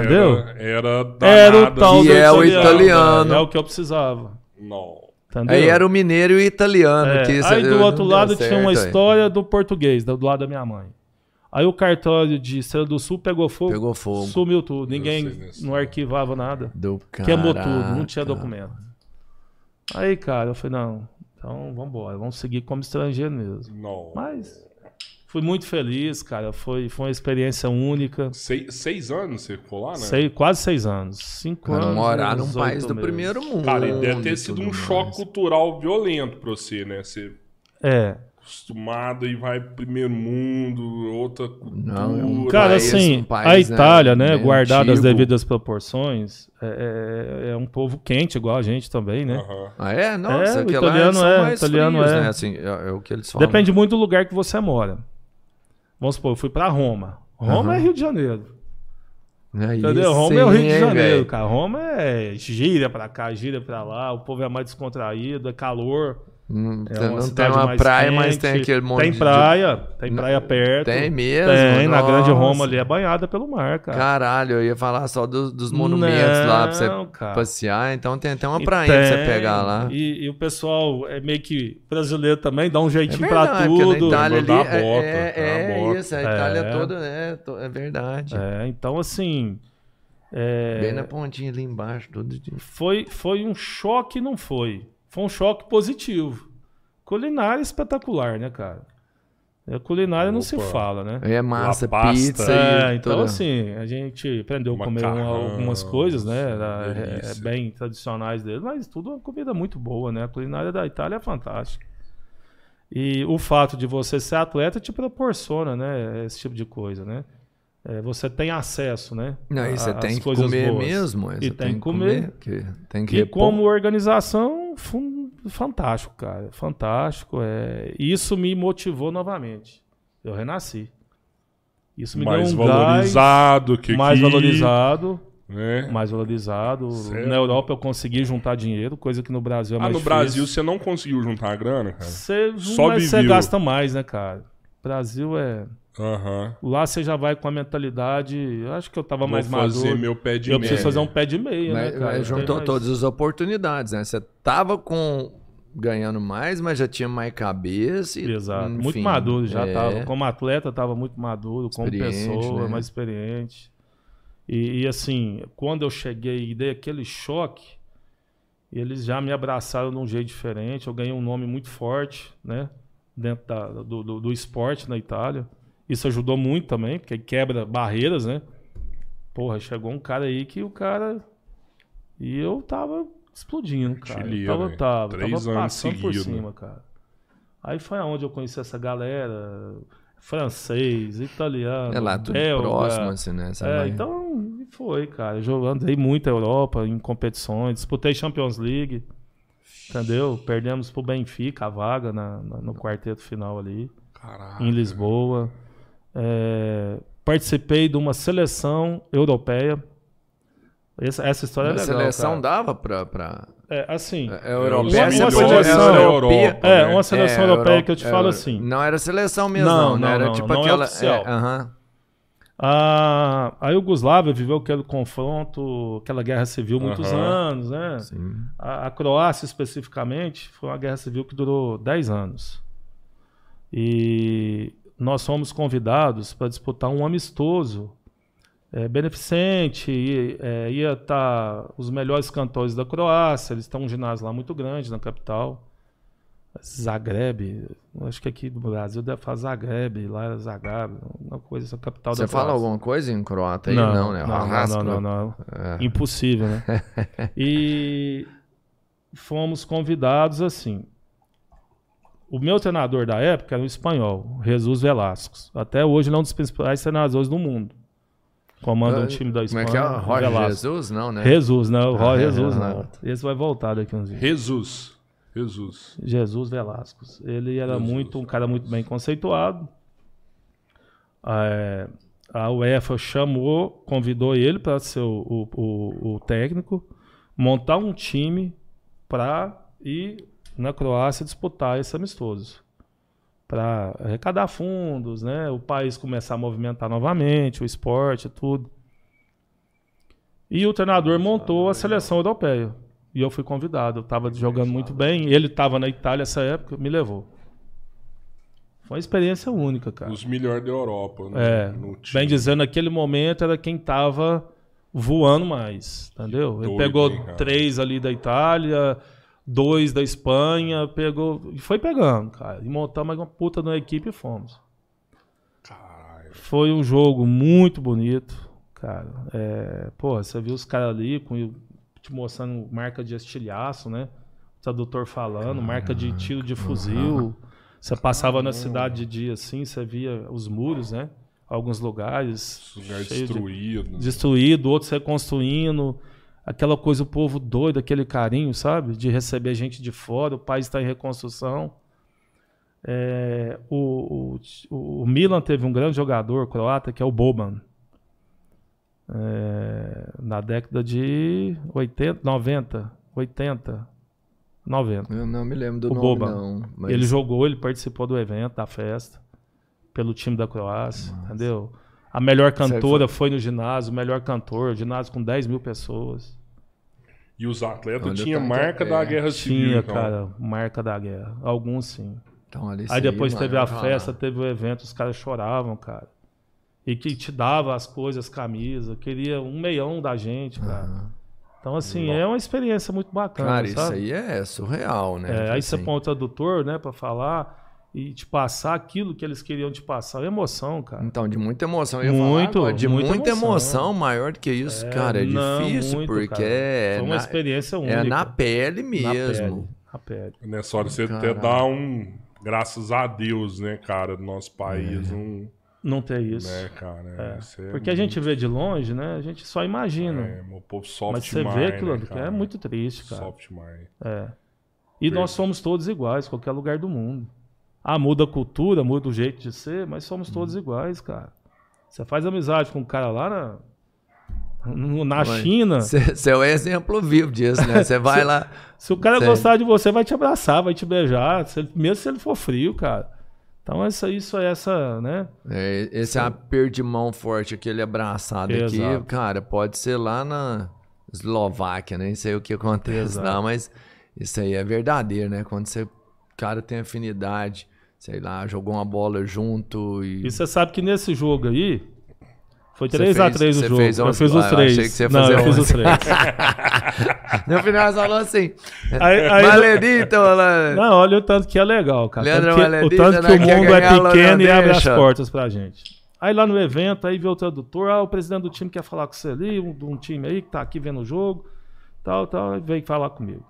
Entendeu? Era, era. Era o tal Que do é o italiano. italiano. É o que eu precisava. Não. Entendeu? Aí era o mineiro e o italiano. É, que isso aí do outro lado certo, tinha uma aí. história do português, do lado da minha mãe. Aí o cartório de Estrela do Sul pegou fogo, Pegou fogo. sumiu tudo. Ninguém não arquivava nada. Do Queimou caraca. tudo, não tinha documento. Aí, cara, eu falei, não, então vamos embora, vamos seguir como estrangeiro mesmo. Não. Mas fui muito feliz, cara. Foi, foi uma experiência única. Seis, seis anos você ficou lá, né? Sei, quase seis anos. Cinco Cara, anos. morar e num 18 país do meses. primeiro mundo. Cara, e deve ter sido um mais. choque cultural violento pra você, né? Você É. acostumado e vai pro primeiro mundo, outra cultura. Não, é um Cara, país- assim, um país, a Itália, né, né, guardada as devidas proporções, é, é- é um povo quente, igual a gente também, né? Aham. Ah, é? Nossa, É, o que lá italiano é, mais italiano frios, é. né? Assim, é, é o que eles falam. Depende muito do lugar que você mora. Vamos supor, eu fui pra Roma. Roma Aham. é Rio de Janeiro. É Entendeu? Roma é o Rio de Janeiro, cara. Roma é gira pra cá, gira pra lá. O povo é mais descontraído, é calor. Hum, É não tem uma praia, mas quente. tem aquele monte Tem de- praia, tem praia perto. Tem mesmo? Tem, na Grande Nossa. Roma ali é banhada pelo mar, cara. Caralho, eu ia falar só dos, dos monumentos lá pra você Não, cara. passear. Então tem até uma praia pra você pegar lá. E, e o pessoal é meio que brasileiro também, dá um É jeitinho pra verdade, na tudo. Itália ali Mandar a é, bota, é, a é bota. isso, a Itália É. toda é, é verdade. É, então assim. é, Bem na pontinha ali embaixo, tudo de... foi, foi um choque, não foi. Foi um choque positivo. Culinária espetacular, né, cara? A culinária não se Opa. fala, né? É massa, pasta. pizza É, e então toda- assim, a gente aprendeu a comer uma- algumas coisas, né? Era, é, delícia. bem tradicionais deles, mas tudo é uma comida muito boa, né? A culinária da Itália é fantástica. E o fato de você ser atleta te proporciona, né? Esse tipo de coisa, né? É, você tem acesso, né? Não, e você a- tem que coisas comer boas. mesmo. é, E você tem que comer. que- tem que E repor. como organização, fantástico, cara. Fantástico. É... Isso me motivou novamente. Eu renasci. Isso me mais deu um valorizado que gás mais aqui, valorizado. Né? Mais valorizado. Certo. Na Europa eu consegui juntar dinheiro, coisa que no Brasil é Ah, mais no difícil. Brasil você não conseguiu juntar a grana, cara? Você, Só mas você gasta mais, né, cara? Brasil é. Aham. Lá você já vai com a mentalidade. Eu acho que eu tava Vou mais fazer maduro. meu pé de eu preciso meia. fazer um pé de meia, Mas, né, cara? mas Eu tenho juntou mais- todas as oportunidades, né? Você tava com ganhando mais, mas já tinha mais cabeça. E, Exato. enfim, muito maduro já é. tava. Como atleta, tava muito maduro. Como pessoa, né? mais experiente. E, e, assim, quando eu cheguei e dei aquele choque, eles já me abraçaram de um jeito diferente. Eu ganhei um nome muito forte, né? Dentro da- do, do, do esporte na Itália. Isso ajudou muito também, porque quebra barreiras, né? Porra, chegou um cara aí que o cara. E eu tava explodindo, cara. Eu Chileno, tava, hein? tava, Três tava anos passando por seguido. cima, cara. Aí foi aonde eu conheci essa galera, francês, italiano, É lá, tudo belga. próximo, assim, né? Você É, vai- então foi, cara. Eu andei muito a Europa em competições, disputei Champions League, entendeu? Perdemos pro Benfica a vaga na- na- no quarteto final ali, Caraca. em Lisboa. É, participei de uma seleção europeia. Essa, essa história é a legal, seleção cara. dava pra. pra... É, assim, É, É, europeia, uma seleção é Europa, europeia. é, né? uma seleção É, europeia Euro- que eu te é, falo assim. Não era seleção mesmo, Não, não. não, era não, tipo não é aquela. aham. A, a Iugoslávia viveu aquele confronto, aquela guerra civil muitos anos, né? A, a Croácia, especificamente, foi uma guerra civil que durou 10 anos. E nós fomos convidados para disputar um amistoso é, beneficente. E, é, ia estar os melhores cantores da Croácia. Eles têm um ginásio lá muito grande na capital. Zagreb, acho que aqui do Brasil deve falar Zagreb, lá era Zagreb, uma coisa, essa capital Você da fala Croácia. alguma coisa em croata aí? Não, né? Não, Arrasca. não, não, não. É. Impossível, né? e fomos convidados assim. O meu treinador da época era um espanhol, Jesus Velasquez. Até hoje ele é um dos principais treinadores do mundo. Comanda um time da Como Espanha. é que é? Roger Velasquez. Jesus? Não, né? Jesus, não, o Ah, Roger é, Jesus é, não. Esse vai voltar daqui uns dias. Jesus. Jesus. Jesus Velasquez. Ele era Jesus. muito um cara muito bem conceituado. É, a UEFA chamou, convidou ele para ser o, o- o- o técnico, montar um time para e na Croácia disputar esse amistoso para arrecadar fundos, né? O país começar a movimentar novamente, o esporte, tudo. E o treinador montou a seleção europeia. E eu fui convidado. Eu estava jogando muito bem. Ele estava na Itália essa época, me levou. Foi uma experiência única, cara. Os melhores da Europa, né? É, bem dizendo, naquele momento era quem estava voando mais, entendeu? Ele Doido, pegou hein, três ali da Itália, dois da Espanha, pegou e foi pegando, cara. E montamos uma puta na equipe e fomos. Caralho. Foi um jogo muito bonito, cara. É, pô, você viu os caras ali com, te mostrando marca de estilhaço, né? O tradutor falando, marca de tiro de fuzil. Você passava na cidade de dia assim, você via os muros, né? Alguns lugares. Lugar cheio de- destruído. destruído, outros reconstruindo. Aquela coisa, o povo doido, aquele carinho, sabe? De receber gente de fora, o país está em reconstrução. É, o, o, o Milan teve um grande jogador croata, que é o Boban. É, na década de 80, 90, 80, 90. Eu não me lembro do O nome, Boban. não. mas- Ele jogou, ele participou do evento, da festa, pelo time da Croácia, entendeu? A melhor cantora foi no ginásio, o melhor cantor, ginásio com 10 mil pessoas. E os atletas Olha o tinham tanto- marca é. da Guerra Civil. Tinha, então. cara, marca da guerra. Alguns sim. Então, ali Aí depois mano, teve a festa, teve o evento, os caras choravam, cara. E que te dava as coisas, camisa, queria um meião da gente, cara. Então, assim, é uma experiência muito bacana, Cara, isso sabe? aí é surreal, né? É, Tipo aí você assim, põe o tradutor, né, pra falar e te passar aquilo que eles queriam te passar. É emoção, cara. Então, de muita emoção. Eu Muito, agora, de muita muita, emoção. emoção. maior do que isso, cara. É Não, difícil, muito, porque cara. é, Foi uma na, experiência única. é na pele Na mesmo. pele, na pele. Nessa hora você até dá um. Graças a Deus, né, cara, do nosso país. É. Um, Não ter isso. né, cara? É. isso é Porque a gente vê de longe, né? A gente só imagina. É, meu povo soft Mas você mind, vê aquilo né, cara? é muito triste, cara. Soft mind. É. E nós somos todos iguais, qualquer lugar do mundo. Ah, muda a cultura, muda o jeito de ser, mas somos todos iguais, cara. Você faz amizade com um cara lá na, na China. Você é o exemplo vivo disso, né? Você vai lá. Se o cara gostar de você, vai te abraçar, vai te beijar, se ele- mesmo se ele for frio, cara. Então, essa, isso é essa, né? É, esse aperto de mão forte, aquele abraçado aqui, Exato. cara, pode ser lá na Eslováquia, nem sei o que acontece Exato. lá, mas isso aí é verdadeiro, né? Quando você, cara, tem afinidade, sei lá, jogou uma bola junto e. E você sabe que nesse jogo aí. Foi Você 3x3 fez- o jogo. fez eu fiz Ah, os eu três. achei que você ia Não, eu fiz os onze. três. No final falou assim. Aí- aí- Maledito, lá. Não, olha o tanto que é legal, cara. Leandro Tanto que- o tanto que né, o quer mundo é pequeno e não abre as portas pra gente. Aí lá no evento, aí vê o tradutor, ah, o presidente do time quer falar com você ali, um, de um time aí que tá aqui vendo o jogo, tal, tal, aí veio falar comigo.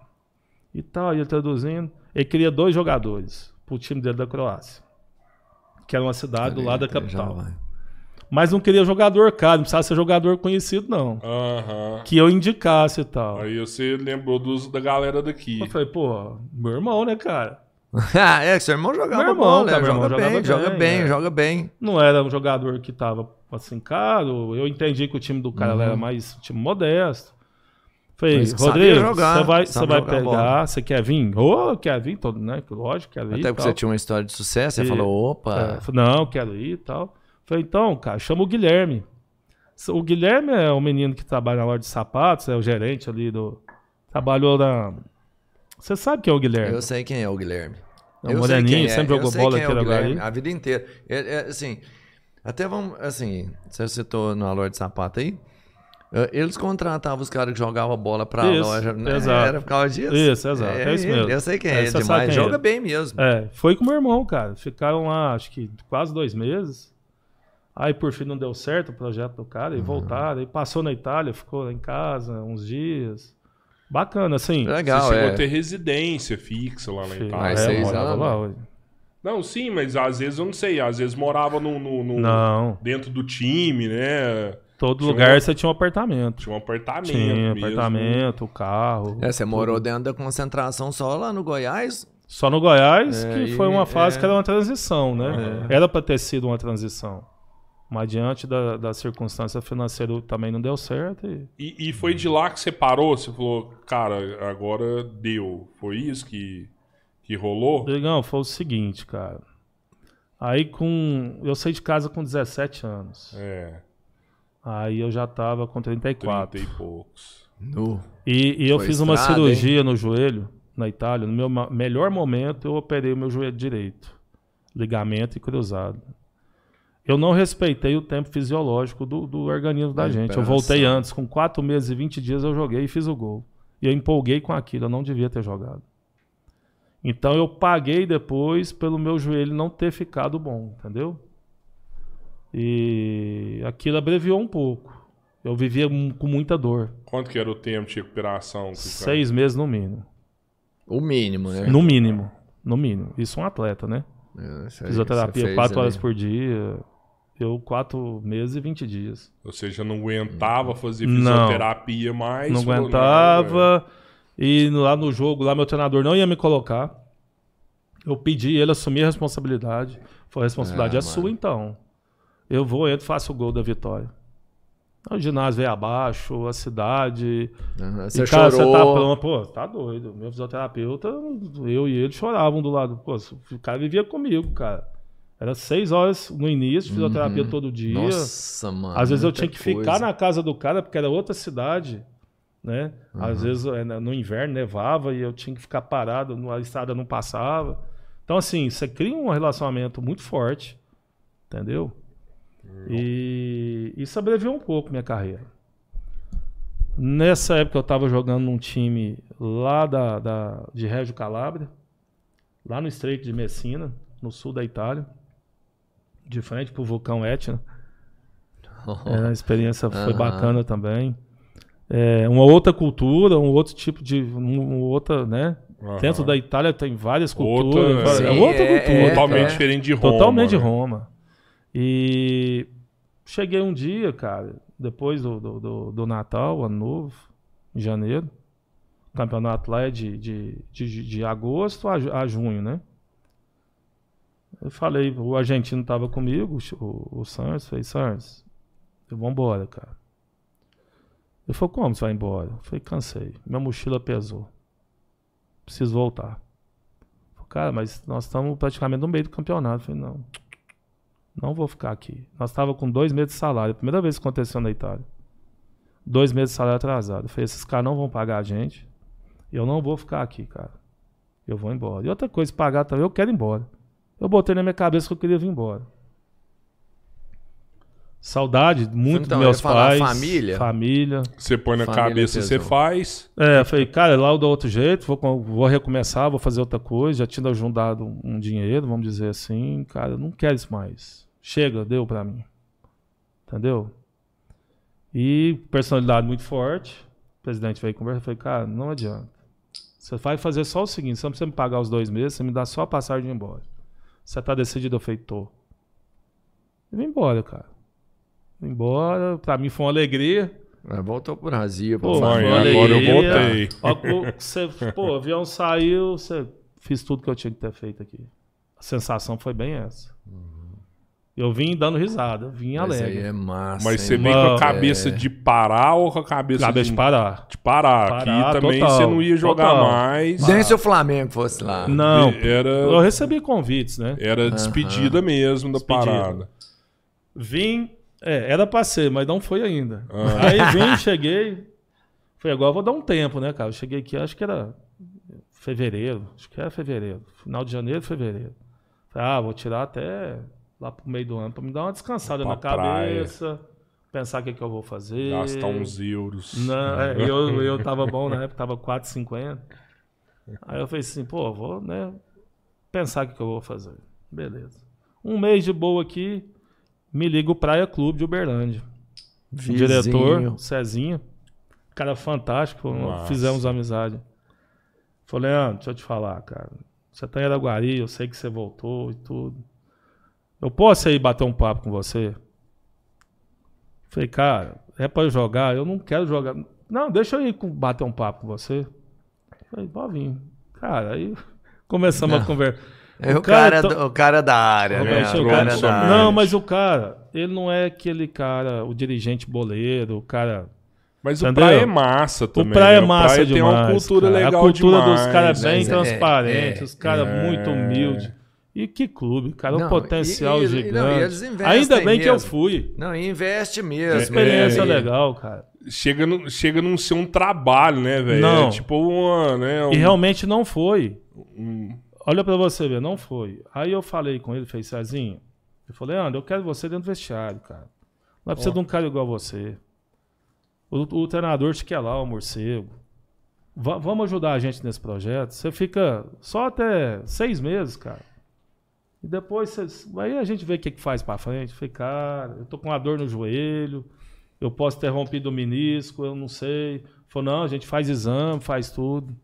E tal, e ele traduzindo. Ele queria dois jogadores pro time dele da Croácia. Que era uma cidade do lado da Já capital. Mas não queria jogador caro, não precisava ser jogador conhecido, não. Aham. Que eu indicasse e tal. Aí você lembrou dos, da galera daqui. Eu falei, pô, meu irmão, né, cara? Ah, é, seu irmão jogava Meu irmão, bola, meu joga, irmão bem, jogava joga bem, é. joga bem. não era um jogador que tava assim caro. Eu entendi que o time do cara era mais um time modesto. Falei. Mas Rodrigo, jogar, você vai, você vai jogar pegar, bola." você quer vir? Ô, quer vir, todo, né? Lógico, quero ir. Até porque tal. você tinha uma história de sucesso, você E- falou, É, opa. falei, não, quero ir e tal. Falei, então, cara, chama o Guilherme. O Guilherme é o menino que trabalha na loja de sapatos, é o gerente ali do. Trabalhou na. Você sabe quem é o Guilherme? Eu sei quem é o Guilherme. É um sei moreninho, é, sempre eu jogou sei bola é aqui o no Guilherme, Guarani. A vida inteira. É, é, assim, até vamos, assim, você citou na loja de sapato aí, eles contratavam os caras que jogavam bola pra Isso, loja, né? exato. Era por causa disso. Isso, exato, é isso ele, mesmo. Eu sei quem É, é, demais. quem é Joga ele. bem mesmo. É, foi com meu irmão, cara. Ficaram lá, acho que quase dois meses. Aí por fim não deu certo o projeto do cara e Uhum. voltaram. Aí passou na Itália, ficou lá em casa uns dias. Bacana, assim. Legal, você chegou é. a ter residência fixa lá na Itália. Mas é, seis morava anos, lá, ué. Não, sim, mas às vezes eu não sei. Às vezes morava no, no- no- Não, dentro do time, né? Todo Tinha lugar um- você tinha um apartamento. Tinha um apartamento. Tinha mesmo. apartamento, carro. É, você morou dentro da concentração só lá no Goiás? Só no Goiás, É, que foi uma fase é. que era uma transição, né? Era pra ter sido uma transição. Mas diante da, da circunstância financeira também não deu certo. E... E, e foi de lá que você parou? Você falou, cara, agora deu. Foi isso que, que rolou? Legal, foi o seguinte, cara. Aí com. Eu saí de casa com 17 anos. É, Aí eu já tava com 34. 30 e poucos. Nu. E, e eu Foi fiz uma estrada, cirurgia no joelho, na Itália. No meu melhor momento, eu operei o meu joelho direito. Ligamento e cruzado. Eu não respeitei o tempo fisiológico do, do organismo da Da gente. Eu voltei antes, com 4 meses e 20 dias eu joguei e fiz o gol. E eu empolguei com aquilo, eu não devia ter jogado. Então eu paguei depois pelo meu joelho não ter ficado bom, entendeu? E aquilo abreviou um pouco. Eu vivia com muita dor. Quanto que era o tempo de recuperação? Seis meses no mínimo. O mínimo, né? No mínimo. No mínimo. Isso é um atleta, né? É, isso aí Fisioterapia fez quatro horas por dia. Eu quatro meses e 20 dias. Ou seja, não aguentava fazer Não. fisioterapia mais. não aguentava. E lá no jogo, lá meu treinador não ia me colocar. Eu pedi ele assumir a responsabilidade. Foi a responsabilidade Ah, é sua, então. Eu vou, entro, faço o gol da vitória. O ginásio veio abaixo, a cidade. E, Você cara, você tá chorou. pronto. Pô, tá doido. Meu fisioterapeuta, eu e ele choravam do lado. Pô, o cara vivia comigo, cara. Era seis horas no início, de fisioterapia todo dia. Uhum. Nossa, mano. Às vezes eu tinha que ficar coisa. na casa do cara, porque era outra cidade, né? Uhum. Às vezes eh, no inverno nevava e eu tinha que ficar parado, a estrada não passava. Então, assim, você cria um relacionamento muito forte, entendeu? E isso abreviou um pouco minha carreira. Nessa época eu estava jogando num time lá da, da, de Reggio Calabria, lá no Estreito de Messina, no sul da Itália, de frente pro vulcão Etna. É, a experiência foi bacana também. É, uma outra cultura, um outro tipo de. Um, um outra, né? Aham. Dentro da Itália tem várias Outra- culturas. Sim, é outra é- cultura. é- Totalmente é. diferente de Roma. Totalmente né? Roma. E cheguei um dia, cara, depois do, do, do, do Natal, ano novo, em janeiro. O campeonato lá é de, de, de, de agosto a, a junho, né? Eu falei, o argentino tava comigo, o, o Santos, falei, Santos, eu vou embora, cara. Ele falou, como você vai embora? Eu falei, cansei. Minha mochila pesou. Preciso voltar. Falei, cara, mas nós estamos praticamente no meio do campeonato. Eu falei, não. Não vou ficar aqui. Nós estávamos com dois meses de salário. Primeira vez que aconteceu na Itália. Dois meses de salário atrasado. Eu falei, esses caras não vão pagar a gente. Eu não vou ficar aqui, cara. Eu vou embora. E outra coisa, pagar também, eu quero ir embora. Eu botei na minha cabeça que eu queria vir embora. Saudade muito Então, dos meus pais. família. Família. Você põe na Família cabeça, você pesou. faz. É, eu falei, cara, lá eu dou outro jeito, vou, vou recomeçar, vou fazer outra coisa. Já tinha juntado um dinheiro, vamos dizer assim. Cara, eu não quero isso mais. Chega, deu pra mim. Entendeu? E personalidade muito forte. O presidente veio conversar. Eu falei, cara, não adianta. Você vai fazer só o seguinte: você não precisa me pagar os dois meses, você me dá só a passagem de ir embora. Você tá decidido, eu falei, tô. E vim embora, cara. Embora. Pra mim foi uma alegria. Aí Voltou pro Brasil. Pô, pra mãe, família. agora eu voltei. Ó, o- Você, pô, o avião saiu, você fiz tudo que eu tinha que ter feito aqui. A sensação foi bem essa. Eu vim dando risada, vim Mas aí alegre. é massa. Mas você vem com a cabeça é. de parar ou com a cabeça, Cabeça de, de parar. de parar? Parar, Aqui também total, você não ia jogar total. mais. Nem se o Flamengo fosse lá. Não, Era, eu recebi convites, né? era despedida mesmo da Despedida. parada. Vim, é, era pra ser, mas não foi ainda. Ah. Aí vim, cheguei. Falei, agora eu vou dar um tempo, né, cara? Eu cheguei aqui, acho que era fevereiro. Acho que era fevereiro. Final de janeiro, fevereiro. Falei, ah, vou tirar até lá pro meio do ano pra me dar uma descansada Pra na cabeça. Pensar o que, que eu vou fazer. Gastar uns euros. Não, é, eu, eu tava bom na época, tava 4,50. Aí eu falei assim, pô, vou, né, pensar o que, que eu vou fazer. Beleza. Um mês de boa aqui, me liga o Praia Clube de Uberlândia. O Vizinho. diretor, Cezinha, cara fantástico, Massa. fizemos amizade. Falei, Leandro, deixa eu te falar, cara. Você tá em Araguari, eu sei que você voltou e tudo. Eu posso ir bater um papo com você? Falei, cara, é pra eu jogar? Eu não quero jogar. Não, deixa eu ir bater um papo com você. Falei, pode vir. Cara, aí começamos a Não. conversar. É o, O cara cara, é tão- o cara da área, né? Roberto, O o cara da área. Não, mas o cara, ele não é aquele cara, o dirigente boleiro, o cara. Mas o Entendeu? praia é massa também. o praia é né? massa praia demais. tem uma cultura cara. legal A cultura demais. dos caras bem Mas é- transparentes, é- os caras é. muito humildes. E que clube, cara, Não, um potencial e- e- gigante. não, e eles investem Ainda bem que eu mesmo. fui. Não, e investe mesmo. Experiência é. legal, cara. Chega, no, chega a não ser um trabalho, né, velho? Não. É tipo uma, né? Um, E realmente não foi. um- Olha pra você ver, não foi. Aí eu falei com ele, fez Cezinho. Eu falei, André, eu quero você dentro do vestiário, cara. Nós precisamos de um cara igual você. O, o treinador te quer lá, o morcego. Va- vamos ajudar a gente nesse projeto. Você fica só até seis meses, cara. E depois aí a gente vê o que, que faz pra frente. Falei, cara, eu tô com uma dor no joelho, eu posso ter rompido o menisco, eu não sei. Falou, não, a gente faz exame, faz tudo.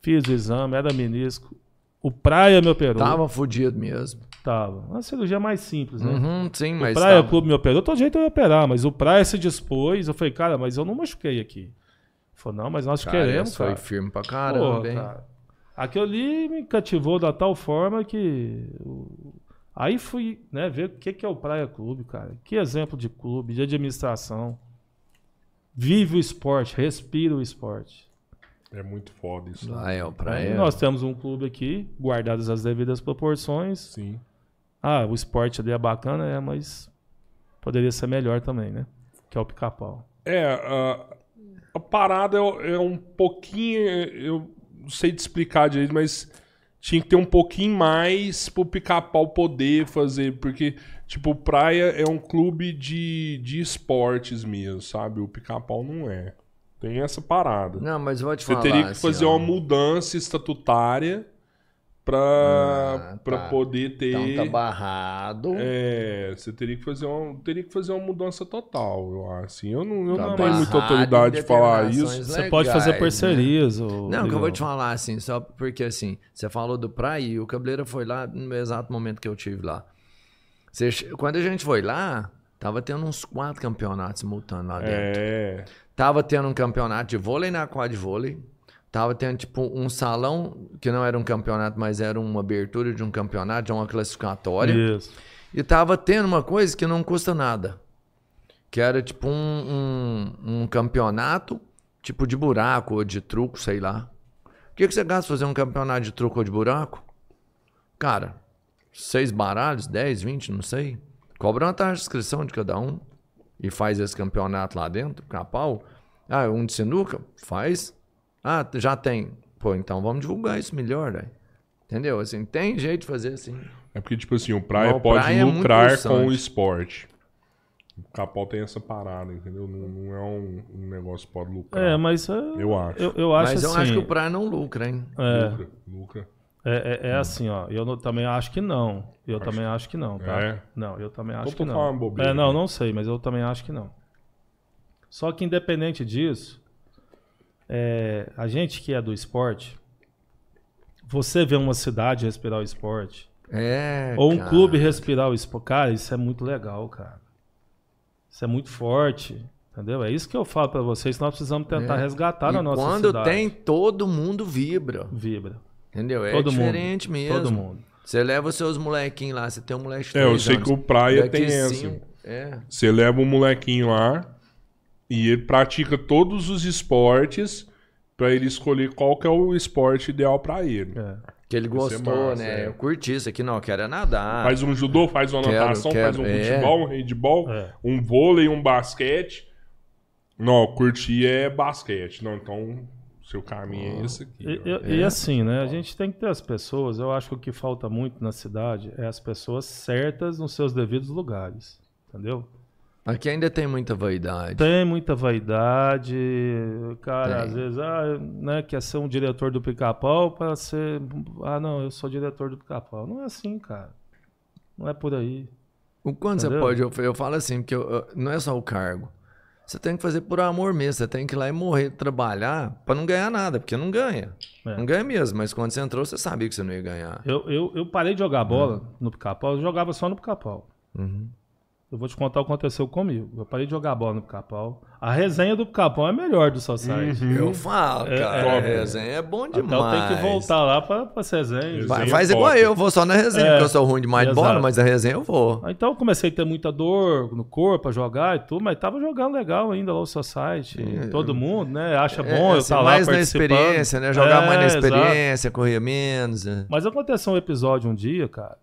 Fiz o exame, era menisco. O Praia me operou. Tava fudido mesmo. Tava. Uma cirurgia mais simples, né? Uhum, sim, O mas. Praia tava- Clube me operou, todo jeito eu ia operar, mas o Praia se dispôs. Eu falei, cara, mas eu não machuquei aqui. Falou, não, mas nós Cara, queremos, esse foi cara. firme pra Porra, caramba, hein? cara. Aquilo ali me cativou da tal forma que. Aí fui né, ver o que, que é o Praia Clube, cara. Que exemplo de clube, de administração. Vive o esporte, respira o esporte. É muito foda isso. Lá é praia. nós temos um clube aqui, guardadas as devidas proporções. Sim. Ah, o esporte ali é bacana, é, mas poderia ser melhor também, né? Que é o pica-pau. É, a, a parada é, é um pouquinho. Eu não sei te explicar direito, mas tinha que ter um pouquinho mais pro pica-pau poder fazer. Porque, tipo, o Praia é um clube de, de esportes mesmo, sabe? O pica-pau não é. Tem essa parada. Não, mas eu vou te Você falar. teria que assim, fazer ó. uma mudança estatutária pra, Ah, pra tá. poder ter. Então tá barrado. É, você teria que fazer uma, teria que fazer uma mudança total, eu acho. Assim, eu não, eu Tá não tenho muita autoridade de falar isso. Você pode fazer legais, parcerias. ô, Não, que eu vou te falar assim, só porque assim, você falou do praia e o Cabeleira foi lá no exato momento que eu tive lá. Você quando a gente foi lá, tava tendo uns quatro campeonatos simultâneos lá dentro. É, Tava tendo um campeonato de vôlei na quadra de vôlei. Tava tendo, tipo, um salão que não era um campeonato, mas era uma abertura de um campeonato, de uma classificatória. Isso. E tava tendo uma coisa que não custa nada. Que era tipo um, um, um campeonato, tipo de buraco ou de truco, sei lá. O que, que você gasta fazer um campeonato de truco ou de buraco? Cara, seis baralhos, 10, 20, não sei. Cobra uma taxa de inscrição de cada um. E faz esse campeonato lá dentro, capau. Ah, um de sinuca? Faz. Ah, já tem. Pô, então vamos divulgar isso melhor, velho. Entendeu? Assim, tem jeito de fazer assim. é porque, tipo assim, o Praia o pode Praia é lucrar com pulsante. o esporte. O Capão tem essa parada, entendeu? Não, não é um, um negócio que pode lucrar. É, mas. é, Eu acho. Eu, eu acho Mas eu assim. acho que o praia não lucra, hein? é, Lucra, lucra. É, é- é assim, ó. Eu não- também acho que não. Eu também acho que não, tá? É? Não, eu também acho tô que não. falando bobeira, é, não, né? não sei, mas eu também acho que não. Só que independente disso, é, a gente que é do esporte, você vê uma cidade respirar o esporte, É. ou um cara. clube respirar o esporte, cara, isso é muito legal, cara. Isso é muito forte, entendeu? É isso que eu falo pra vocês, nós precisamos tentar É. resgatar E na nossa quando cidade. tem, todo mundo vibra. Vibra. Entendeu? É Todo mundo. diferente mesmo. Todo mundo. Você leva os seus molequinhos lá, você tem um moleque de É, eu sei anos. que o Praia tem essa. É. Você leva um molequinho lá e ele pratica todos os esportes pra ele escolher qual que é o esporte ideal pra ele. É. Que ele é gostou, massa, né? é. Eu curti isso aqui, não, eu quero é nadar. Faz um judô, faz uma Quero, natação, quero, faz um é. futebol, um handball, É. um vôlei, um basquete. Não, curtir é basquete. Não, então seu caminho é esse aqui. E, e- e É. assim, né? A gente tem que ter as pessoas. Eu acho que o que falta muito na cidade é as pessoas certas nos seus devidos lugares. Entendeu? Aqui ainda tem muita vaidade. Tem muita vaidade. Cara, Tem. às vezes, ah, né, quer ser um diretor do pica-pau para ser. Ah, não, eu sou diretor do pica-pau. Não é assim, cara. Não é por aí. O quanto você Entendeu? pode. Eu, eu falo assim, porque eu- eu- não é só o cargo. Você tem que fazer por amor mesmo. Você tem que ir lá e morrer, trabalhar pra não ganhar nada, porque não ganha. É. Não ganha mesmo, mas quando você entrou, você sabia que você não ia ganhar. Eu, eu, eu parei de jogar bola Uhum. no pica-pau, eu jogava só no pica-pau. Eu vou te contar o que aconteceu comigo. Eu parei de jogar bola no Pica-Pau. A resenha do Pica-Pau é melhor do Society. Eu falo, É, cara. é. a resenha é bom demais. Então tem que voltar lá pra, pra ser resenha. Resenha. Vai, Resenha faz é igual eu, vou só na resenha, É, porque eu sou ruim demais de bola, exato. mas a resenha eu vou. Então eu comecei a ter muita dor no corpo pra jogar e tudo, mas tava jogando legal ainda lá o Society. Sim, Todo mundo, né? Acha É, bom eu assim, estar lá mais na experiência, né? Jogar É, mais na exato. experiência, correr menos. né? Mas aconteceu um episódio um dia, cara,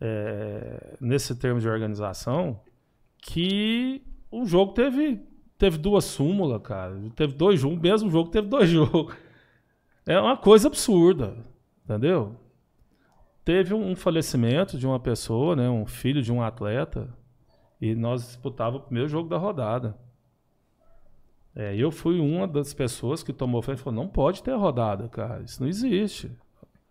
é, nesse termo de organização, que o jogo teve, teve duas súmulas, cara. Teve dois jogos, o mesmo jogo teve dois jogos. É uma coisa absurda, entendeu? Teve um falecimento de uma pessoa, né, um filho de um atleta, e nós disputávamos o primeiro jogo da rodada. É, eu fui uma das pessoas que tomou frente e falou: não pode ter rodada, cara, isso não existe.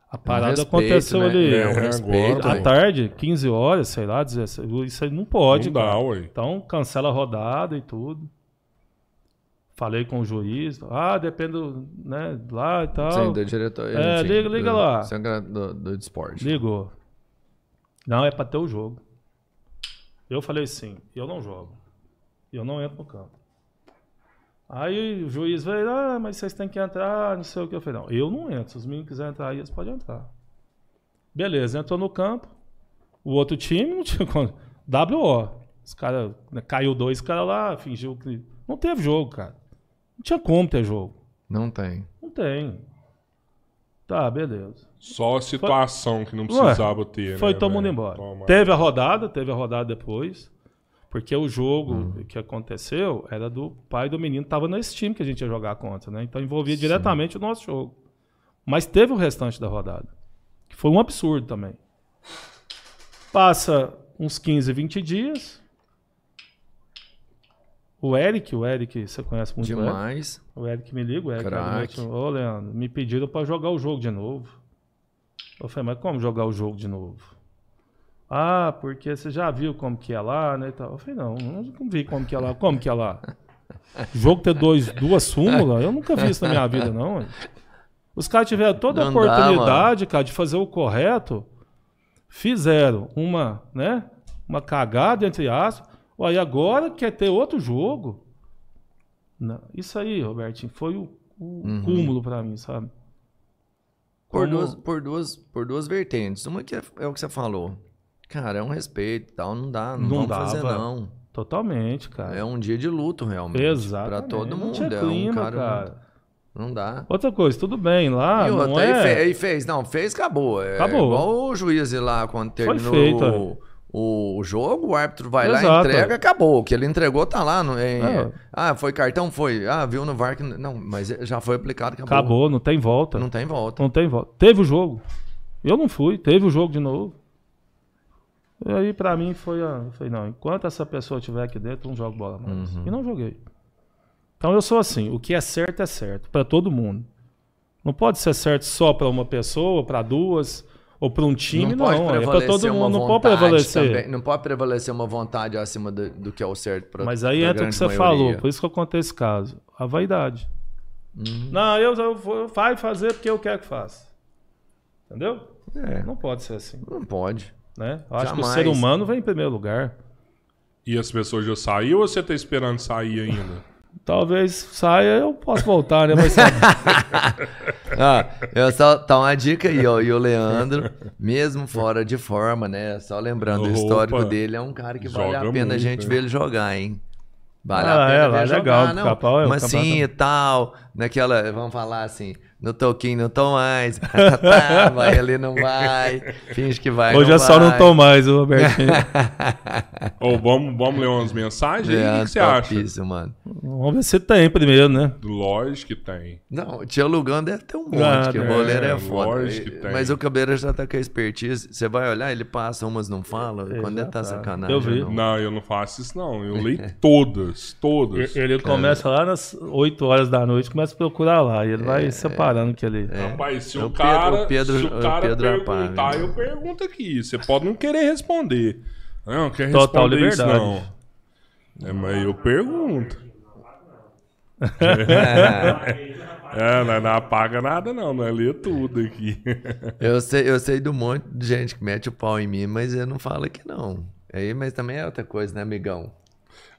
A parada respeito, aconteceu né? ali É, um respeito. né? à velho. tarde, 15 horas, sei lá, 16, isso aí não pode. Não dá, ué. Então cancela a rodada e tudo. Falei com o juiz, ah, depende do, né, lá e tal. Sim, do diretor. É, enfim, liga- liga do, lá. Do, do, do esporte. Ligou. Não, é pra ter o jogo. Eu falei sim, eu não jogo. Eu não entro no campo. Aí o juiz veio, ah, mas vocês têm que entrar, não sei o que. Eu falei, não, eu não entro. Se os meninos quiserem entrar aí, eles podem entrar. Beleza, entrou no campo. O outro time não tinha como. WO. Os caras. né, caiu dois caras lá, fingiu que. Não teve jogo, cara. Não tinha como ter jogo. Não tem. Não tem. Tá, beleza. Só a situação que não precisava ter. Foi né, todo mundo embora. Toma. Teve a rodada, teve a rodada depois. Porque o jogo Uhum. que aconteceu era do pai do menino, tava nesse time que a gente ia jogar contra, né? Então envolvia diretamente o nosso jogo. Mas teve o restante da rodada. Que foi um absurdo também. Passa uns 15, 20 dias. O Eric, o Eric, você conhece muito o Eric? Demais. O Eric me liga, o Eric. Eric, Ô, Leandro, me pediram pra jogar o jogo de novo. Eu falei, mas como jogar o jogo de novo? Ah, porque você já viu como que é lá, né? e tal. Eu falei, não, não vi como que é lá. Como que é lá? Jogo ter dois, duas súmulas? Eu nunca vi isso na minha vida, não. Os caras tiveram toda a Não dá, oportunidade, cara, de fazer o correto. Fizeram uma, né? Uma cagada, entre aspas. Aí agora quer ter outro jogo. Não, isso aí, Robertinho, foi o, o Uhum. cúmulo pra mim, sabe? Por, Como- duas, por, duas, por duas vertentes. Uma que é, é o que você falou. Cara, é um respeito e tal. Não dá. Não, Não vamos fazer, dava. não. Totalmente, cara. É um dia de luto, realmente. Exato. Pra todo mundo. Tinha é clima, um cara. cara. Não dá. Outra coisa, tudo bem, lá e não é... aí, aí fez. Não, fez, acabou. É Acabou. Igual o juiz lá quando terminou feito, o, o jogo, o árbitro vai lá, Exato. entrega, acabou. O que ele entregou tá lá. No, em- É. Ah, foi cartão? Foi. Ah, viu no VAR que. Não, mas já foi aplicado, acabou. Acabou, não tem volta. Não Não... tem volta. tem volta. Teve o jogo. Eu não fui, teve o jogo de novo. E aí, pra mim, foi a. Eu falei, não, enquanto essa pessoa estiver aqui dentro, eu não jogo bola mais. Uhum. E não joguei. Então eu sou assim, o que é certo é certo, pra todo mundo. Não pode ser certo só pra uma pessoa, pra duas, ou pra um time, não. pode é pra prevalecer todo mundo, não pode prevalecer. também. Não pode prevalecer uma vontade acima do, do que é o certo pra Mas aí entra o que você maioria. falou, por isso que eu contei esse caso. A vaidade. Uhum. Não, eu, eu vou vai fazer porque eu quero que faça. Entendeu? É, Não pode ser assim. não pode. Né? Eu acho que o Jamais. ser humano vem em primeiro lugar. E as pessoas já saíram ou você tá esperando sair ainda? Talvez saia, eu posso voltar, né? Mas sabe, Ah, eu só tá uma dica aí, ó. E o Leandro, mesmo fora de forma, né? Só lembrando, o Opa. histórico dele é um cara que vale a pena a muito, gente né? ver ele jogar, hein? Vale Ah, a pena é, ver é jogar, legal, não. É Mas sim e tal, naquela, vamos falar assim, no toquinho não tô mais, tá, vai ali não vai, finge que vai, hoje não é só não vai. tô mais, o Robertinho. Ou vamos, vamos ler umas mensagens? O que É, que você acha? topíssimo, mano. Vamos ver se tem primeiro, né? Lógico que tem. Não, o Tia Lugão deve ter um monte, Ah, que o é, goleiro é foda. lógico que tem. Mas o Cabreira já tá com a expertise. Você vai olhar, ele passa, umas não fala. Quando ele tá Exato. sacanagem. Eu vi. não. Não, eu não faço isso não. Eu leio todas, todas. Ele começa lá nas 8 horas da noite, começa a procurar lá. E ele vai separando que ele. Rapaz, se É o, o cara, Pedro- o Pedro- se o cara o Pedro perguntar, apaga. eu pergunto aqui. Você pode não querer responder. Não, quer Total responder isso liberdade. não. É, mas eu pergunto. É, não, não apaga nada não, não é ler tudo aqui. Eu sei, eu sei do monte de gente que mete o pau em mim, mas ele não fala que não. Aí, mas também é outra coisa, né, amigão?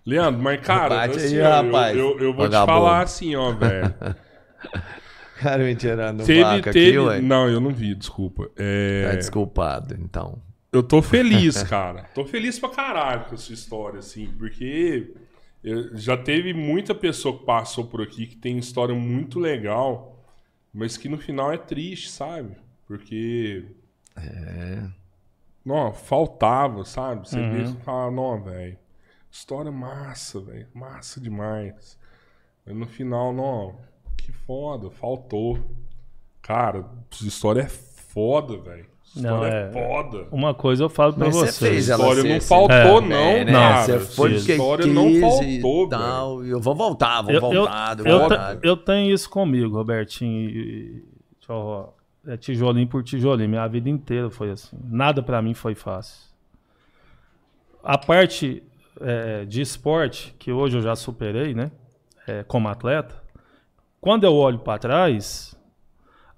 Leandro, mas cara, assim, aí, ó, rapaz. eu, eu, eu vou Vagabundo. te falar assim, ó, velho. Cara, me tirando teve, teve. aqui, ué. não, eu não vi, desculpa. É, Tá desculpado, então. Eu tô feliz, cara. Tô feliz pra caralho com essa história, assim, porque eu- já teve muita pessoa que passou por aqui que tem história muito legal, mas que no final é triste, sabe? Porque. É. Não, faltava, sabe? Você Uhum. vê e fala, não, velho. História massa, velho. Massa demais. Mas no final, não, que foda, faltou. Cara, essa história é foda, velho. Não, História é... é- foda. Uma coisa eu falo pra Mas você vocês. fez ela história ser não assim, faltou, É, não, É, né? cara. Você foi história quis não e faltou, velho. tal, e eu vou voltar, vou Eu, eu, voltar, eu, te- voltar. eu tenho isso comigo, Robertinho. e- eu- é tijolinho por tijolinho. Minha vida inteira foi assim. Nada pra mim foi fácil. A parte é, de esporte, que hoje eu já superei, né? é, como atleta. Quando eu olho pra trás,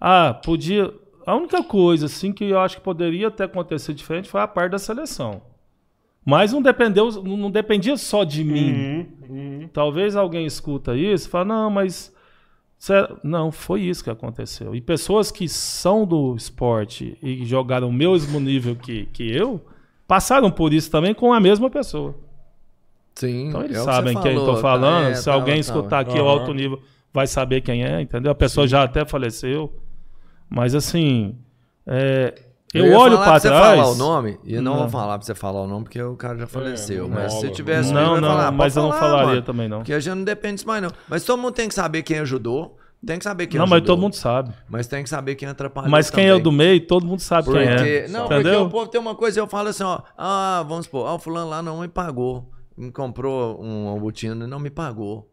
ah, podia. A única coisa assim que eu acho que poderia ter acontecido diferente foi a parte da seleção. Mas não dependeu, não dependia só de mim. Uhum, uhum. Talvez alguém escuta isso e fala, não, mas. Não, foi isso que aconteceu. E pessoas que são do esporte e jogaram o mesmo nível que, que eu, passaram por isso também com a mesma pessoa. Sim, Então eles é o que sabem você quem tô falando. é, Se tá, alguém tá. escutar aqui o Aham. alto nível, vai saber quem é, entendeu? A pessoa já até faleceu. Mas assim. é, eu, ia olho falar para pra você trás. falar o nome, e não, Não. vou falar pra você falar o nome, porque o cara já faleceu. não mas se rola, tivesse Não, eu ia não, falar, mas eu não falar, falaria mano, também, não. Porque a gente não depende disso mais, não. Mas todo mundo tem que saber quem ajudou, tem que saber quem Não, ajudou. mas todo mundo sabe. Mas tem que saber quem atrapalhou Mas quem é também. o do meio, todo mundo sabe Porque, quem é. não, entendeu? porque o povo tem uma coisa, eu falo assim, ó, ah, vamos supor, ah, o fulano lá não me pagou, me comprou um albutino e não me pagou.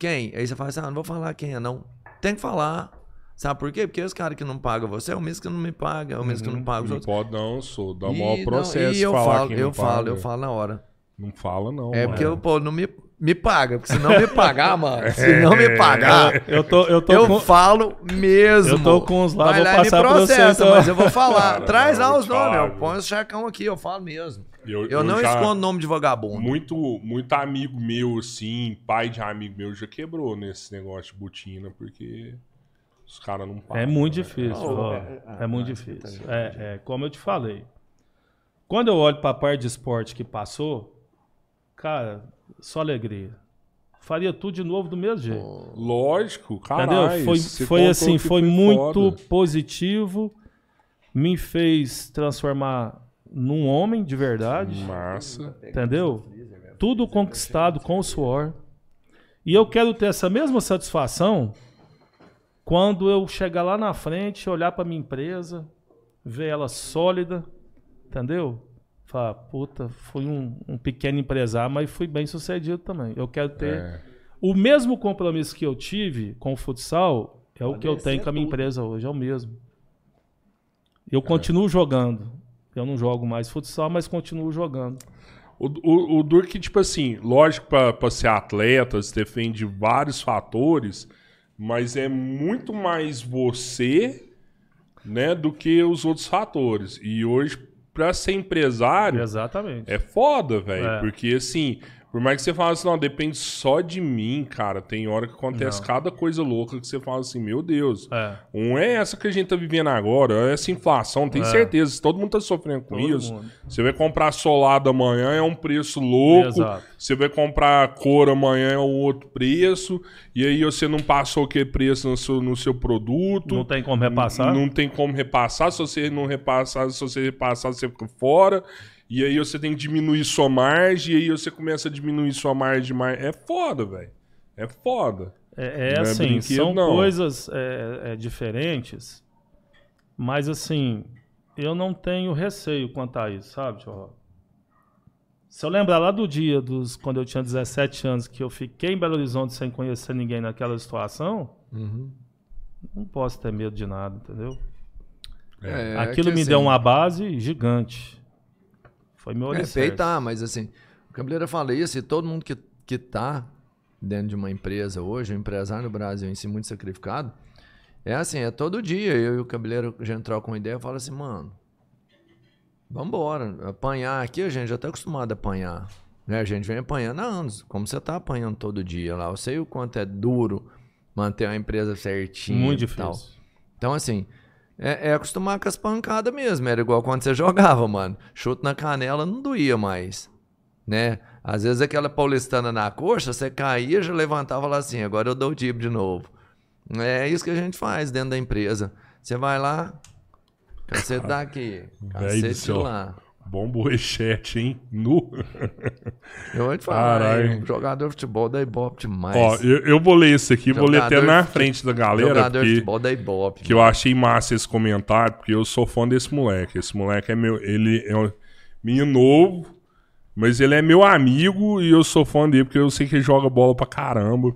Quem? Aí você fala assim, ah, não vou falar quem é, não. Tem que falar. Sabe por quê? Porque os caras que não pagam você é o mesmo que não me paga, é o mesmo que não paga os Não outros. pode, não, sou. Dá o maior não, processo e eu falar falo, quem eu não falo, paga. eu falo na hora. Não fala, não. É mano. porque o povo não me, me paga, porque se não me pagar, mano, se não me pagar, Eu tô, eu tô eu com... falo mesmo. Eu tô com os lá, Vai vou lá passar e me pra você, processa, então. mas eu vou falar. Cara, Traz lá eu os nomes, falar, eu ponho os checão aqui, eu falo mesmo. Eu, Eu, não já- escondo nome de vagabundo. Muito, muito amigo meu, assim, pai de amigo meu, já quebrou nesse negócio de botina, porque os caras não pagam. É muito né? difícil, Oh, ó. é- É, muito difícil. É, é, como eu te falei. Quando eu olho para a parte de esporte que passou, cara, só alegria. Faria tudo de novo do mesmo jeito. Lógico, Entendeu? caralho. Foi, foi assim, que foi, muito foda. positivo. Me fez transformar num homem de verdade. Massa. Entendeu? Tudo conquistado com o suor. E eu quero ter essa mesma satisfação quando eu chegar lá na frente, olhar para minha empresa, ver ela sólida, entendeu? Falar, puta, fui um, um pequeno empresário, mas fui bem sucedido também. Eu quero ter É. o mesmo compromisso que eu tive com o futsal, é o que eu tenho com a minha empresa hoje, é o mesmo. Eu continuo jogando. Eu não jogo mais futsal, mas continuo jogando. O, o, o Durk, tipo assim, lógico, pra, pra ser atleta, você defende vários fatores, mas é muito mais você, né, do que os outros fatores. E hoje, pra ser empresário, Exatamente. é foda, velho. É. Porque, assim, por mais que você fale assim, não, depende só de mim, cara, tem hora que acontece Não. cada coisa louca que você fala assim, meu Deus. É. Um é essa que a gente tá vivendo agora, essa inflação, tenho É. certeza, todo mundo tá sofrendo com Todo isso. mundo. Você vai comprar solado amanhã é um preço louco. Exato. Você vai comprar cor amanhã é um outro preço. E aí você não passou aquele preço no seu, no seu produto. Não tem como repassar. Não tem como repassar. Se você não repassar, se você repassar, você fica fora. E aí você tem que diminuir sua margem. E aí você começa a diminuir sua margem. mar- É foda, velho. É foda. É, é é assim, são não. coisas é, é, diferentes, mas assim, eu não tenho receio quanto a isso, sabe, tio? Se eu lembrar lá do dia dos quando eu tinha 17 anos que eu fiquei em Belo Horizonte sem conhecer ninguém naquela situação, Uhum. não posso ter medo de nada, entendeu? É, Aquilo que me assim, deu uma base gigante. Foi meu É, alicerce. peitar, mas assim, o Cabeleira fala isso e todo mundo que, que tá dentro de uma empresa hoje, um empresário no Brasil em si muito sacrificado, é assim, é todo dia eu e o Cabeleiro, a gente troca uma ideia e fala assim, mano, Vambora. Apanhar aqui, a gente já tá acostumado a apanhar. Né? A gente vem apanhando há anos. Como você tá apanhando todo dia lá. Eu sei o quanto é duro manter uma empresa certinha. Muito e tal. difícil. Então, assim, é, é acostumar com as pancadas mesmo. Era igual quando você jogava, mano. Chute na canela não doía mais. Né? Às vezes aquela paulistana na coxa, você caía, já levantava lá assim, agora eu dou o tipo de novo. É isso que a gente faz dentro da empresa. Você vai lá, cacete daqui, cacete céu. Lá. Bom boechete, hein? Nu. Eu vou te falar, hein, jogador de futebol dá ibope demais. Ó, eu, eu vou ler esse aqui, vou ler até Jogador na de frente da galera, jogador de porque futebol dá ibope. que eu achei massa esse comentário, porque eu sou fã desse moleque. Esse moleque é meu, ele é um menino novo, mas ele é meu amigo e eu sou fã dele porque eu sei que ele joga bola pra caramba.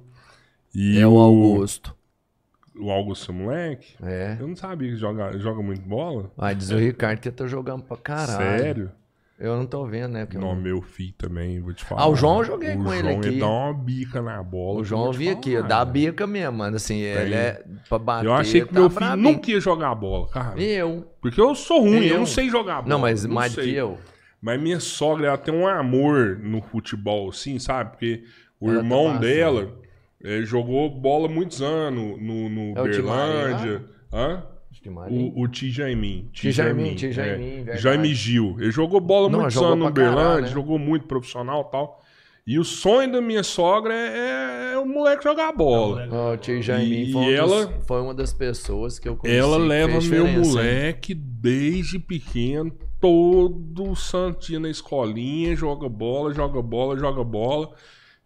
E É o Augusto. O Augusto moleque? É. Eu não sabia que joga, joga muito bola. Vai, diz o Ricardo que tá jogando pra caralho. Sério? Eu não tô vendo, né? eu Não, não- meu filho também, vou te falar. Ah, o João eu joguei O com ele João, aqui. dá uma bica na bola. O João eu eu vi te aqui, falar, dá velho. bica mesmo, mano. Assim, ele é pra bater. Eu achei que tá meu filho nunca ia jogar bola, cara. Eu. Porque eu sou ruim, eu, Eu. não sei jogar bola. Não, mas não mais que eu. Mas minha sogra, ela tem um amor no futebol, assim, sabe? Porque o Ela tá irmão passando. dela jogou bola muitos anos no, no É o Berlândia. Hã? O, o Tijaimin. Tijaimin, Tijaimin, verdade. Jaime Gil. Ele jogou bola Não, muitos jogou anos no Berlândia, né? jogou muito profissional e tal. E o sonho da minha sogra é, é o moleque jogar bola. Ó, o tio Jaimin E foi, um ela- dos- foi uma das pessoas que eu conheci. Ela leva meu diferença, hein? moleque desde pequeno, todo santinho na escolinha, joga bola, joga bola, joga bola.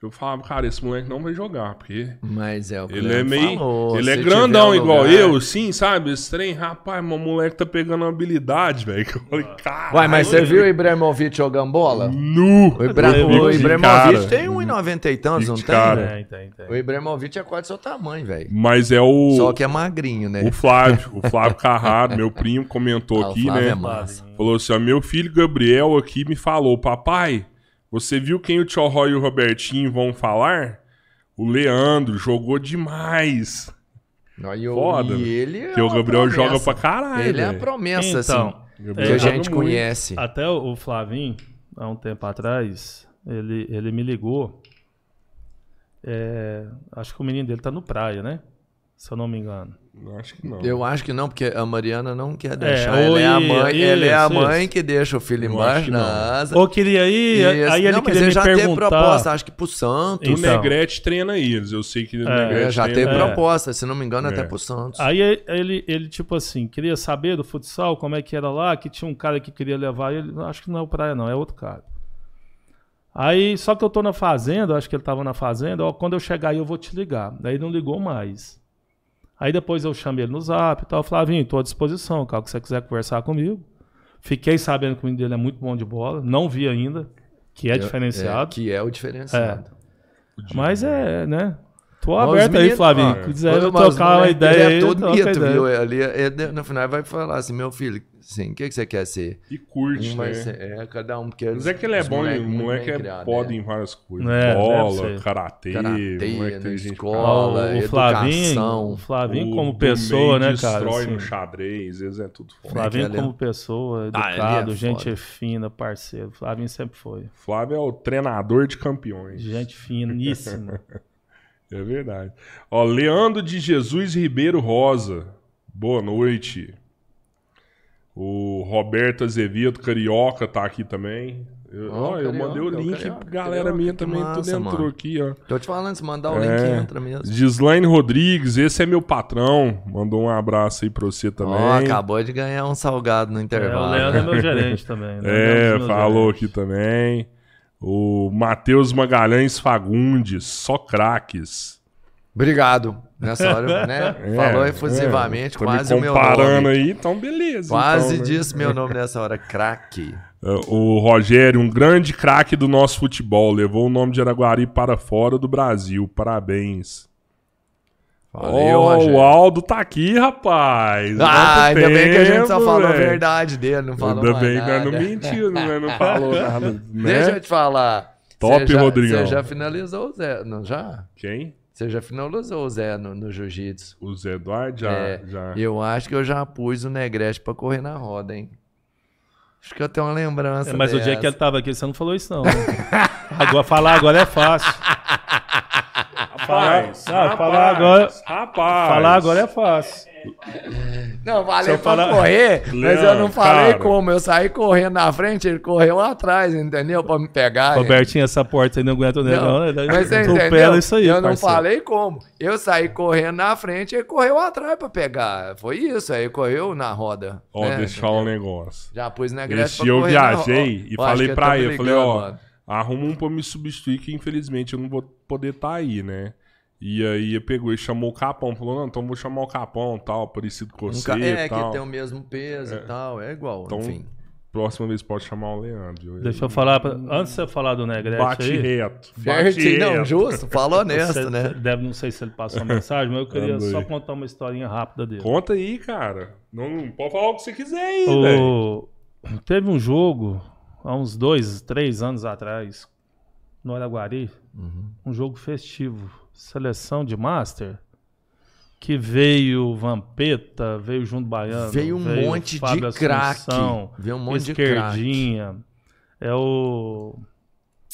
Eu falava, cara, esse moleque não vai jogar, porque Mas é o que ele é meio. falou, ele é grandão igual lugar- eu, sim, sabe? Esse trem, rapaz, meu moleque tá pegando uma habilidade, velho. que Eu falei, cara. Uai, mas você viu o Ibrahimovic jogando bola? Nu! O, Ibra... O Ibrahimovic tem 1,90 e tantos, não de tem? cara. Tem, tem, tem. O Ibrahimovic é quase seu tamanho, velho. Mas é o. Só que é magrinho, né? O Flávio, o Flávio Carrado, meu primo, comentou Ah, aqui, né? é massa. Falou assim: ó, meu filho Gabriel aqui me falou, papai, você viu quem o Tio Roy e o Robertinho vão falar? O Leandro jogou demais. Não, e, o- Foda, e ele é Porque o Gabriel promessa. joga pra caralho. Ele é a promessa, Então, assim, que a é, gente muito. conhece. Até o o Flavinho, há um tempo atrás, ele, ele me ligou. É, acho que o menino dele tá no praia, né? Se eu não me engano. Acho que não. Eu acho que não, porque a Mariana não quer deixar. ou ela é a mãe, ela é a isso, mãe isso. que deixa o filho Eu embaixo na asa. Ou queria ir, Isso. aí ele não, mas queria ele me já teve perguntar. proposta, acho que pro Santos. O Então. Negrete treina eles. Eu sei que o É, Negrete É, já teve É. proposta, se não me engano, até É. pro Santos. Aí ele, ele, tipo assim, queria saber do futsal, como é que era lá, que tinha um cara que queria levar ele. Acho que não é o praia, não, é outro cara. Aí, só que eu tô na fazenda, acho que ele tava na fazenda, ó, quando eu chegar aí eu vou te ligar. Daí não ligou mais. Aí depois eu chamei ele no zap e tal, Flavinho, tô à disposição, cara, que você quiser conversar comigo. Fiquei sabendo que o menino dele é muito bom de bola, não vi ainda, que é, É, diferenciado. que é o diferenciado. Mas é, né? Tô aberto aí, ó, Se quiser trocar uma moleque ideia dele aí, É todo mito, viu? Ali, ele, no final vai falar assim, meu filho, assim, o que, que você quer ser? E curte, Um né? ser, é, cada um, porque Mas é que ele é bom, moleque moleque bem é criado, foda né? em várias coisas. É, Bola, karatê, Karatê, moleque tem escola. O Flavinho, educação. o Flavinho como pessoa, né, cara? destrói assim, no xadrez, eles é tudo foda. Flavinho Como é que como ele é? pessoa, Ah, ele é educado, gente foda. fina, parceiro. Flavinho sempre foi. Flávio é o treinador de campeões. Gente finíssima. É verdade. Ó, Leandro de Jesus Ribeiro Rosa. Boa noite. O Roberto Azevedo Carioca tá aqui também. Eu, Ó, ó, eu Carioca, mandei o link Carioca, pra galera Carioca, minha também. tudo massa, entrou mano. aqui, ó. Tô te falando, se mandar o É. link, entra mesmo. Gislaine Rodrigues, esse é meu patrão. Mandou um abraço aí pra você também. Ó, acabou de ganhar um salgado no É, o intervalo. Leandro é meu gerente também. né? É, meus falou gerentes. aqui também. O Matheus Magalhães Fagundes, só craques. Obrigado. Nessa hora, né? É, Falou efusivamente, é. Quase o meu comparando nome. aí, então beleza. Quase então, né? disse meu nome nessa hora, craque. Uh, O Rogério, um grande craque do nosso futebol, levou o nome de Araguari para fora do Brasil. Parabéns. Valeu, Rogério. o Aldo tá aqui, rapaz. Ah, ainda bem que a gente só tempo, falou a velho. verdade dele, não falou Ainda mais bem que nós nada. não mentiu, né? não falou nada. Né? Deixa eu te falar. Top, Você já- Rodrigão. Você já finalizou o Zé, não já? Quem? Você já finalizou o Zé no, no jiu-jitsu. O Zé Eduardo? Já. É, já. Eu acho que eu já pus o Negrete pra correr na roda, hein? Acho que eu tenho uma lembrança. É, mas dessa. o dia que ele tava aqui, você não falou isso, não. né? agora, falar agora é fácil. Rapaz, Não, falar agora- Rapaz. Falar agora é fácil. Não, valeu eu pra falar- correr, mas eu não falei cara. como. Eu saí correndo na frente, ele correu atrás, entendeu? Pra me pegar. Robertinho, essa porta aí não aguenta o negão, Não, né? mas você Atropela entendeu? isso aí, eu não parceiro. falei como. Eu saí correndo na frente, ele correu atrás pra pegar. Foi isso, aí correu na roda. Ó, né? deixa eu falar um negócio. Já pus na Esse dia eu viajei e Ó, falei pra ele, eu falei, ó, mano. Arruma um pra me substituir que infelizmente eu não vou poder estar aí, né? E aí ele pegou e chamou o Capão, falou, não, então vou chamar o Capão, tal, parecido com Um você ca- É, tal. que tem o mesmo peso e tal, é igual, Então, enfim. próxima vez pode chamar o Leandro. Deixa eu falar, pra- antes de você falar do Negrete Bate aí, reto. Bate não, reto. justo, falou honesto, você né? deve, não sei se ele passou a mensagem, mas eu queria só contar uma historinha rápida dele. Conta aí, cara. Não, não pode falar o que você quiser aí, velho. O... Teve um jogo, há uns dois, três anos atrás, no Araguari, Uhum. um jogo festivo, seleção de Master, que veio Vampeta, veio Junto Baiano, Veio um monte de Fábio craque, Assunção, veio um monte de craque. Esquerdinha, é o...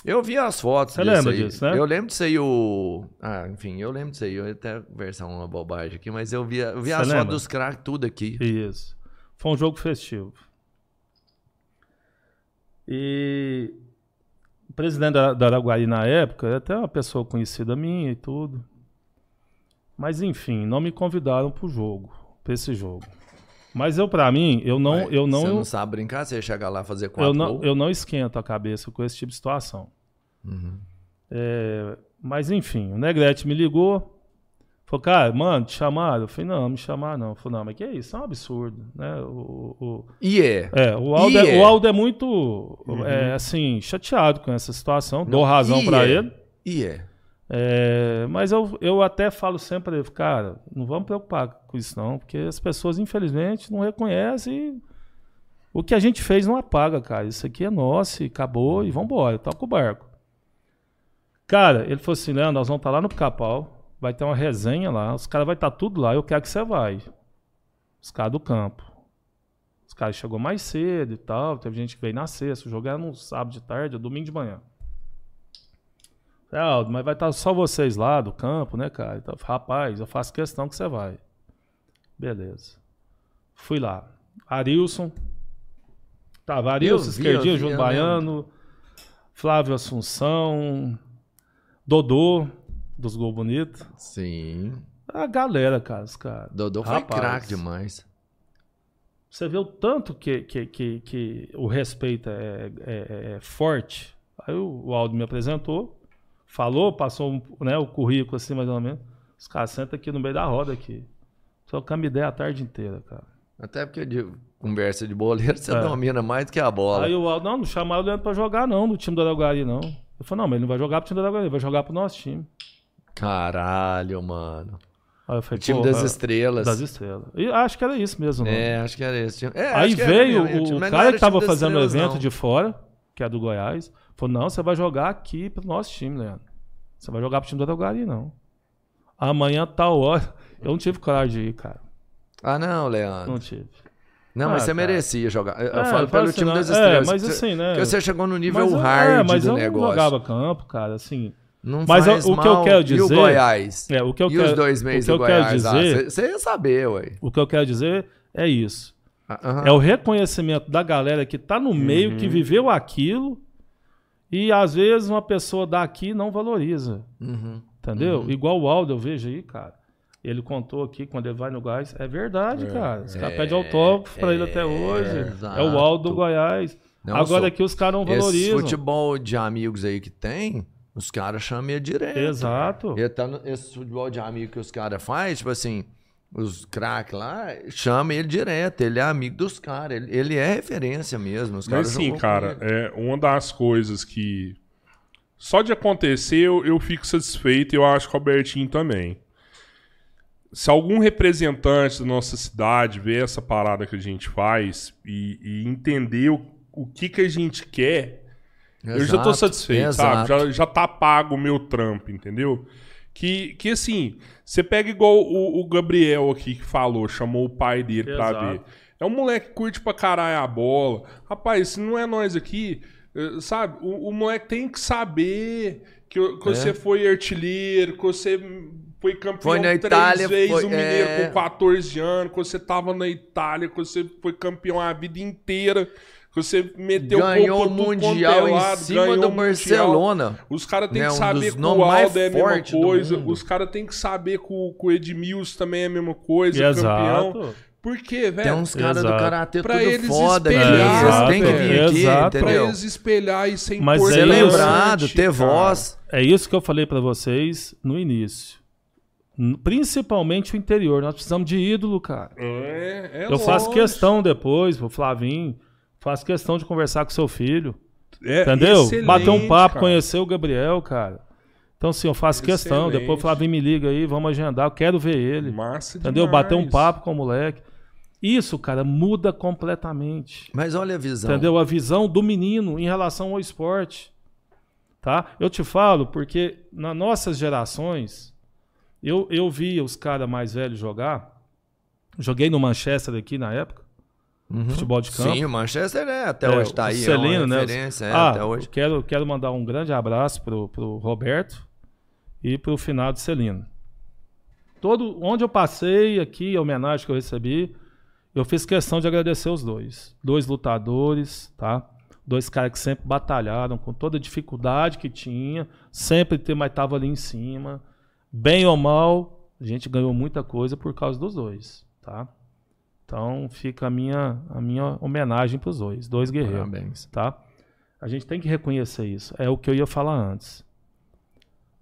Eu vi as fotos Você lembra aí. disso, né? Eu lembro disso aí, o... Ah, enfim, eu lembro disso aí. Eu ia até conversar uma bobagem aqui, mas eu vi, eu vi as lembra? fotos dos craques tudo aqui. Isso. Foi um jogo festivo. E o presidente da, da Araguari na época, era até uma pessoa conhecida minha e tudo. Mas enfim, não me convidaram pro jogo, pra esse jogo. Mas eu, pra mim, eu não, Ué, eu não, Você não sabe brincar, você ia chegar lá fazer quatro eu não, gols? eu não esquento a cabeça com esse tipo de situação. Uhum. É, mas enfim, o Negrete me ligou. Falou, cara, mano, te chamaram? Eu falei, não, me chamaram não. Falei, não, mas que é isso? É um absurdo, né? O, o- E é. é, o Aldo, é, é. o Aldo é muito, é, assim, chateado com essa situação. Dou razão e pra é. ele. E é. É, mas eu, eu até falo sempre pra ele, cara, não vamos preocupar com isso não, porque as pessoas, infelizmente, não reconhecem o que a gente fez não apaga, cara. Isso aqui é nosso e acabou e vambora, toca o barco. Cara, ele falou assim, Leandro, nós vamos estar lá no Pica-Pau, vai ter uma resenha lá, os caras vão estar tudo lá, eu quero que você vai. Os caras do campo. Os caras chegou mais cedo e tal, teve gente que veio na sexta, o jogo era no sábado de tarde, ou domingo de manhã. Falei, Aldo, mas vai estar só vocês lá do campo, né, cara? Então, rapaz, eu faço questão que você vai. Beleza. Fui lá. Arilson. Tava Arilson, João eu Baiano, Flávio Assunção, Dodô, dos Gol Bonito. Sim. A galera, cara, os caras. Dodô foi Rapaz. craque demais. Você vê o tanto que, que, que, que o respeito é, é- é forte. Aí o, o Aldo me apresentou, falou, passou né, o currículo assim, mais ou menos. Os caras sentam aqui no meio da roda aqui. Trocamos ideia a tarde inteira, cara. Até porque de conversa de boleiro você É. domina mais do que a bola. Aí o Aldo, não, não chamaram o Leandro pra jogar não, no time do Araguari não. Eu falei, não, mas ele não vai jogar pro time do Araguari, ele vai jogar pro nosso time. Caralho, mano. Eu falei, O time "Porra, das estrelas. das estrelas. E acho que era isso mesmo, não. É, acho que era esse time. É, Aí era veio mesmo, o, mas não cara era que tava time das fazendo o evento não. de fora, que é do Goiás, falou: não, você vai jogar aqui pro nosso time, Leandro. Você vai jogar pro time do Araguari, não. Amanhã, tal hora. Eu não tive coragem de ir, cara. Ah, não, Leandro. Não tive. Não, mas Ah, você cara. merecia jogar. Eu, eu É, falo pelo assim, time não, das é, estrelas. mas Você- assim, né? Porque você chegou no nível Mas eu- hard é, mas do eu negócio. não jogava campo, cara, assim. Não Mas faz o- o que mal. eu quero E o dizer- Goiás? É, o que eu e quero, os dois meses do Goiás? Ah, dizer, Você ia saber, ué. o que eu quero dizer é isso. Ah. É o reconhecimento da galera que tá no meio, Uhum. que viveu aquilo, e às vezes uma pessoa daqui não valoriza. Uhum. Entendeu? Igual o Aldo, eu vejo aí, cara. Ele contou aqui quando ele vai no Goiás. É verdade, cara. Os caras pedem autógrafo pra ele até hoje. exato. É o Aldo do Goiás. Não, Agora sou- aqui os caras não Esse valorizam. futebol de amigos aí que tem, os caras chamam ele direto. Exato. Ele tá no- esse futebol de amigo que os caras fazem, tipo assim, os craques lá, chama ele direto. Ele é amigo dos caras. Ele, ele é referência mesmo. Os Mas sim, cara, é uma das coisas que. Só de acontecer eu, eu fico satisfeito e eu acho que o Albertinho também. Se algum representante da nossa cidade ver essa parada que a gente faz e, e entender o, o que, que a gente quer, eu já tô Exato, satisfeito, sabe? exato. Já, já tá pago o meu trampo, entendeu? Que, que assim, você pega igual o, o Gabriel aqui que falou, chamou o pai dele pra Exato. ver. É um moleque que curte pra caralho a bola. Rapaz, se não é nós aqui, eh, sabe? O, o moleque tem que saber que, que É. você foi artilheiro, que você foi campeão Foi na três Itália, vezes foi- o Mineiro é. com 14 anos, que você tava na Itália, que você foi campeão a vida inteira, você meteu Ganhou o pra Mundial é em cima ganhou do o Mundial. Barcelona. Os caras têm Né, que saber dos que o Aldo é a mesma coisa. Os caras têm que saber que o, que o Edmilson também é a mesma coisa, campeão. Exato. Por quê, velho? Tem uns caras do karatê Pra tudo eles foda aqui. espelhar, Vocês têm que vir aqui, exato. Pra entendeu? eles espelhar e ser Mas importante. é Ser isso. lembrado, ter cara. voz. É isso que eu falei pra vocês no início. Principalmente o interior. Nós precisamos de ídolo, cara. É, é eu faço questão depois, o Flavinho, faço questão de conversar com seu filho. É Entendeu? Bater um papo, cara. conhecer o Gabriel, cara. Então, assim, eu faço questão. Excelente. Depois o Flavinho me liga aí, vamos agendar. Eu quero ver ele. Massa Entendeu? demais. Bater um papo com o moleque. Isso, cara, muda completamente. Mas olha a visão. Entendeu? A visão do menino em relação ao esporte. Tá? Eu te falo porque nas nossas gerações, eu, eu via os caras mais velhos jogar. Joguei no Manchester aqui na época, futebol de campo. Sim, o Manchester é, até É, hoje tá o aí. Celino, é uma né? referência, é, ah, até hoje. Quero, quero mandar um grande abraço pro, pro Roberto e pro finado Celino. Todo, onde eu passei aqui, a homenagem que eu recebi, eu fiz questão de agradecer os dois. Dois lutadores, tá? Dois caras que sempre batalharam com toda a dificuldade que tinha, sempre ter, mas tava ali em cima. Bem ou mal, a gente ganhou muita coisa por causa dos dois, tá? Então fica a minha, a minha homenagem pros dois, dois guerreiros Parabéns. tá? A gente tem que reconhecer isso. É o que eu ia falar antes.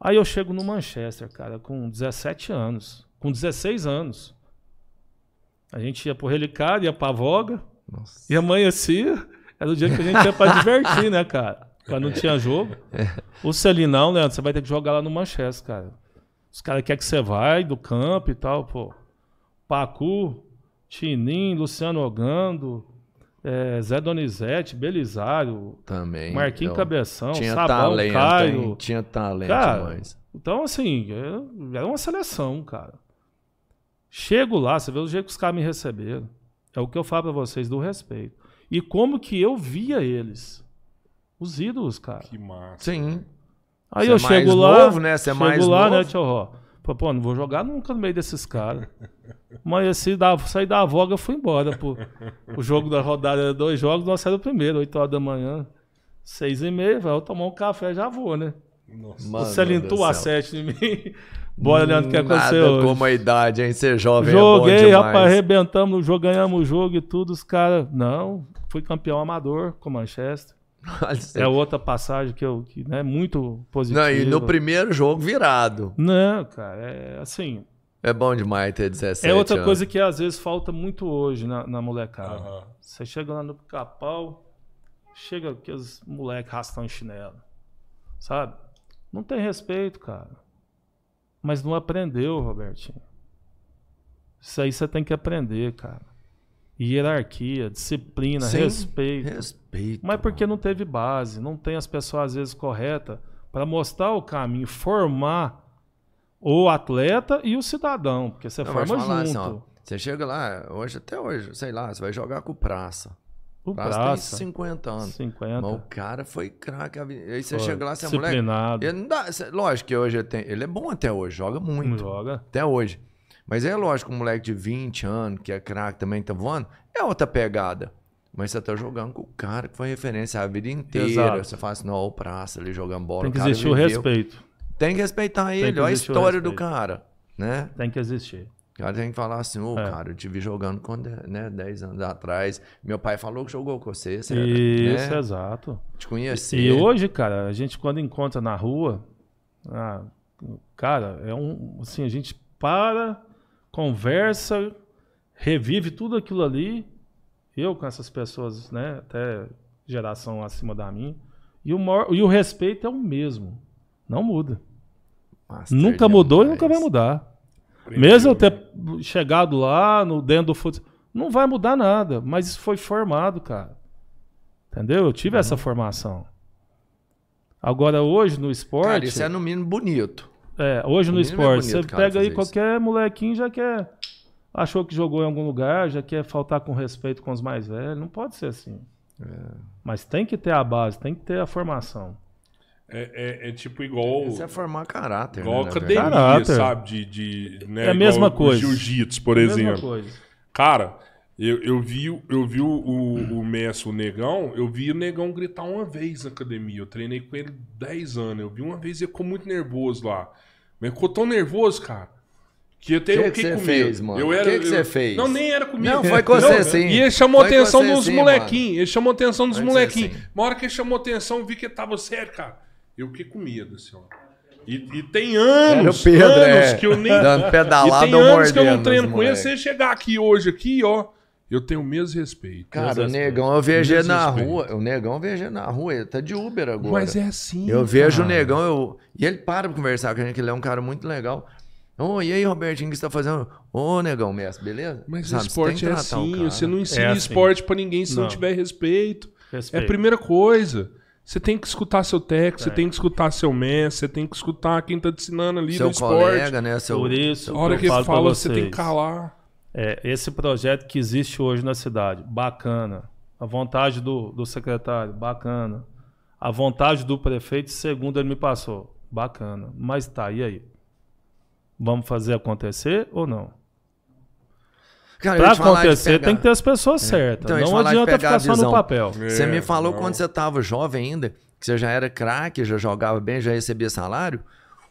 Aí eu chego no Manchester, cara, com 17 anos, com 16 anos. A gente ia pro Relicário, ia pra Voga, Nossa. e amanhecia. Era o dia que a gente ia pra divertir, né, cara? Quando não tinha jogo. O Celinão, Leandro, você vai ter que jogar lá no Manchester, cara. Os caras querem que você vai do campo e tal, pô. Pacu, Tinim, Luciano Ogando, eh, Zé Donizete, Belisário, Também. Marquinhos eu- Cabeção, Tinha Sabão, talento, Caio. hein? Tinha talento, Cara, mas... Então, assim, é- era uma seleção, cara. Chego lá, você vê o jeito que os caras me receberam. É o que eu falo pra vocês do respeito. E como que eu via eles. Os ídolos, cara. Que massa. Sim. Aí Você eu é mais chego lá. novo, né? Você é chego mais lá, né, novo. tio Ró? Pô, pô, não vou jogar nunca no meio desses caras. Mas assim, da, saí da voga, fui embora. Pô. O jogo da rodada era dois jogos, nós saímos primeiro, 8 horas da manhã. Seis e meia, vai eu tomar um café já vou, né? Nossa. Mano Você alintou a sete em mim. Bora, Leandro, o que aconteceu Nada hoje? como a idade, hein? Ser jovem Joguei, é bom demais. rapaz, arrebentamos no jogo, ganhamos o jogo e tudo. Os caras. Não, fui campeão amador com o Manchester. É outra passagem que eu. Que, né, muito positiva. Não, e no primeiro jogo virado. Não, cara, é assim. É bom demais ter 17 É outra anos. coisa que às vezes falta muito hoje na, na molecada. Aham. Você chega lá no capau, chega aqueles moleques rastão em chinelo. Sabe? Não tem respeito, cara. Mas não aprendeu, Robertinho. Isso aí você tem que aprender, cara. Hierarquia, disciplina, Sim, respeito. Respeito. Mas porque não teve base, não tem as pessoas às vezes corretas para mostrar o caminho, formar o atleta e o cidadão, porque você Não, forma junto. assim, ó, você chega lá, hoje até hoje, sei lá, você vai jogar com o Praça. o Praça, praça, tem 50 anos. 50. Mas o cara foi craque. Aí você Foi. chega lá, você é moleque. Ele não dá, lógico que hoje ele, tem, ele é bom até hoje, joga não muito. joga. Até hoje. Mas é lógico, um moleque de 20 anos, que é craque também, tá voando, é outra pegada. Mas você tá jogando com o cara que foi referência a vida inteira. Exato. Você fala assim, não, o praça ali jogando bola. Tem que o existir o respeito. Tem que respeitar Tem ele, que olha a história do cara. Né? Tem que existir. O cara tem que falar assim, ô É. cara, eu te vi jogando quando, né, 10 anos atrás. Meu pai falou que jogou com você, você Isso, né? exato. te conhecer. E hoje, cara, a gente quando encontra na rua, ah, cara, é um assim, a gente para, conversa, revive tudo aquilo ali. Eu com essas pessoas, né, até geração acima da minha, e o maior- e o respeito é o mesmo. Não muda. Master nunca mudou e nunca vai mudar. Aprendeu, Mesmo eu ter chegado lá, no dentro do futebol, não vai mudar nada, mas isso foi formado, cara. Entendeu? Eu tive Uhum. essa formação. Agora, hoje no esporte. Cara, isso é no mínimo bonito. é, hoje no no é esporte, bonito, você cara, pega aí isso. qualquer molequinho já quer achou que jogou em algum lugar, já quer faltar com respeito com os mais velhos. Não pode ser assim. Mas tem que ter a base, tem que ter a formação. É, é- é tipo igual. Isso é formar caráter. Igual né, academia. Caráter. sabe? De, de, né, É a mesma coisa. Jiu-jitsu, por Mesma exemplo. coisa. Cara, eu, eu vi, o- eu vi o, o, o Messi, o Negão, eu vi o Negão gritar uma vez na academia. Eu treinei com ele 10 anos. Eu vi uma vez e ele ficou muito nervoso lá. Mas ficou tão nervoso, cara. Que Que eu que fiquei você com fez, mano? Eu Que era, que eu- você fez? Não, nem era comigo. Não, foi com você sim. E ele chamou a Foi atenção você dos sim, molequinhos. Ele chamou a atenção dos você molequinhos. sim. Uma hora que ele chamou a atenção, eu vi que ele tava sério, cara. Eu fiquei com medo, assim, ó. E, e tem anos, Pedro, anos é, que eu nem. dando pedalada e tem anos que eu não treino com ele. ele chegar aqui hoje, aqui, ó, eu tenho o mesmo respeito. Cara, o negão eu vejo ele na respeito. rua. O negão eu vejo ele na rua. Ele tá de Uber agora. Mas é assim. Eu vejo o cara. negão, eu... e ele para pra conversar com a gente, que ele é um cara muito legal. Ô, e aí, Robertinho, o que você tá fazendo? Ô, negão, mestre, beleza? Mas Sabe, esporte é que assim. Você não ensina É assim. esporte pra ninguém se não, Não. tiver respeito. É Respeito. a primeira coisa. Você tem que escutar seu técnico, você Tem. tem que escutar seu mestre, você tem que escutar quem tá te ensinando ali Seu no esporte. colega, né? Seu... Por isso, A hora eu que ele fala, você tem vocês, que calar. É, esse projeto que existe hoje na cidade, bacana. A vontade do, do secretário, bacana. A vontade do prefeito, segundo ele me passou, bacana. Mas tá, e aí? Vamos fazer acontecer ou não? Cara, Pra acontecer, pegar- tem que ter as pessoas certas. Então, não adianta ficar só no papel. Você me É, falou não. quando você tava jovem ainda, que você já era craque, já jogava bem, já recebia salário.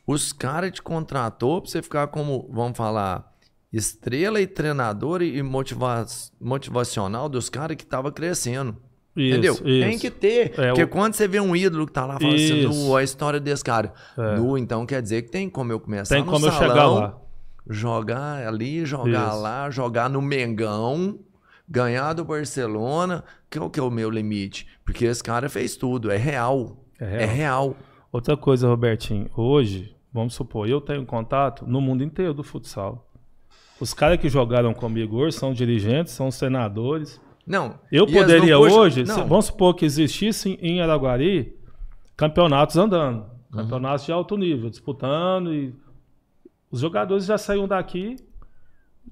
Os caras te contratou pra você ficar como, vamos falar, estrela e treinador e motiva motivacional dos caras que tava crescendo. Isso, Entendeu? isso. Tem que ter. É, porque o- quando você vê um ídolo que tá lá falando assim, Isso. "Nu, a história desse cara. É. Nu, então quer dizer que tem como eu começar Tem no como eu salão, chegar lá. jogar ali, jogar Isso. lá, jogar no Mengão, ganhar do Barcelona. Que é o que é o meu limite? Porque esse cara fez tudo, é real. É real. É real. Outra coisa, Robertinho, hoje, vamos supor, eu tenho contato no mundo inteiro do futsal. Os caras que jogaram comigo hoje são dirigentes, são senadores. Não. Eu poderia não hoje, Não. vamos supor que existissem em Araguari campeonatos andando, Uhum. campeonatos de alto nível, disputando e os jogadores já saíram daqui,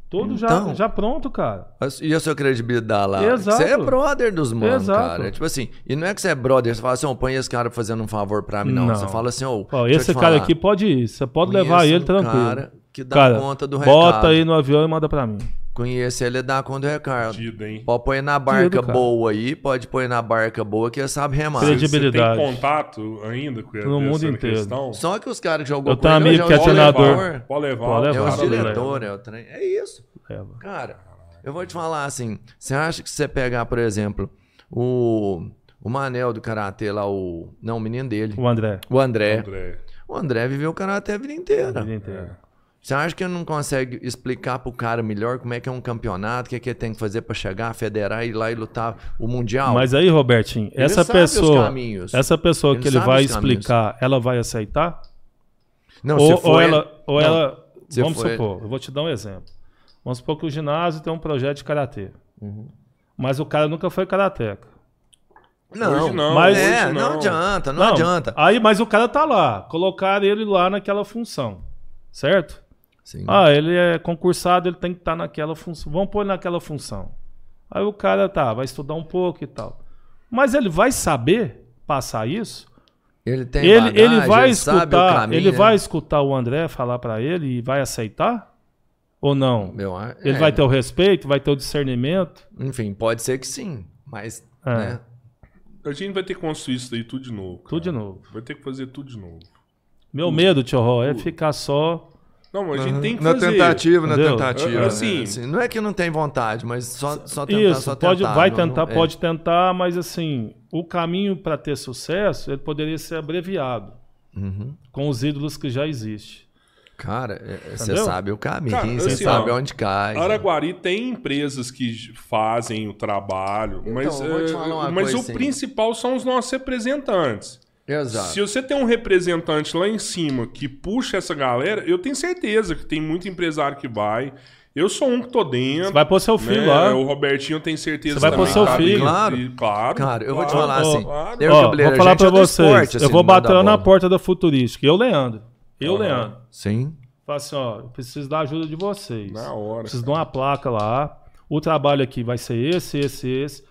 todos Então. já, já pronto, cara. E a sua credibilidade lá? Exato. Você é brother dos manos, cara. É tipo assim, e não é que você é brother, você fala assim, ó, põe esse cara fazendo um favor pra mim, não. Não. Você fala assim, ó, eu esse cara falar, aqui pode ir, você pode levar ele um tranquilo. cara que dá Cara, conta do bota recado. aí no avião e manda pra mim. Conhece ele dá conta do recado. Tido, hein? Pode pôr na barca cara. boa aí, pode pôr na barca boa que ele sabe remar. Credi- Você tem Credibilidade. contato ainda com No essa mundo inteiro. questão? Só que os caras que jogou Eu com tenho ele, amigo já que é o Pode treinador. levar, Pode levar. É os diretores, é o treino. É isso. Leva. Cara, eu vou te falar assim, você acha que se você pegar, por exemplo, o, o Manel do Karatê lá, o... Não, o menino dele, O André. o André. André. O André viveu o Karatê a vida inteira. a vida inteira. Você acha que ele não consegue explicar pro cara melhor como é que é um campeonato, o que, é que ele tem que fazer pra chegar, federar, ir lá e lutar o Mundial? Mas aí, Robertinho, Ele essa sabe os pessoa, caminhos. essa pessoa Ele que ele vai explicar, ela vai aceitar? não, ou, se for ou ele- ela, ou Não, ela, se vamos for supor, eu vou te dar um exemplo. Vamos supor que o ginásio tem um projeto de karatê, Uhum. mas o cara nunca foi karateca. Não, não, Mas- é, não. não. adianta, não, adianta. Aí, mas o cara tá lá, colocar ele lá naquela função, certo? Sim. Ah, ele é concursado, ele tem que estar naquela função. Vamos pôr ele naquela função. Aí o cara tá, vai estudar um pouco e tal. Mas ele vai saber passar isso? ele tem ele, bagagem, ele vai ele sabe o escutar, caminho, ele né? vai escutar o André falar pra ele e vai aceitar? Ou não? Meu, ar- Ele é, vai ter o respeito, vai ter o discernimento? Enfim, pode ser que sim, mas É. né, A gente vai ter que construir isso daí tudo de novo. cara. Tudo de novo. Vai ter que fazer tudo de novo. Meu medo, tio Ró, é ficar só. Não, mas a gente tem que na fazer. tentativa, na entendeu? tentativa. É, né? assim- Assim, não é que não tem vontade, mas só, só tentar, Isso, só pode, tentar. vai não- tentar, não- é. pode tentar, mas assim, o caminho para ter sucesso, ele poderia ser abreviado Uhum. com os ídolos que já existem. Cara, é- é- você sabe o caminho, você assim, sabe ó, onde cai. Araguari tem empresas que fazem o trabalho, mas, eh, falar uma mas coisa o assim. principal são os nossos representantes. Exato. Se você tem um representante lá em cima que puxa essa galera, eu tenho certeza que tem muito empresário que vai. Eu sou um que tô dentro. Você vai pôr seu filho né? lá. O Robertinho tenho certeza Você vai também pôr seu filho. Claro. E- claro. Cara, eu vou te claro, falar assim, claro. eu- Ó, vou falar a gente pra é vocês. esporte, assim, eu vou bater na porta da Futurística. Eu, Leandro. Eu. Leandro. Sim. Fala assim, ó, eu preciso da ajuda de vocês. Na hora. Preciso de uma placa lá. O trabalho aqui vai ser esse, esse, esse.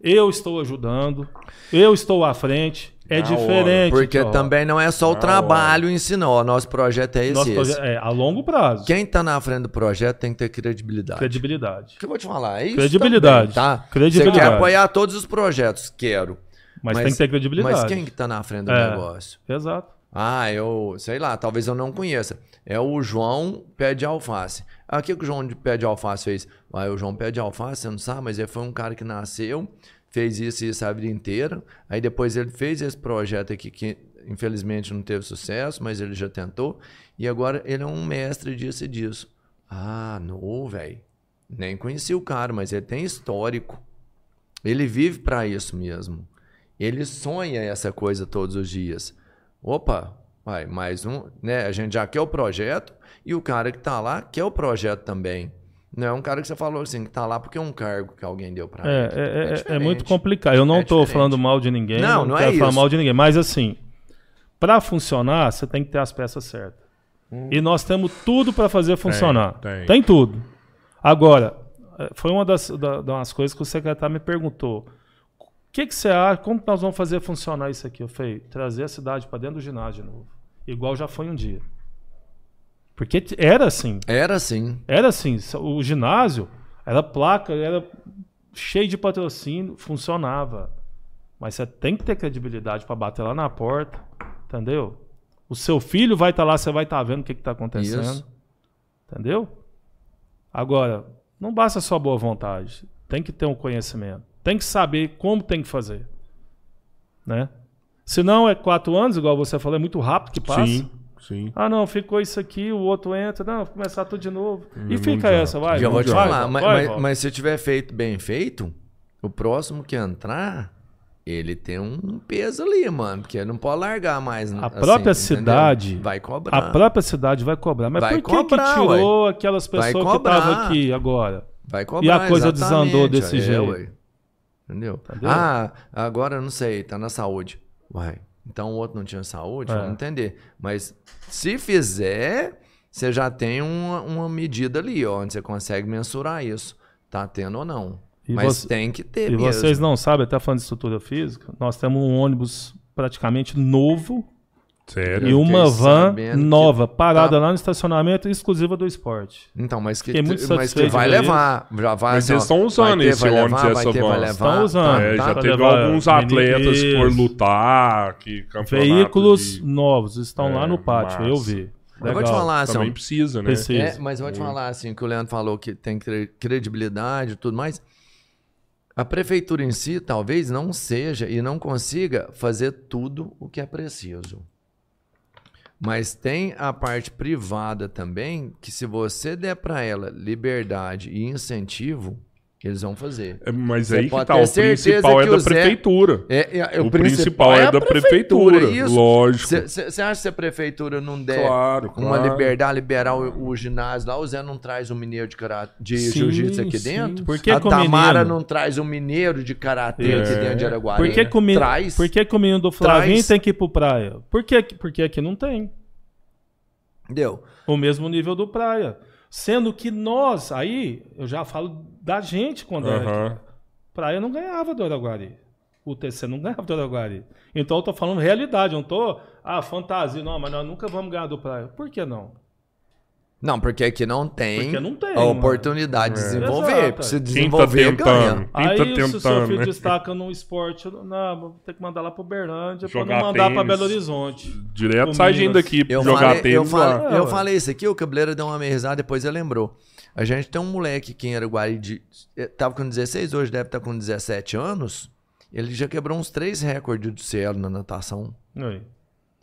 Eu estou ajudando. Eu estou à frente. É Na hora, diferente. Porque também não é só o Na trabalho em si, não. O nosso projeto é esse. Nosso esse. é a longo prazo. Quem tá na frente do projeto tem que ter credibilidade. Credibilidade. O que eu vou te falar? É isso Credibilidade. também, tá? Credibilidade. Você quer apoiar todos os projetos? Quero. Mas, tem que ter credibilidade. Mas quem que tá na frente do É. negócio? Exato. Ah, eu, sei lá, talvez eu não conheça. É o João Pé de Alface. Ah, o que, que o João de Pé de Alface fez? Ah, o João Pé de Alface, você não sabe, mas ele foi um cara que nasceu, fez isso e isso a vida inteira. Aí depois ele fez esse projeto aqui que infelizmente não teve sucesso, mas ele já tentou. E agora ele é um mestre disso e disso. Ah, não, velho. Nem conheci o cara, mas ele tem histórico. Ele vive para isso mesmo. Ele sonha essa coisa todos os dias. Opa, vai, mais um, né? A gente já quer o projeto e o cara que tá lá quer o projeto também. Não é um cara que você falou assim, que tá lá porque é um cargo que alguém deu para É, ele. é, é- é diferente. muito complicado. Eu não É estou diferente. falando mal de ninguém. Não, não é quero falar isso. mal de ninguém. Mas assim, para funcionar, você tem que ter as peças certas. Hum. E nós temos tudo para fazer funcionar. tem. tudo. Agora, eh, foi uma das, da- das coisas que o secretário me perguntou. O que, que você acha? Como nós vamos fazer funcionar isso aqui? Eu falei, trazer a cidade para dentro do ginásio de novo. Igual já foi um dia. Porque era assim. Era assim. Era assim, o ginásio era placa, era cheio de patrocínio, funcionava. Mas você tem que ter credibilidade para bater lá na porta, entendeu? O seu filho vai estar lá, você vai estar vendo o que está acontecendo. Isso. Entendeu? Agora, não basta só boa vontade. Tem que ter um conhecimento. Tem que saber como tem que fazer. Né? Se não é quatro anos, igual você falou, é muito rápido que passa. Sim, sim. Ah, não, ficou isso aqui, o outro entra, não, vou começar tudo de novo. e não fica adianta. essa, vai. Já vou te falar, vai, mas, vai, mas- vai. mas se tiver feito bem feito, o próximo que entrar, ele tem um peso ali, mano, porque ele não pode largar mais. A assim, própria entendeu? cidade, vai cobrar. a própria cidade vai cobrar. Mas Vai por que, cobrar, que tirou aquelas Vai pessoas que estavam aqui agora? Vai cobrar, E a coisa exatamente, desandou desse é, jeito. ué. Entendeu? Entendeu? Ah, agora não sei, tá na saúde. Vai. Então o outro não tinha saúde? É. Vamos entender. Mas se fizer, você já tem uma, uma medida ali, ó, onde você consegue mensurar isso. Tá tendo ou não. E Mas você- tem que ter E mesmo. vocês não sabem, até falando de estrutura física, nós temos um ônibus praticamente novo Sério? e uma van nova, parada tá- lá no estacionamento exclusiva do esporte. Então, mas que, muito mas que vai levar. Já vai, Mas assim, eles ó, estão usando vai ter, esse ônibus levar, e vai essa van. Estão usando. É, tá, já tá. teve levar alguns atletas que foram lutar, que campeonato Veículos de- novos estão É, lá no pátio, eu massa. vi. Eu vou te Legal. falar, assim, Também precisa, né? Precisa. É, mas eu vou te falar assim, que o Leandro falou que tem cre- credibilidade e tudo mais. A prefeitura em si talvez não seja e não consiga fazer tudo o que é preciso. Mas tem a parte privada também, que se você der para ela liberdade e incentivo, eles vão fazer. É, Mas Você aí que tá, o principal é que da prefeitura. É, é- O principal é da prefeitura, lógico. Você acha que se a prefeitura não der Claro, uma claro. liberdade, liberar o, o ginásio lá, o Zé não traz um mineiro de, karate, de jiu-jitsu aqui sim. dentro? Por que a que Tamara não traz um mineiro de karatê É. aqui dentro de Araguari? Por que, que o menino, Traz. por que, que o menino do Flavinho tem que ir pro praia? Por que, porque aqui não tem Deu. o mesmo nível do praia. Sendo que nós, aí, eu já falo da gente quando era Aham. aqui. Praia não ganhava do Araguari. O TC não ganhava do Araguari. Então eu tô falando realidade, eu não tô, ah, fantasia, não, mas nós nunca vamos ganhar do praia. Por que não? Não, porque aqui não tem, Porque não tem, a mano. oportunidade de É. desenvolver. Exato. Se Quem tá desenvolver, ganha. tentando? Quem Aí, tá se o seu tentando, filho né? destaca no esporte, não, vou ter que mandar lá pro Berlândia pra não mandar pra tênis. Belo Horizonte. Direto O sai Minas. gente daqui pra Eu jogar falei, eu, tênis lá. falei, É, eu falei isso aqui, o Cabeleira deu uma meia risada, depois ele lembrou. A gente tem um moleque aqui em Araguari, de, eh, tava com 16, hoje deve estar com 17 anos. Ele já quebrou uns três recordes do cielo na natação. Aí.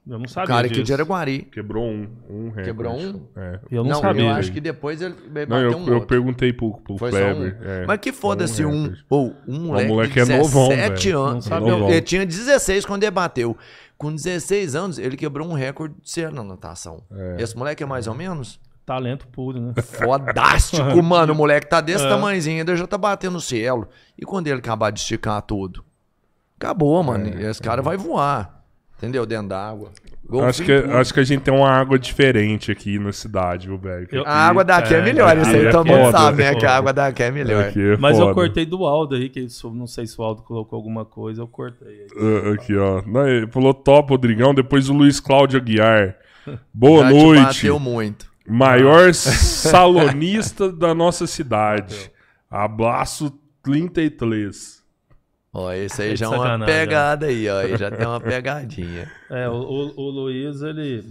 Eu não O sabia cara aqui disso. de Araguari. Quebrou um. um recorde. Quebrou um? É. Eu não, Não, sabia. eu acho que depois ele bateu Não, eu, um eu outro. perguntei pro, pro Kleber. um. é. Mas que foda-se Um um. Ou um moleque, moleque de é novão, 17 velho. anos. Não sabe ele tinha 16 quando ele bateu. Com 16 anos, ele quebrou um recorde de ser na natação. Esse moleque é mais ou menos? Talento puro, né? Fodástico, mano. O moleque tá desse É. tamanhozinho, ainda já tá batendo no cielo. E quando ele acabar de esticar tudo? Acabou, mano. É, Esse cara vai voar. Entendeu? Dentro d'água. Golfinho Acho que, puro. acho que a gente tem uma água diferente aqui na cidade, viu, velho? Eu- A água daqui é, É, melhor, isso aí é todo mundo foda. sabe, né? Que Foda. a água daqui é melhor. Aqui é Mas eu foda. cortei do Aldo aí, que isso- não sei se o Aldo colocou alguma coisa, eu cortei. aí. Ah, Aqui, ó. Não, ele falou top, Rodrigão. Depois o Luiz Cláudio Aguiar. Boa Já te noite. bateu muito. Maior salonista da nossa cidade. Abraço 33. Ó, esse aí É já é uma pegada aí, ó. Aí já tem uma pegadinha. É, o, o- o Luiz, ele,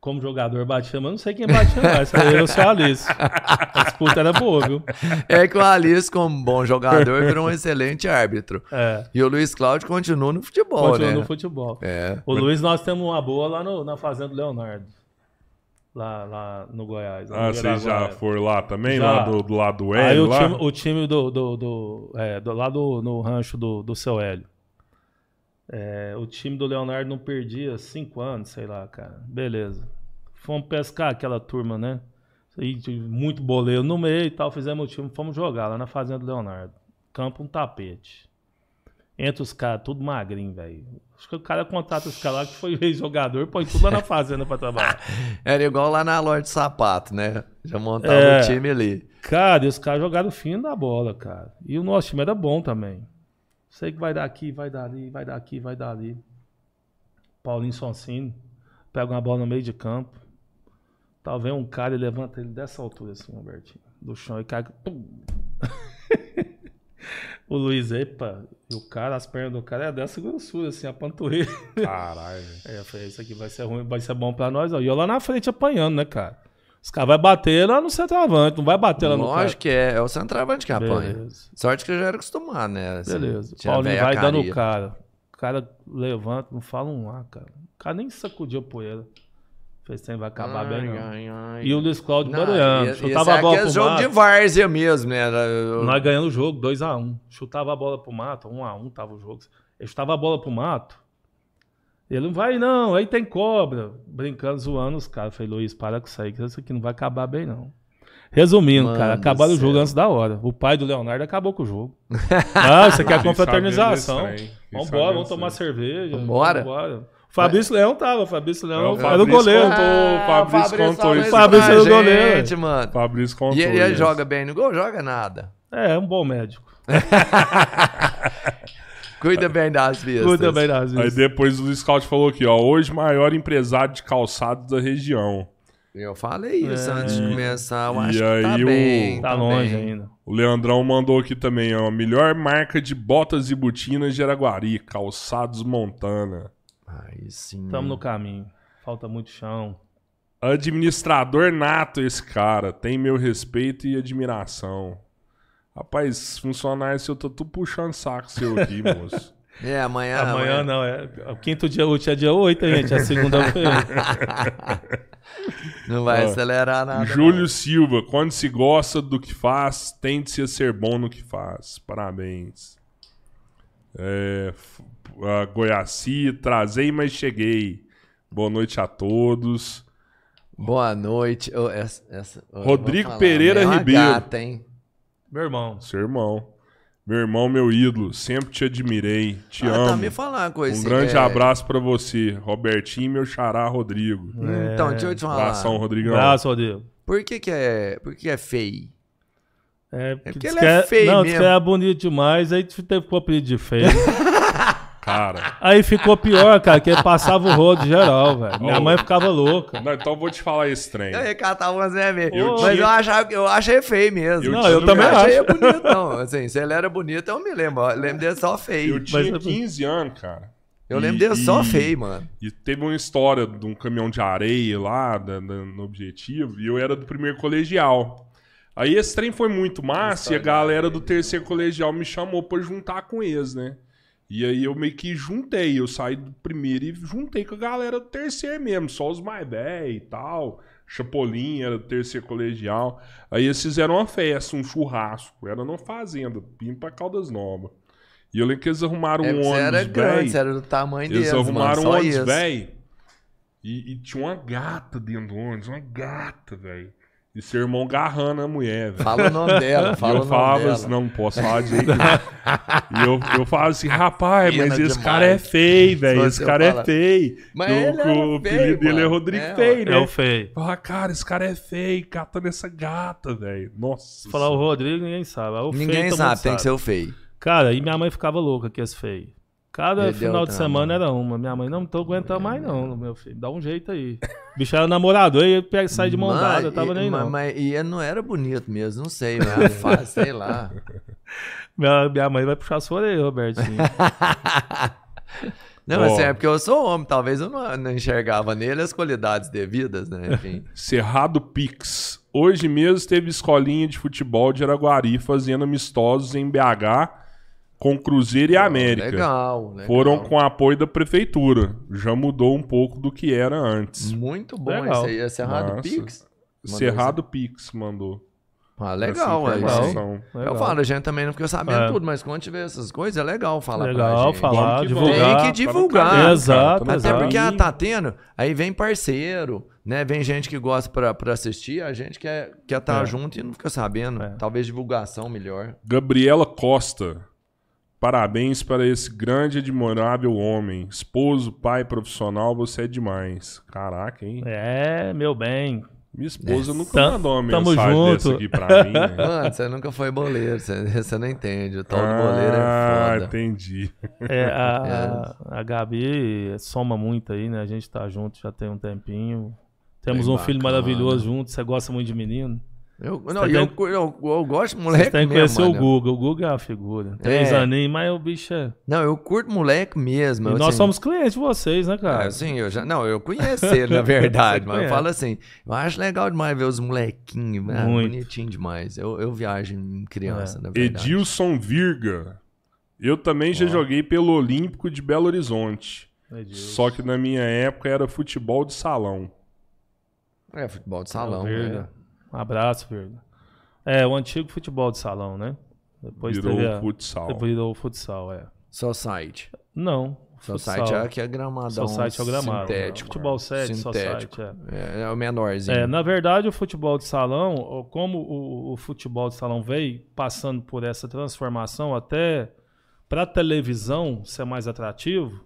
como jogador, batia, mas não sei quem batia mais. Eu sou a Alice. A disputa era boa, viu? É que o Alice, como bom jogador, virou um excelente árbitro. É, E o Luiz Cláudio continua no futebol, continua né? no futebol. É. O Luiz, nós temos uma boa lá no- na Fazenda do Leonardo. Lá, lá no Goiás. lá no Ah, vocês já foram lá também? Já. Lá do, do lado do Aí Hélio? o lá? time, o time do, do, do, é, do- lá do, no rancho do, do seu Hélio. É, o time do Leonardo não perdia cinco anos, sei lá, cara. Beleza. Fomos pescar aquela turma, né? E muito boleiro no meio e tal. Fizemos o time, fomos jogar lá na Fazenda do Leonardo. Campo um tapete. Entre os caras, tudo magrinho, velho. Acho que o cara contrata os caras lá que foi ex-jogador põe tudo lá na fazenda pra trabalhar. Era igual lá na loja de sapato, né? Já montava É. o time ali. Cara, e os caras jogaram fino da bola, cara. E o nosso time era bom também. Sei que vai dar aqui, vai dar ali, vai dar aqui, vai dar ali. Paulinho Sonsini pega uma bola no meio de campo. Talvez um cara e levanta ele dessa altura assim, Robertinho. Do chão e cai. Pum. o Luiz, epa, e o cara, as pernas do cara é dessa grossura, assim, a panturrilha. Caralho. É, eu falei, isso aqui vai ser ruim, vai ser bom pra nós. ó. E eu lá na frente apanhando, né, cara? Os caras vão bater lá no centroavante, não vai bater lá no cara. Lógico que é. É o centroavante que apanha. Beleza. Sorte que eu já era acostumado, né? Assim, Beleza. Paulinho vai dando caria. o cara. O cara levanta, não fala um A, cara. O cara nem sacudiu a poeira. Fez tempo, vai acabar bem, não. Ai, ai. E o Luiz Cláudio Não, barulhando. e- Chutava a bola aqui é pro jogo mato. de várzea mesmo, né? Era- eu- Nós ganhando o jogo, 2x1. Chutava a bola pro mato, 1x1 tava o jogo. Ele chutava a bola pro mato. Ele não vai, não, aí tem cobra. Brincando, zoando os caras. Falei, Luiz, para com isso aí, que isso aqui não vai acabar bem, não. Resumindo, Mano cara, acabaram o jogo antes da hora. O pai do Leonardo acabou com o jogo. Isso aqui é Fiquei confraternização. Vambora, vamos tomar cerveja. Vambora? vambora. Fabrício Leão tava, Fabrício É, Leão o era o Fabrício goleiro. contou, o Fabrício contou falou isso. isso Fabrício era o goleiro. gente, mano. Fabrício contou E ele, joga bem no gol? Joga nada. É, é um bom médico. Cuida bem das vistas. Cuida bem das Aí vezes. depois o Cláudio falou aqui, ó. Hoje maior empresário de calçados da região. Eu falei isso É. antes de começar. Eu E acho que tá aí o- bem. Tá longe bem. ainda. O Leandrão mandou aqui também, ó. Melhor marca de botas e botinas de Araguari. Calçados Montana. Aí sim. Estamos no caminho. Falta muito chão. Administrador nato esse cara. Tem meu respeito e admiração. Rapaz, funcionário seu, tô tudo puxando saco seu aqui, moço. É, amanhã. Amanhã não, é. O quinto dia útil é dia 8, hein, gente. É segunda-feira. Não vai Ó, acelerar nada. Júlio Silva, quando se gosta do que faz, tende-se a ser bom no que faz. Parabéns. É, a Goiaci, trazei, mas cheguei. Boa noite a todos. Boa noite. Ô, essa- essa- eu Rodrigo falar, Pereira é Ribeiro. Gata, hein? Meu irmão. Seu irmão. Meu irmão, meu ídolo. Sempre te admirei. Te ah, amo. tá, me falar uma coisa. Um grande é- abraço pra você, Robertinho, meu xará Rodrigo. Então, deixa eu te falar. Abração, Rodrigão. Abraço, Rodrigo. Por que que é, por que que é feio? É, porque diz ele que é feio Não, mesmo. é bonito demais, aí tu teve o apelido de feio. Cara. aí ficou pior, cara, que ele passava o rodo geral, velho. Minha mãe ficava louca. Não, então eu vou te falar esse trem. Eu recatava umas é mesmo. Eu Mas tinha- eu, achava, eu achei feio mesmo. Eu Não, tinha- eu também eu achei acho. bonito, não. Assim, se ele era bonito, eu me lembro. Eu lembro dele só feio. Eu tinha Mas- 15 anos, cara. Eu lembro dele só e- feio, mano. E teve uma história de um caminhão de areia lá da- da- no Objetivo, e eu era do primeiro colegial. Aí esse trem foi muito massa e a galera do terceiro colegial me chamou pra juntar com eles, né? E aí eu meio que juntei, eu saí do primeiro e juntei com a galera do terceiro mesmo, só os mais velhos e tal. Chapolin era do terceiro colegial. Aí eles fizeram uma festa, um churrasco. Era numa fazenda, vindo pra Caldas Novas. E eu lembro que eles arrumaram É, um ônibus era grande, você era do tamanho Eles deles, arrumaram mano, um ônibus, velho. E, e tinha uma gata dentro do ônibus, uma gata, velho. E seu irmão garrando a mulher, velho. Fala o nome dela, E fala eu o nome falava dela. assim, não, não posso falar de jeito. E eu, eu falava assim, rapaz, mas esse demais. cara é feio, velho. Se Esse cara fala- é feio. Mas o, ele o apelido feio, dele é. Rodrigo É, Feio, né? É o feio. Fala, cara, esse cara é feio, catando essa gata, velho. Nossa. Falar o Rodrigo, ninguém sabe. O feio, Ninguém todo sabe, tem que ser o feio. Cara, e minha mãe ficava louca que esse feio. Cada Ele final de trama. semana era uma. Minha mãe, não tô aguentando mais não, meu filho. Dá um jeito aí. O bicho era namorador e ele sai de mão Mano, dada, tava e, nem mas, não. mas- e não era bonito mesmo, não sei, mas sei lá. Minha, minha mãe vai puxar a sua orelha, Robertinho. Não, Ó. assim, é porque eu sou homem, talvez eu não, não enxergava nele as qualidades devidas, né? Enfim. Cerrado Pix. Hoje mesmo teve escolinha de futebol de Araguari fazendo amistosos em BH com Cruzeiro e América. Legal, legal. Foram com apoio da prefeitura. Já mudou um pouco do que era antes. Muito bom Legal. isso aí. É Cerrado Massa. Pix? Mandou Cerrado Pix mandou. Ah, legal, é isso. Legal. Eu falo, a gente também não fica sabendo É. tudo, mas quando tiver essas coisas, é legal falar pra Legal gente. falar, que divulgar. Tem que Tá divulgar. Exato, tá no Até porque caminho. ah, tá tendo, aí vem parceiro, né? Vem gente que gosta pra, pra assistir, a gente quer estar quer tá É. junto e não fica sabendo. É. Talvez divulgação melhor. Gabriela Costa. Parabéns para esse grande e admirável homem. Esposo, pai profissional, você é demais. Caraca, hein? É, meu bem. Minha esposa nunca Tam- mandou uma tamo mensagem junto. dessa aqui pra mim. né? Mano, você nunca foi boleiro, você, você não entende. O tal do boleiro é ah, foda. entendi. É, a, a, a Gabi soma muito aí, né? A gente tá junto já tem um tempinho. Temos Bem um filho bacana. maravilhoso junto. Você gosta muito de menino? Eu, não, e eu, tem- eu, eu gosto de moleque Você tem que mesmo, conhecer o. Guga. O Guga é uma figura. Três É. aninhos, mas o bicho é. Não, eu curto moleque mesmo. E eu, nós assim, somos clientes de vocês, né, Ah, cara? assim, eu já. Não, eu conheço ele, na verdade, mas eu falo assim, eu acho legal demais ver os molequinhos, né? Muito. Bonitinho demais. Eu, eu viajo em criança, na verdade. Edilson Virga. Eu também já joguei pelo Olímpico de Belo Horizonte. Só que na minha época era futebol de salão. É, futebol de salão. É. Um abraço, Virga. É, o antigo futebol de salão, né? Depois Virou teve a... futsal. Depois virou o futsal, é. Society. Não. Society é que é gramadão. Society é o gramado. Sintético. Futebol 7, Sintético. Society, é. É, é o menorzinho. É, na verdade, o futebol de salão, como o, o futebol de salão veio passando por essa transformação até para televisão ser mais atrativo,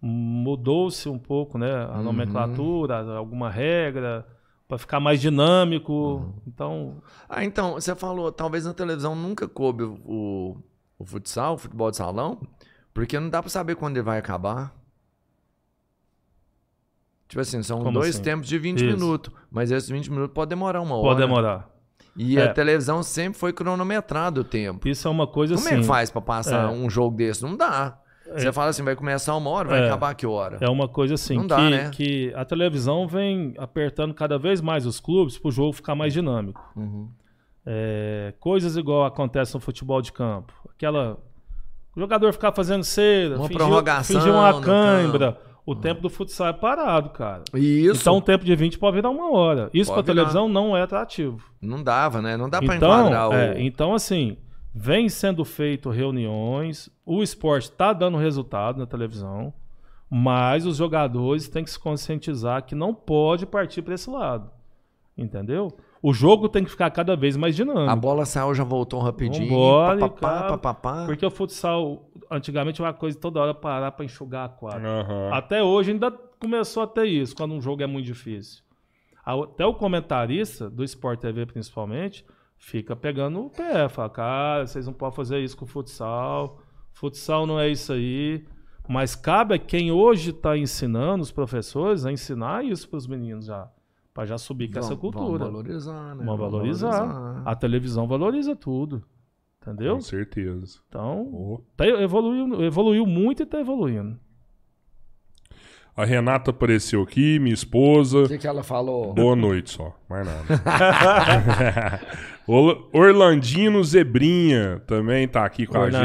mudou-se um pouco, né, a Uhum. nomenclatura, alguma regra para ficar mais dinâmico. Uhum. Então, Ah, então, você falou, talvez na televisão nunca coube o, o, o futsal, o futebol de salão, porque não dá pra saber quando ele vai acabar. Tipo assim, são Como dois assim? tempos de 20 Isso. minutos, mas esses 20 minutos pode demorar uma hora. pode demorar. E É. a televisão sempre foi cronometrado o tempo. Isso é uma coisa Como assim. é que faz pra passar É. um jogo desse? Não dá. Você fala assim, vai começar uma hora, vai É. acabar que hora? É uma coisa assim Não que, dá, né? que a televisão vem apertando cada vez mais os clubes para o jogo ficar mais dinâmico. Uhum. É, coisas igual acontece no futebol de campo. Aquela. O jogador ficar fazendo cera, Uma fingir, prorrogação fingir uma cãibra. O tempo do futsal é parado, cara. Isso Então o tempo de 20 pode virar uma hora. Isso para televisão não é atrativo. não dava, né? Não dá pra Então, enquadrar o... é, então, assim, vem sendo feito reuniões, o esporte está dando resultado na televisão, mas os jogadores têm que se conscientizar que não pode partir para esse lado. Entendeu? O jogo tem que ficar cada vez mais dinâmico. A bola saiu, já voltou rapidinho. Vambora, papapá, cara. papapá. Porque o futsal, antigamente, era uma coisa toda hora parar para enxugar a quadra. Aham. Até hoje ainda começou a ter isso, quando um jogo é muito difícil. Até o comentarista, do Sport TV principalmente, fica pegando o pé, fala, cara, vocês não podem fazer isso com o futsal, futsal não é isso aí. Mas cabe a quem hoje está ensinando, os professores, a ensinar isso para os meninos já, para já subir com essa Vamos- cultura. Vamos valorizar, né? Vamos valorizar. valorizar. A televisão valoriza tudo. Entendeu? Com certeza. Então, Oh. tá evoluiu, evoluiu muito e está evoluindo. A Renata apareceu aqui, minha esposa. O que, que ela falou? Boa noite só, mais nada. Orla- Orlandino Zebrinha também tá aqui com a gente.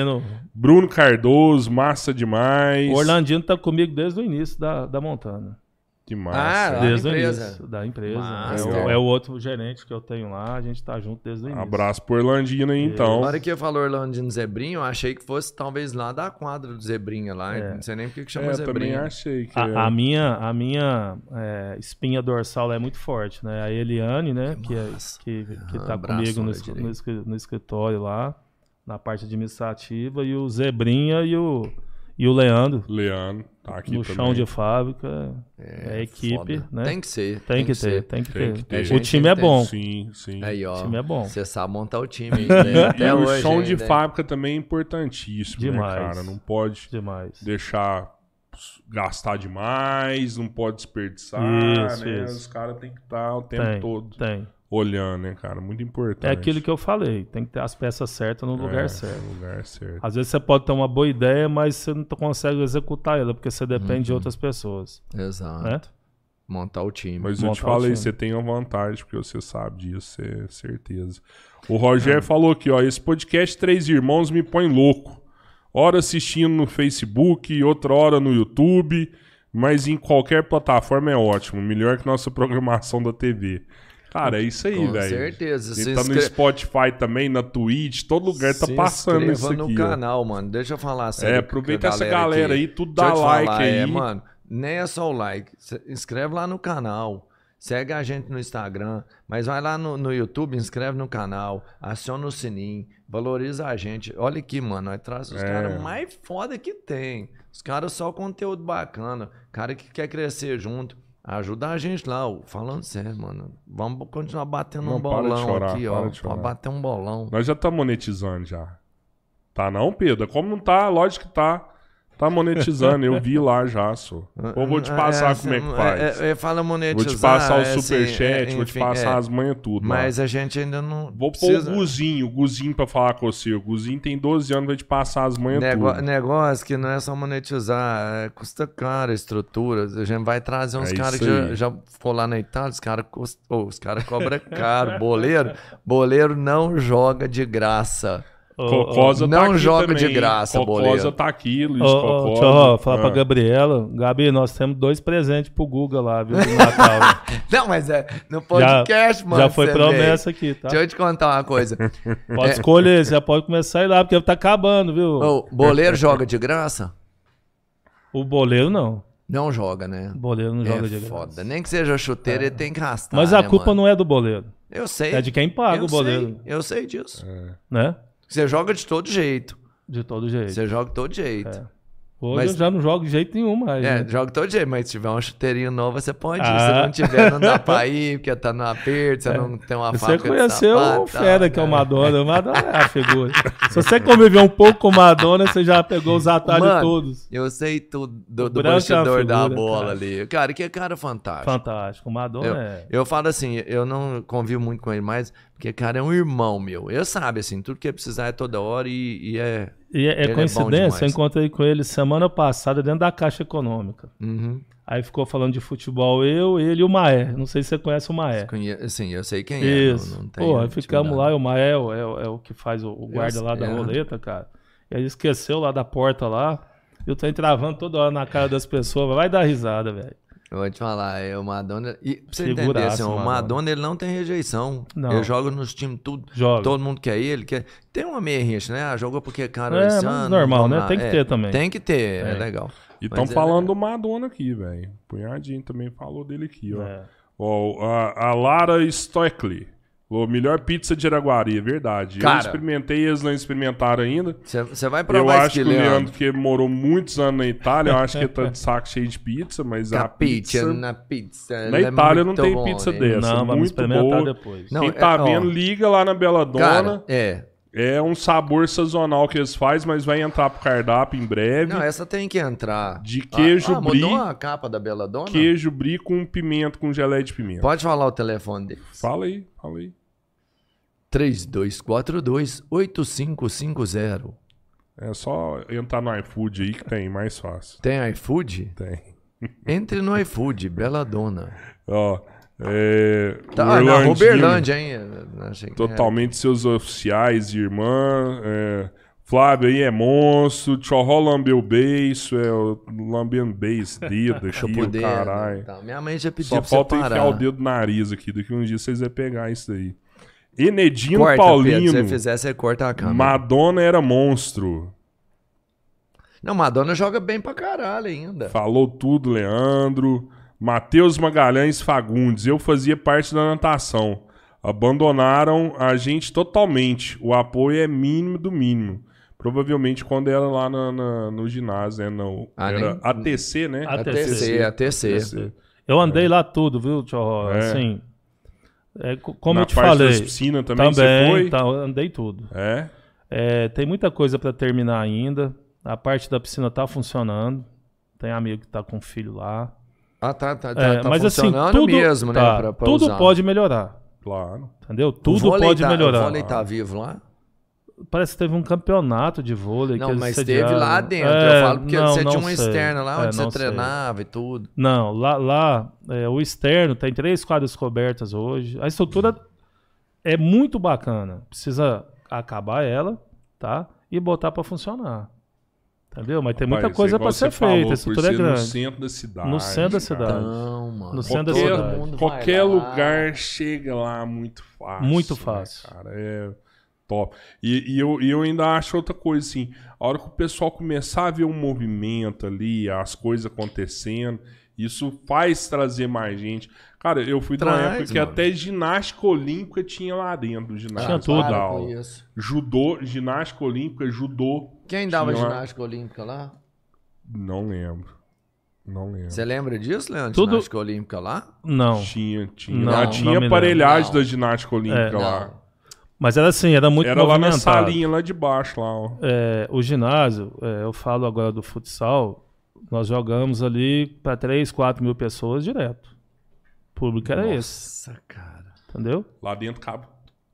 Orlandino. Bruno Cardoso, massa demais. O Orlandino tá comigo desde o início da, da Montana. Que massa. Ah? Da Desde o empresa. início da empresa. É o, é o outro gerente que eu tenho lá, a gente tá junto desde o início. Abraço pro Orlandina aí, então. Na hora que eu falou Orlandino Zebrinho, eu achei que fosse talvez lá da quadra do Zebrinha lá. É. Não sei nem por que que chama É, também Zebrinha. achei que. A, a minha, a minha é, espinha dorsal é muito forte, né? A Eliane, né, que, é, massa. que, que Ah, tá abraço, comigo no, no no escritório lá, na parte administrativa, e o Zebrinha e o, e o Leandro, Leandro, tá aqui no também. chão de fábrica. É, equipe, foda. né? Tem que ser. Tem que ter, ser. tem que Tem ter. que ter. O time é tem- bom. Sim, sim. Aí, ó. O time é bom. Você sabe montar o time né? E Até o hoje. chão de ainda. fábrica também é importantíssimo, Demais. né, cara? Não pode Demais. deixar gastar demais, não pode desperdiçar, Isso, né? isso. Os caras têm que estar o tempo Tem, todo tem. Olhando, né, cara? Muito importante. É aquilo que eu falei, tem que ter as peças certas no lugar É, certo. no lugar certo. Às vezes você pode ter uma boa ideia, mas você não consegue executar ela, porque você depende Uhum. de outras pessoas. Exato. Né? Montar o time. Mas eu te montar falei, você tem uma vantagem, porque você sabe disso, é certeza. O É. Rogério falou aqui, ó, esse podcast Três Irmãos me põe louco. Hora assistindo no Facebook, outra hora no YouTube, mas em qualquer plataforma é ótimo. Melhor que nossa programação da TV. Cara, é isso aí, Com velho. certeza. Se tá no inscre- Spotify também, na Twitch, todo lugar tá Se passando isso aqui. no ó. canal, mano. Deixa eu falar sério. É, aproveita essa galera aqui. aí, tudo dá like falar, aí. É, mano, nem é só o like. Se inscreve lá no canal. Segue a gente no Instagram. Mas vai lá no, no YouTube, inscreve no canal. Aciona o sininho. Valoriza a gente. Olha aqui, mano. Nós traz os É. caras mais foda que tem. Os caras só conteúdo bacana. Cara que quer crescer junto. Ajuda a gente lá, falando sério, mano. Vamos continuar batendo Não, um bolão chorar, aqui, ó. Pra bater um bolão. Nós já tá monetizando já. Tá não, Pedro? Como não tá, lógico que tá. Tá monetizando, eu vi lá já, só. Ou vou te passar É, como é que assim, faz. É, é, fala monetizar. Vou te passar o é, assim, superchat, é, vou te passar é. as manhas tudo. Mas a gente ainda não. Vou precisa... pôr o Guzinho, o Guzinho pra falar com você. O Guzinho tem 12 anos, vai te passar as manhas Nego- tudo. Negócio que não é só monetizar, é, custa caro a estrutura. A gente vai trazer uns É caras que já, já ficou lá na Itália, os caras oh, os cara cobram caro. Boleiro, boleiro não joga de graça. Cocosa tá não joga também, de graça, Cocosa boleiro. tá aqui, Luiz ô, Cocosa. deixa eu falar pra Ah. Gabriela. Gabi, nós temos dois presentes pro Guga lá, viu? Do Natal. Não, mas é no podcast, mano. já foi promessa aqui, tá? Deixa eu te contar uma coisa. Pode escolher, você já pode começar a ir lá, porque tá acabando, viu? Ô, boleiro joga de graça? O boleiro não. Não joga, né? O boleiro não joga é de graça. foda. Nem que seja chuteiro, ele tem que arrastar. Mas a né, culpa mano? não é do boleiro, Eu sei. é de quem paga eu o boleiro, Sei, eu sei disso. né? Você joga de todo jeito. De todo jeito. Você joga de todo jeito. É. Hoje Mas- eu já não jogo de jeito nenhum mais. É, né? joga de todo jeito, mas se tiver uma chuteirinha nova, você pode ir. Ah. Se não tiver, não dá pra ir, porque tá no aperto, você não tem uma Você fábrica de conheceu sapato, o fera que é o né? Madonna. O Madonna é a figura. Se você conviver um pouco com o Madonna, você já pegou os atalhos Mano, todos. Eu sei tudo do, do é bastidor da figura, bola cara. ali. Cara, que cara fantástico. Fantástico. O Madonna Eu, é. eu falo assim, eu não convivo muito com ele mais, porque, cara, é um irmão meu. Eu sabe, assim, tudo que ele precisar é toda hora e, e é. E é, é Ele é coincidência, eu demais. encontrei com ele semana passada dentro da Caixa Econômica. Uhum. Aí ficou falando de futebol, eu, ele e o Maé. Não sei se você conhece o Maé. Conhe... Assim, eu sei quem é. Isso. Não, não tem Pô, aí ficamos lá, e o Maé é, o- é é o que faz o, o guarda lá da é. roleta, cara. E aí esqueceu lá da porta lá. Eu tô travando toda hora na cara das pessoas. Vai dar risada, velho. Eu vou te falar, é o Madonna. E pra você entender, Figuraça, assim, o Madonna. Madonna ele não tem rejeição. Não. Ele joga nos times tudo. Joga. Todo mundo quer ele. Quer... Tem uma meia rincha, né? Ah, jogou porque é caro É, esse ano. normal, né? Tem que É, ter também. Tem que ter, é, É. legal. E estão é falando do Madonna aqui, velho. Punhadinho também falou dele aqui, ó. É. Ó, a, a Lara Stoeckley. Falou, melhor pizza de Araguari, é verdade. eu Cara. experimentei, eles não experimentaram ainda. Você vai Eu provar acho isso que o Leandro. Leandro, que morou muitos anos na Itália, eu acho que ele tá de saco cheio de pizza, mas a pizza... na pizza. Na é Itália não muito tem bom, pizza né? dessa. Não, vamos muito experimentar boa. depois. Não, Quem tá é, ó, vendo, liga lá na Bela Dona. Cara, é. É um sabor sazonal que eles fazem, mas vai entrar pro cardápio em breve. Não, essa tem que entrar. De queijo ah, ah, brie, mudou a capa da Bela Dona? queijo brie com pimenta, com geleia de pimenta. Pode falar o telefone dele. Fala aí, fala aí. 3242-8550. É só entrar no iFood aí que tem, mais fácil. Tem iFood? Tem. Entre no iFood, Bela Dona. Ó, é... Tá, ah, na Orlandino, Uberlândia, hein? Que Totalmente seus oficiais, irmã. é, Flávio aí é monstro. Chorró lambeu o beiço. É o lambendo beiço, dedo Deixa eu aqui, o poder. caralho. Então, minha mãe já pediu Só pra falta parar. enfiar o dedo no nariz aqui. Daqui um dia vocês vão pegar isso daí. Enedino Corta, Paulino. Pedro, se você fizer, você corta a câmera. Madonna era monstro. Não, Madonna joga bem pra caralho ainda. Falou tudo, Leandro. Matheus Magalhães Fagundes. Eu fazia parte da natação. Abandonaram a gente totalmente. O apoio é mínimo do mínimo. Provavelmente quando era lá na- na- no ginásio, né? No, Ah, era nem- ATC, né? ATC, ATC. ATC. Eu andei lá tudo, viu, Tchorró? É. Assim, é, co- como Na eu te parte falei, das piscinas também, você também, foi? tá, eu andei tudo. É? É, tem muita coisa para terminar ainda. A parte da piscina tá funcionando. Tem amigo que tá com filho lá. Ah, tá, tá, tá, É, tá mas assim, funcionando tudo, mesmo, né? tá, pra- pra tudo usar. pode melhorar. Claro. Entendeu? Tudo vôlei pode tá- melhorar. O vôlei tá vivo lá? Parece que teve um campeonato de vôlei. Não, mas sediaram. teve lá dentro. É, eu falo porque não, você não tinha uma sei. externa lá É, onde você não sei. treinava e tudo. Não, lá, lá é, o externo tem três quadras cobertas hoje. A estrutura é muito bacana. Precisa acabar ela, tá? E botar para funcionar. Entendeu? Mas tem muita Rapaz, coisa para ser feita. A por estrutura é ser No grande. centro da cidade. No centro da cidade. Não, mano. No centro da Qualquer, cidade. mundo vai qualquer lá. lugar chega lá muito fácil. Muito né, fácil. cara, é top. E, e eu, e eu ainda acho outra coisa assim: a hora que o pessoal começar a ver um movimento ali, as coisas acontecendo, isso faz trazer mais gente. Cara, eu fui de uma Traz, época que mano. até ginástica olímpica tinha lá dentro ginásio. Tinha tudo. Judô, ginástica olímpica, judô. Quem dava Tinha ginástica olímpica lá? Não lembro. Não lembro. Você lembra disso, Leandro? Tudo- Ginástica olímpica lá? Não. Tinha, tinha. Não, lá não tinha me aparelhagem lembro. da ginástica olímpica É. lá. Não. Mas era assim, era muito Era lá na movimentado. salinha, lá de baixo, lá, ó. É, o ginásio, é, eu falo agora do futsal, nós jogamos ali para 3, 4 mil pessoas direto. O público era esse, Nossa, cara. entendeu? Lá dentro cabe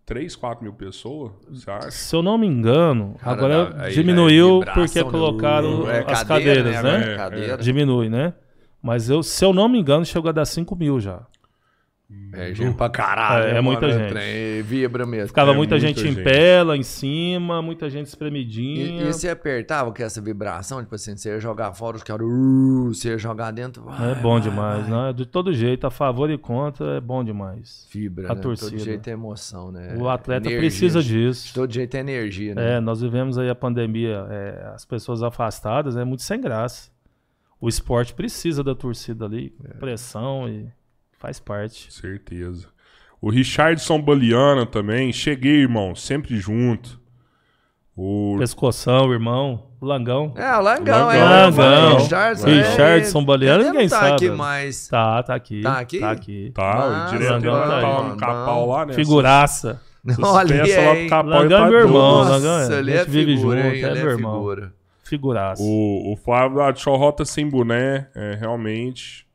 3, 4 mil pessoas, você acha? Se eu não me engano, Cara, agora aí é diminuiu vibração, porque colocaram É as cadeira, cadeiras, né? né? É, Cadeira. Diminui, né? Mas eu, se eu não me engano, chegou a dar 5 mil já. É gente pra caralho. É, é né, muita mano? gente. Trem, vibra mesmo. Ficava É muita, muita gente, em gente. pé lá em cima, muita gente E, espremidinha. e você apertava com essa vibração, tipo assim, você ia jogar fora, os caras, uh, você ia jogar dentro. vai, é bom vai, demais, vai. né? De todo jeito, a favor e contra, é bom demais. Vibra, A né? torcida. Todo jeito é emoção, né? o atleta Energia. precisa De disso. todo jeito é energia, né? É, nós vivemos aí a pandemia, é, as pessoas afastadas, é muito sem graça. O esporte precisa da torcida ali, É. pressão e faz parte. Certeza. O Richardson Baliana também. Cheguei, irmão. Sempre junto. O Pescoção, irmão, o Langão. É, o Langão, Langão. é. Langão. Richardson, Richardson é, ninguém tá sabe. aqui mais. Tá, tá aqui. Tá aqui? Tá aqui. tá, Mas, direto Langão lá, tá aí, tá lá mano, no capau lá, né? Figuraça. Olha lá do capau Langão tá é meu irmão, Nossa, Langão é- ele a é gente vive figura, junto, hein? é Ele meu é irmão. figura. Figuraça. O, o Flávio ah, Chorrota sem boné, é, realmente.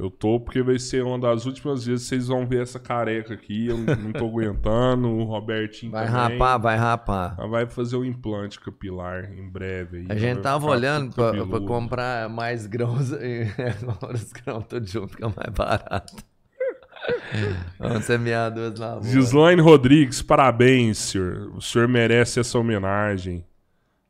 Eu tô, porque vai ser uma das últimas vezes que vocês vão ver essa careca aqui. Eu não tô aguentando. O Robertinho Vai também. rapar, vai rapar. Ela vai fazer um implante capilar em breve. Aí, A gente tava olhando pra, pra comprar mais grãos. e Agora os grãos todos juntos ficam mais barato. Vamos semear duas lavouras. Gislaine Rodrigues, parabéns, senhor. O senhor merece essa homenagem.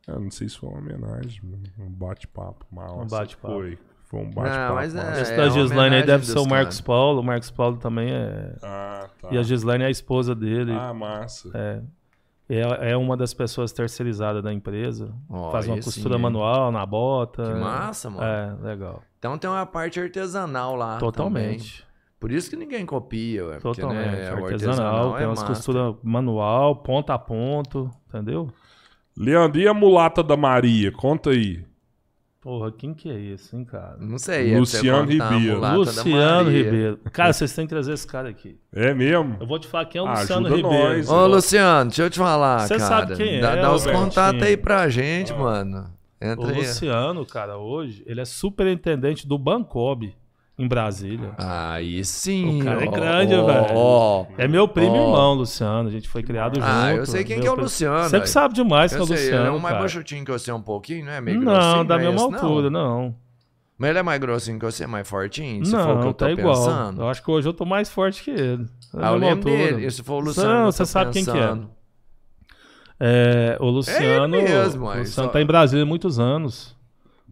Eu não sei se foi uma homenagem, um bate-papo. mal. Um bate-papo. Foi, foi um Não, bate-papo. mas é- massa. Esse é da uma Gislaine aí deve ser o Marcos caras. Paulo. O Marcos Paulo também é. Ah, tá. E a Gislaine é a esposa dele. Ah, massa. É. É, é uma das pessoas terceirizadas da empresa. Ó, Faz uma costura sim, manual na bota. Que massa, mano. É, legal. Então tem uma parte artesanal lá. também. Totalmente. Por isso que ninguém copia. ué, porque, Totalmente. né, o artesanal, tem é umas costuras manual, ponto a ponto, entendeu? Leandro, e a mulata da Maria? Conta aí. Porra, quem que é esse, hein, cara? Não sei. é você Luciano Ribeiro. Luciano. Ribeiro. Cara, vocês têm que trazer esse cara aqui. É mesmo? Eu vou te falar quem é o Ah, Luciano ajuda Ribeiro. nós, Ô, Luciano, deixa eu te falar, Cê cara. sabe quem dá, é, dá os contatos aí pra gente, mano. O Entra aí. Luciano, cara, hoje, ele é superintendente do Bancob em Brasília. Aí sim. O cara é grande, ó, velho. ó. É meu primo Ó. irmão, Luciano. A gente foi criado junto. Ah, eu sei quem meu que é o primo- Luciano, Você que sabe demais que é o Luciano. ele é um mais baixotinho que você um pouquinho, não é? Meio Não, grossinho, da não mesma esse, altura, não. não. Mas ele é mais grossinho que você, mais fortinho? Se for o que Não, eu tô tá igual. pensando. Eu acho que hoje eu tô mais forte que ele. Da Ah, eu lembro altura. dele. Se for o Luciano, Não, você sabe quem que é. pensando. É, o Luciano, É mesmo, o Luciano só- tá em Brasília há muitos anos.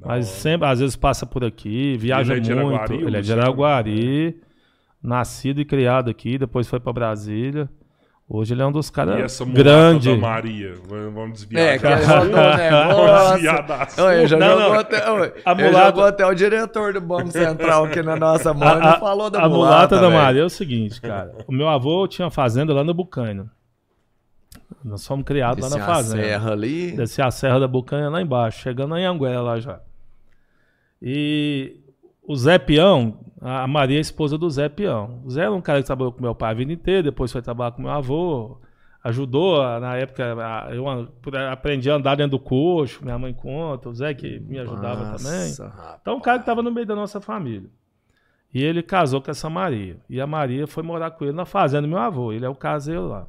Mas sempre, às vezes passa por aqui, viaja Ele é de muito. Araguari, ele é de? Araguari, nascido e criado aqui, depois foi pra Brasília. Hoje ele é um dos E caras essa mulata grande. da Maria? Vamos desviar. É, que ele mandou um Vamos desviar da já Não, jogou, não. Até, A mulata- jogou até o diretor do Banco Central aqui na nossa mão A, e a- falou da a mulata, da. Maria é o seguinte, cara. o meu avô tinha fazenda lá no Bucaina. Nós fomos criados lá na a fazenda. serra ali. Descer a Serra da Bucanha lá embaixo, chegando em Anguera lá já. E o Zé Peão, a Maria é a esposa do Zé Peão. O Zé era um cara que trabalhou com meu pai a vida inteira, depois foi trabalhar com meu avô, ajudou, na época eu aprendi a andar dentro do coxo, minha mãe conta, o Zé que me ajudava também. Nossa, rapaz. Então, um cara que estava no meio da nossa família. E ele casou com essa Maria. E a Maria foi morar com ele na fazenda do meu avô. Ele é o caseiro lá.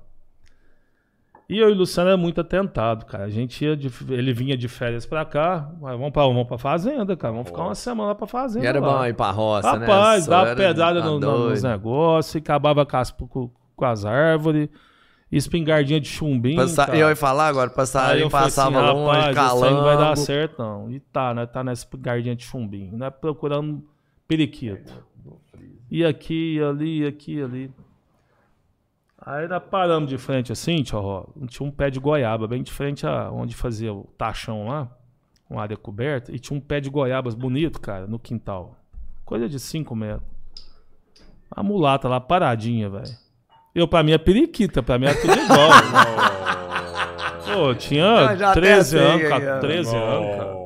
E eu e o Luciano era muito atentado, cara. A gente ia de, ele vinha de férias pra cá. Vamos pra, vamos pra fazenda, cara. Vamos ficar uma semana lá pra fazenda. E era lá. bom ir pra roça, né? Rapaz, dava pedrada tá no- no- nos negócios, acabava com as, com, com as árvores, espingardinha de chumbinho. Passa-. Eu ia falar agora, Aí eu falei passava assim, longe, rapaz, isso aí não vai dar calando. certo não. E tá, né? Tá nessa gardinha de chumbinho, né? Procurando periquito. E aqui, ali, aqui, ali. Aí nós paramos de frente assim, tio Ró. Tinha um pé de goiaba bem de frente a onde fazia o tachão lá, uma área coberta, e tinha um pé de goiabas bonito, cara, no quintal. Coisa de 5 metros. A mulata lá paradinha, velho. Eu, pra mim, é periquita, pra mim é tudo igual. Pô, tinha Ah, já 13 até sei anos, cara, ó. 13 anos, cara.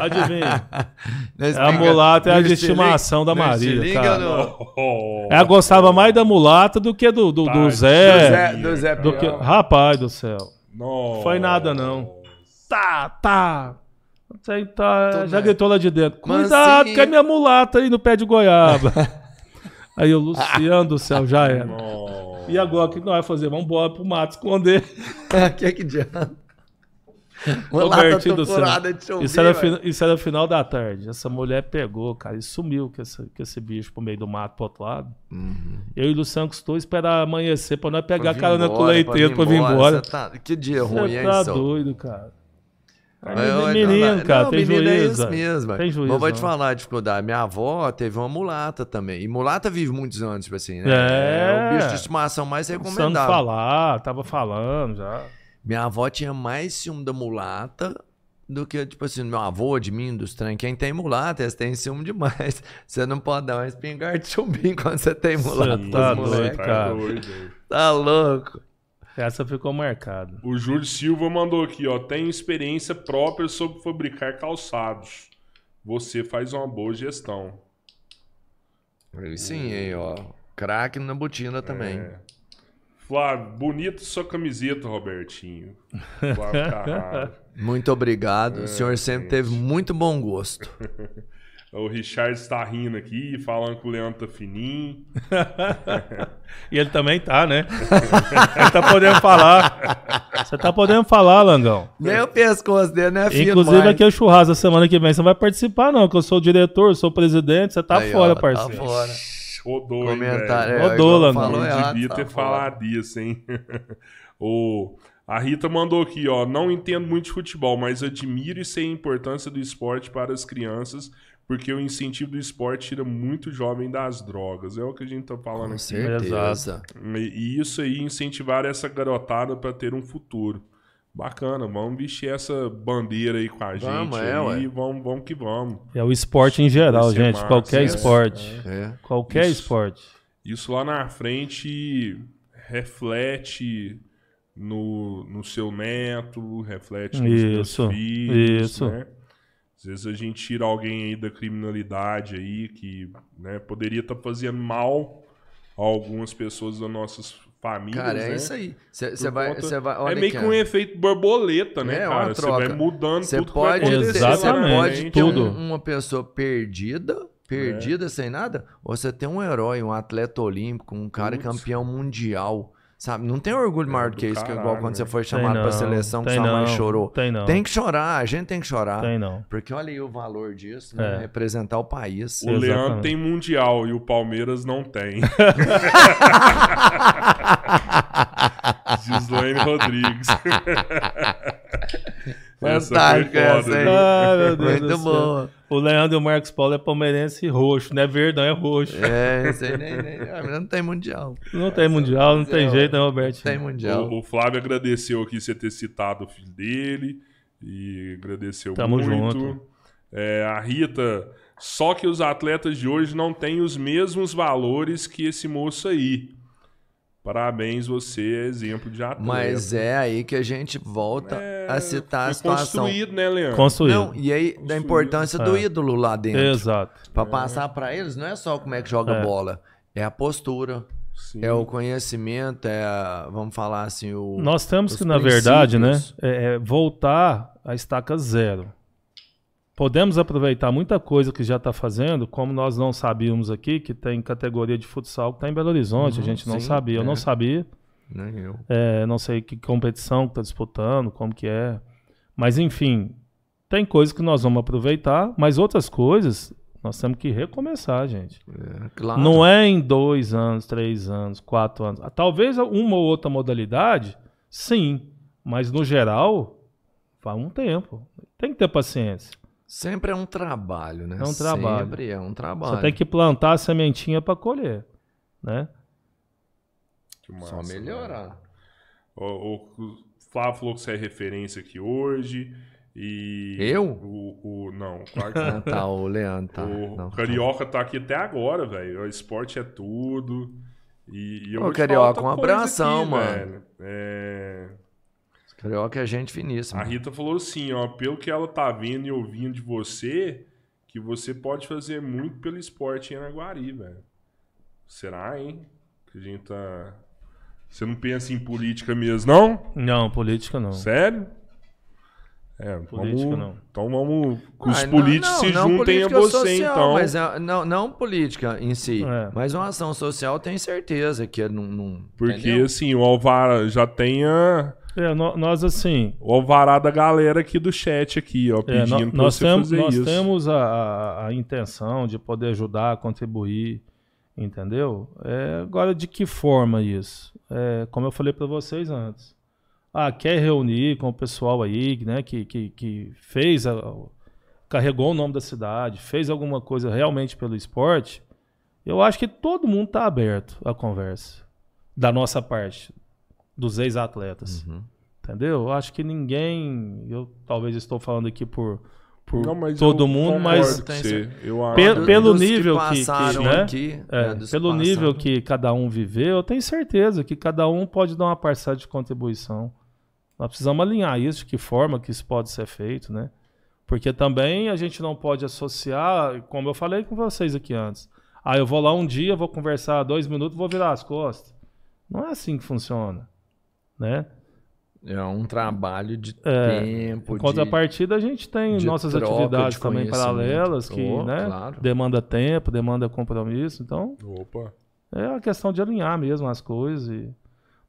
Adivinha? Nesse A mulata é a de estimação da Maria, cara. no-. Ela gostava mais da mulata do que do, do, do. Zé. Do Zé, do Zé Do que... Rapaz do céu. Não. Foi nada, não. Tá, tá. Você tá já bem. gritou lá de dentro. Cuidado, que é minha mulata aí no pé de goiaba. aí o Luciano do céu já era. Não. E agora o que nós vamos fazer? Vamos embora pro mato esconder. que que adianta? Uma Ô, lata do céu. de chover, Isso era, velho. isso era final da tarde. Essa mulher pegou, cara, e sumiu com esse, com esse bicho pro meio do mato pro outro lado. Eu e o Luciano custou esperar amanhecer pra nós pegar Pra vir carona com o embora, leiteiro pra vir embora. Cê tá- Que dia ruim, Você hein, tá só? doido, cara. Eu- menino, não, cara, não, tem menino é juízo. isso velho. mesmo. Tem juízo. Mas vou te não. falar a dificuldade. Minha avó teve uma mulata também. E mulata vive muitos anos, tipo assim, né? É. o bicho de estimação mais Precisando recomendável. falar, tava falando já. Minha avó tinha mais ciúme da mulata do que, tipo assim, meu avô, de mim, dos trem. Quem tem mulata, eles têm ciúme demais. Você não pode dar uma espingarda de chumbinho quando você tem mulata. Tá moleques. doido, cara. Tá louco. Essa ficou marcada. O Júlio Silva mandou aqui, ó. Tenho experiência própria sobre fabricar calçados. Você faz uma boa gestão. Sim, aí, ó. Craque na botina também. É. Flávio, bonita sua camiseta, Robertinho. Flávio Carraro. Muito obrigado. É, o senhor sempre teve muito bom gosto. O Richard está rindo aqui, falando que o Leandro tá fininho. E ele também tá, né? ele tá podendo falar. Você tá podendo falar, Langão. Nem o pescoço dele, né, filho? Inclusive, aqui é o churrasco semana que vem. Você não vai participar, não, que eu sou o diretor, eu sou o presidente. Você tá Aí, fora, ó, parceiro. Tá fora. Rodou, hein, Comentário. velho? é, Rodou, Landon. falou Não errado, devia tá ter fora. falado isso, hein? o, a Rita mandou aqui, ó. Não entendo muito de futebol, mas admiro e sei a importância do esporte para as crianças, porque o incentivo do esporte tira muito jovem das drogas. É o que a gente tá falando Com aqui. certeza. E e isso aí, incentivar essa garotada para ter um futuro. Bacana, vamos vestir essa bandeira aí com a gente Vamos, é, aí, vamos, vamos que vamos. É o esporte em geral, ser gente. massa, Qualquer é. esporte. É. Qualquer Isso. esporte. Isso lá na frente reflete no, no seu neto, reflete nos Isso, seus filhos, isso. né? Às vezes a gente tira alguém aí da criminalidade aí que né, poderia estar fazendo mal a algumas pessoas das nossas famílias, Cara, é né? isso aí. Você vai, conta- você vai. é Olha meio aqui, que um efeito borboleta, né, É, uma cara? Você troca. vai mudando Você tudo que vai pode, acontecer você Exatamente, pode ter um- tudo. uma pessoa perdida, perdida sem nada, ou você tem um herói, um atleta olímpico, um cara campeão mundial. Sabe? Não tem orgulho maior do que isso, que igual caralho, quando você né? foi chamado pra não, seleção, que sua mãe chorou. Tem não. Tem que chorar, a gente tem que chorar. Tem não. Porque olha aí o valor disso, né? É. Representar o país. O Leandro Exatamente. tem mundial e o Palmeiras não tem. Gislaine Rodrigues. Fantástica essa foda, aí. viu? Ah, meu Deus Muito boa. O Leandro e o Marcos Paulo é palmeirense roxo, não é verde, não é roxo. É, isso aí nem, nem, ah, não tem mundial. Não tem mundial, não tem é, jeito, né, Roberto? Tem mundial. O, o Flávio agradeceu aqui você ter citado o filho dele e agradeceu Tamo muito. junto. É, a Rita, só que os atletas de hoje não têm os mesmos valores que esse moço aí. Parabéns, você é exemplo de atleta. Mas é aí que a gente volta a citar a situação. construído, né, Leandro? Construído. Não, e aí da importância do É. ídolo lá dentro. Exato. Pra passar pra eles, não é só como é que joga É. bola. É a postura, Sim. é o conhecimento, é, a- vamos falar assim, o... Nós temos os que, na verdade, né, princípios. é, é voltar à estaca zero. Podemos aproveitar muita coisa que já está fazendo, como nós não sabíamos aqui, que tem categoria de futsal que está em Belo Horizonte. Uhum, a gente não sim, sabia. Eu é. não sabia. Nem eu. É, não sei que competição que está disputando, como que é. Mas, enfim, tem coisas que nós vamos aproveitar, mas outras coisas nós temos que recomeçar, gente. É, claro. Não é em dois anos, três anos, quatro anos. Talvez uma ou outra modalidade, sim. Mas no geral, vai um tempo. Tem que ter paciência. Sempre é um trabalho, né? É um trabalho. Sempre é um trabalho. Você tem que plantar a sementinha para colher, né? Que massa, Só melhorar. O, o, o Flávio falou que você é referência aqui hoje. E. Eu? O, o, não, claro que não. tá, o Leandro tá. O Não, Carioca tá aqui até agora, velho. O esporte é tudo. E, e eu Ô, vou te Carioca, falar outra um coisa abração, aqui, mano. velho. É, Carioca é gente finíssima. A Rita falou assim, ó, pelo que ela tá vendo e ouvindo de você, que você pode fazer muito pelo esporte em Araguari, velho. Será, hein? Que a gente tá... Você não pensa em política mesmo, não? Não, política não. Sério? É, Política, vamos... não. Então vamos... Que os Ah, não, políticos não, se não juntem a política você, social, então. Mas é- não, não política em si. É. Mas uma ação social tem certeza que não. não Porque, entendeu? assim, o Alvara já tem a... É, nó- nós, assim, o alvará da galera aqui do chat aqui, ó, É, pedindo nó- pra nós, você temos, fazer nós isso. temos a, a- a intenção de poder ajudar, contribuir, entendeu? É, agora, de que forma isso? É, como eu falei para vocês antes. Ah, quer reunir com o pessoal aí, né, que, que, que fez, a- carregou o nome da cidade, fez alguma coisa realmente pelo esporte, eu acho que todo mundo está aberto à conversa, da nossa parte, dos ex-atletas. Uhum. Entendeu? Eu acho que ninguém. Eu talvez estou falando aqui por, por Não, mas todo eu mundo, mas você. Pe- pelo nível que- que, passaram né? aqui, é, né, dos pelo que nível que cada um viveu, eu tenho certeza que cada um pode dar uma parcela de contribuição. Nós precisamos alinhar isso, de que forma que isso pode ser feito, né? Porque também a gente não pode associar, como eu falei com vocês aqui antes. Ah, eu vou lá um dia, vou conversar dois minutos, vou virar as costas. Não é assim que funciona, né? É um trabalho de É, tempo. Em de- contrapartida, a gente tem de nossas atividades de também paralelas que Oh, né, claro. demanda tempo, demanda compromisso. Então, Opa. é a questão de alinhar mesmo as coisas. e-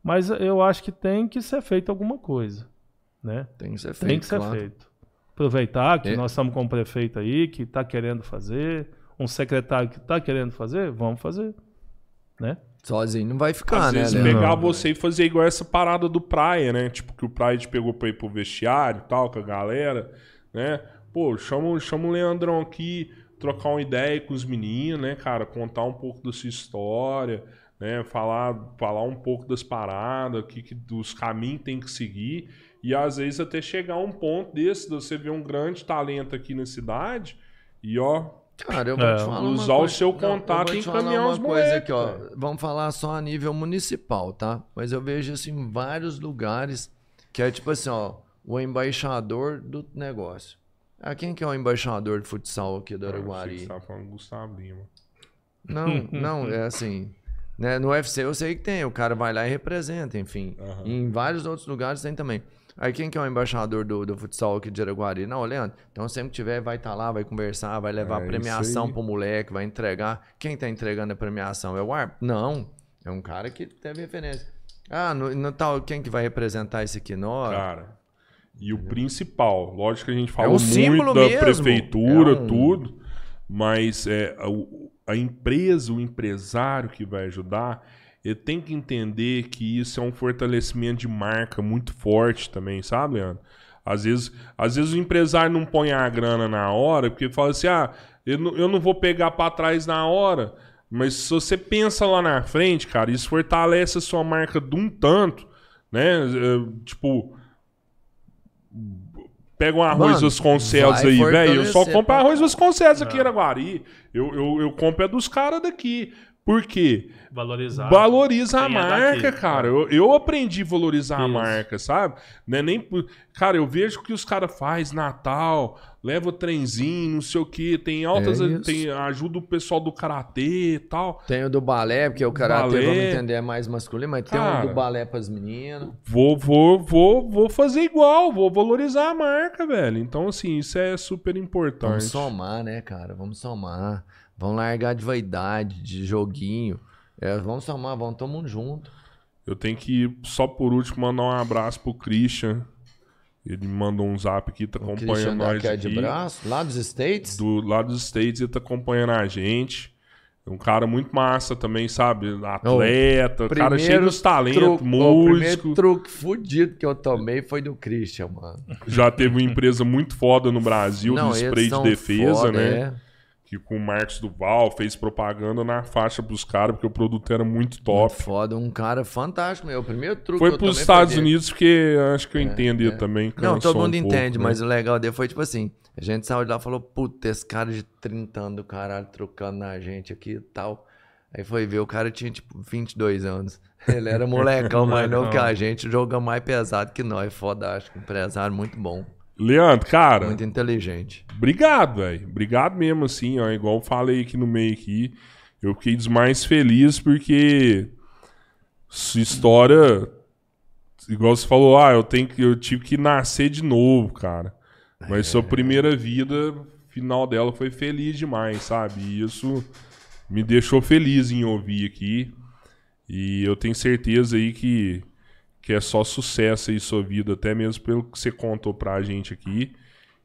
Mas eu acho que tem que ser feito alguma coisa. Né? Tem que ser feito. Tem que ser claro. feito. Aproveitar que É. nós estamos com um prefeito aí que está querendo fazer, um secretário que está querendo fazer, vamos fazer. Né? Sozinho não vai ficar, Às né, vezes Leandro? pegar Não. você e fazer igual essa parada do Praia, né? Tipo, que o Praia te pegou pra ir pro vestiário e tal, com a galera, né? Pô, chama, chama o Leandrão aqui, trocar uma ideia com os meninos, né, cara? Contar um pouco da sua história, né? Falar, falar um pouco das paradas, que, que, dos caminhos que tem que seguir. E às vezes até chegar a um ponto desse, de você ver um grande talento aqui na cidade e, ó, Cara, eu vou É, te falar usar o coisa- seu contato e encaminhar uma os coisa aqui, ó. velho. Vamos falar só a nível municipal, tá? Mas eu vejo isso em vários lugares que é tipo assim, ó, o embaixador do negócio. Ah, quem que é o embaixador de futsal aqui do Ah, Araguari? você tava falando do Gustavo Lima. Não, não, é assim. Né? No UFC eu sei que tem, o cara vai lá e representa, enfim. Aham. E em vários outros lugares tem também. Aí quem que é o embaixador do, do futsal aqui de Araguari? Não, Leandro. Então sempre que tiver, vai estar lá, vai conversar, vai levar É isso premiação pro moleque, vai entregar. Quem tá entregando a premiação é o árbitro? Não. É um cara que teve referência. Ah, no, no tal, quem que vai representar esse aqui? Nós? Cara. E o principal, lógico que a gente falou um símbolo muito da mesmo. prefeitura, É um- tudo, mas é, a, a empresa, o empresário que vai ajudar, ele tem que entender que isso é um fortalecimento de marca muito forte também, sabe, Leandro? Às vezes, às vezes o empresário não põe a grana na hora, porque fala assim, ah, eu não, eu não vou pegar para trás na hora, mas se você pensa lá na frente, cara, isso fortalece a sua marca de um tanto, né? É, Tipo, pega um arroz Mano, Vasconcelos aí, velho. Eu só compro pra arroz Vasconcelos aqui em Araguari. Eu, eu, eu compro é dos caras daqui. Por quê? Valorizar. Valoriza a Quem marca, cara. Eu, eu aprendi a valorizar a Isso. marca, sabe? Não é nem. Cara, eu vejo que os caras faz Natal, leva o trenzinho, não sei o quê. Tem altas. É isso. tem, ajuda o pessoal do karatê e tal. Tem o do balé, porque o karatê, Balé. vamos entender, é mais masculino, mas tem Cara. um do balé pras meninas. Vou, vou, vou, vou fazer igual, vou valorizar a marca, velho. Então, assim, isso é super importante. Vamos somar, né, cara? Vamos somar. Vamos largar de vaidade, de joguinho. É, vamos somar, vamos todo mundo junto. Eu tenho que, só por último, mandar um abraço pro Christian. Ele mandou um zap aqui, tá O acompanhando Christian nós é aqui. de braço, lá dos States. Do lado dos States, ele tá acompanhando a gente. É um cara muito massa também, sabe? Atleta, cara cheio dos talentos, truque- O primeiro músico. truque fudido que eu tomei foi do Christian, mano. Já teve uma empresa muito foda no Brasil, do eles spray de defesa, foda, né? é. Que com o Marcos Duval fez propaganda na faixa pros caras, porque o produto era muito Muito top. foda, um cara fantástico, meu. O primeiro truque Foi que pros Estados. Unidos, porque acho que eu entendo ele também. Não, todo mundo um pouco, entende, né? mas o legal dele foi tipo assim: a gente saiu de lá e falou, puta, esse cara de 30 anos do caralho trocando na gente aqui e tal. Aí foi ver, o cara tinha tipo 22 anos. Ele era molecão, mais novo que a gente, joga mais pesado que nós. Fodástico, empresário muito bom, Leandro, cara, muito inteligente. obrigado, velho. Obrigado mesmo, assim, ó. Igual eu falei aqui no meio aqui. Eu fiquei dos mais felizes porque sua história. Igual você falou, ah, eu tenho que. Eu tive que nascer de novo, cara. Mas sua primeira vida, final dela foi feliz demais, sabe? E isso me deixou feliz em ouvir aqui. E eu tenho certeza aí que, que é só sucesso aí sua vida, até mesmo pelo que você contou pra gente aqui.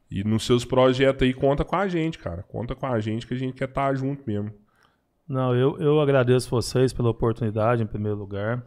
E nos seus projetos aí, conta com a gente, cara. Conta com a gente que a gente quer estar junto mesmo. Não, eu, eu agradeço vocês pela oportunidade, em primeiro lugar.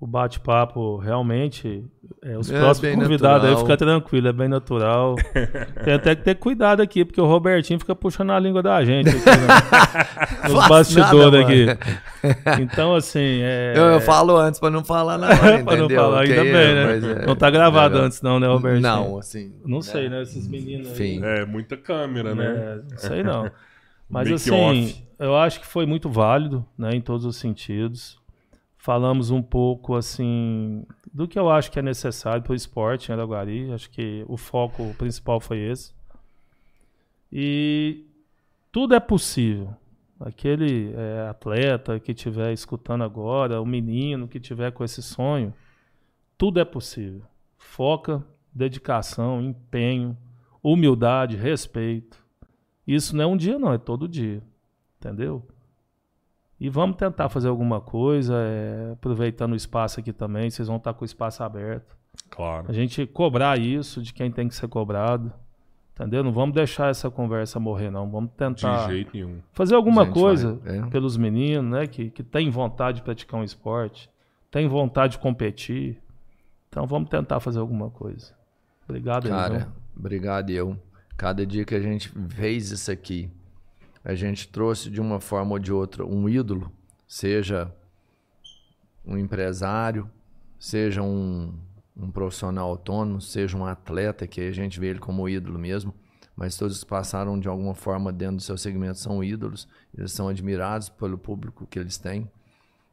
O bate-papo realmente. é, os É próximos convidados aí fica tranquilo, é bem natural. Tem até que ter cuidado aqui, porque o Robertinho fica puxando a língua da gente aqui, né? nos bastidores nada, aqui. Então, assim. É... Eu, eu falo antes pra não falar na hora, pra não falar, ainda Que- bem, né? é- não tá gravado antes, não, né, Robertinho? Não, assim. Não sei, né? Esses meninos aí. Enfim. É, muita câmera, né? É, não sei não. Mas Make assim, off. eu acho que foi muito válido, né, em todos os sentidos. Falamos um pouco, assim, do que eu acho que é necessário para o esporte em Araguari. Acho que o foco principal foi esse. E tudo é possível. Aquele é, atleta que estiver escutando agora, o menino que tiver com esse sonho, tudo é possível. Foca, dedicação, empenho, humildade, respeito. Isso não é um dia, não, é todo dia. Entendeu? E vamos tentar fazer alguma coisa, é, aproveitando o espaço aqui também, vocês vão estar com o espaço aberto. Claro. A gente cobrar isso de quem tem que ser cobrado. Entendeu? Não vamos deixar essa conversa morrer, não. Vamos De tentar jeito nenhum. fazer alguma coisa vai, é. pelos meninos, né? Que, que tem vontade de praticar um esporte, tem vontade de competir. Então vamos tentar fazer alguma coisa. Obrigado, aí, Cara, viu? obrigado eu. Cada dia que a gente fez isso aqui, a gente trouxe de uma forma ou de outra um ídolo, seja um empresário, seja um, um profissional autônomo, seja um atleta, que a gente vê ele como ídolo mesmo, mas todos que passaram de alguma forma dentro do seu segmento são ídolos, eles são admirados pelo público que eles têm.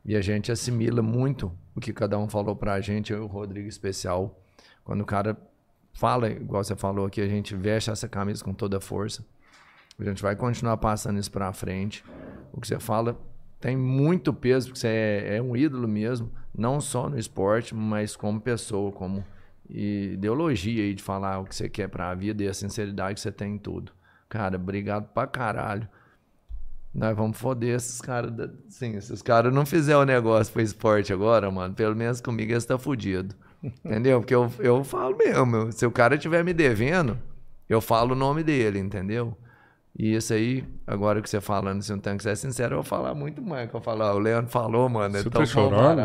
E a gente assimila muito o que cada um falou pra gente, eu e o Rodrigo especial. Quando o cara fala, igual você falou aqui, a gente veste essa camisa com toda a força. A gente vai continuar passando isso pra frente. O que você fala tem muito peso, porque você é, é um ídolo mesmo, não só no esporte, mas como pessoa, como ideologia aí de falar o que você quer pra vida e a sinceridade que você tem em tudo. Cara, obrigado pra caralho. Nós vamos foder esses caras. da- Sim, se os caras não fizerem o negócio pro esporte agora, mano, pelo menos comigo eles estão fudido. Entendeu? Porque eu, eu falo mesmo. se o cara estiver me devendo, eu falo o nome dele, entendeu? E isso aí, agora que você falando, se não tem que ser sincero, eu vou falar muito mais. Que eu falar, o Leandro falou, mano. Você então tá chorando?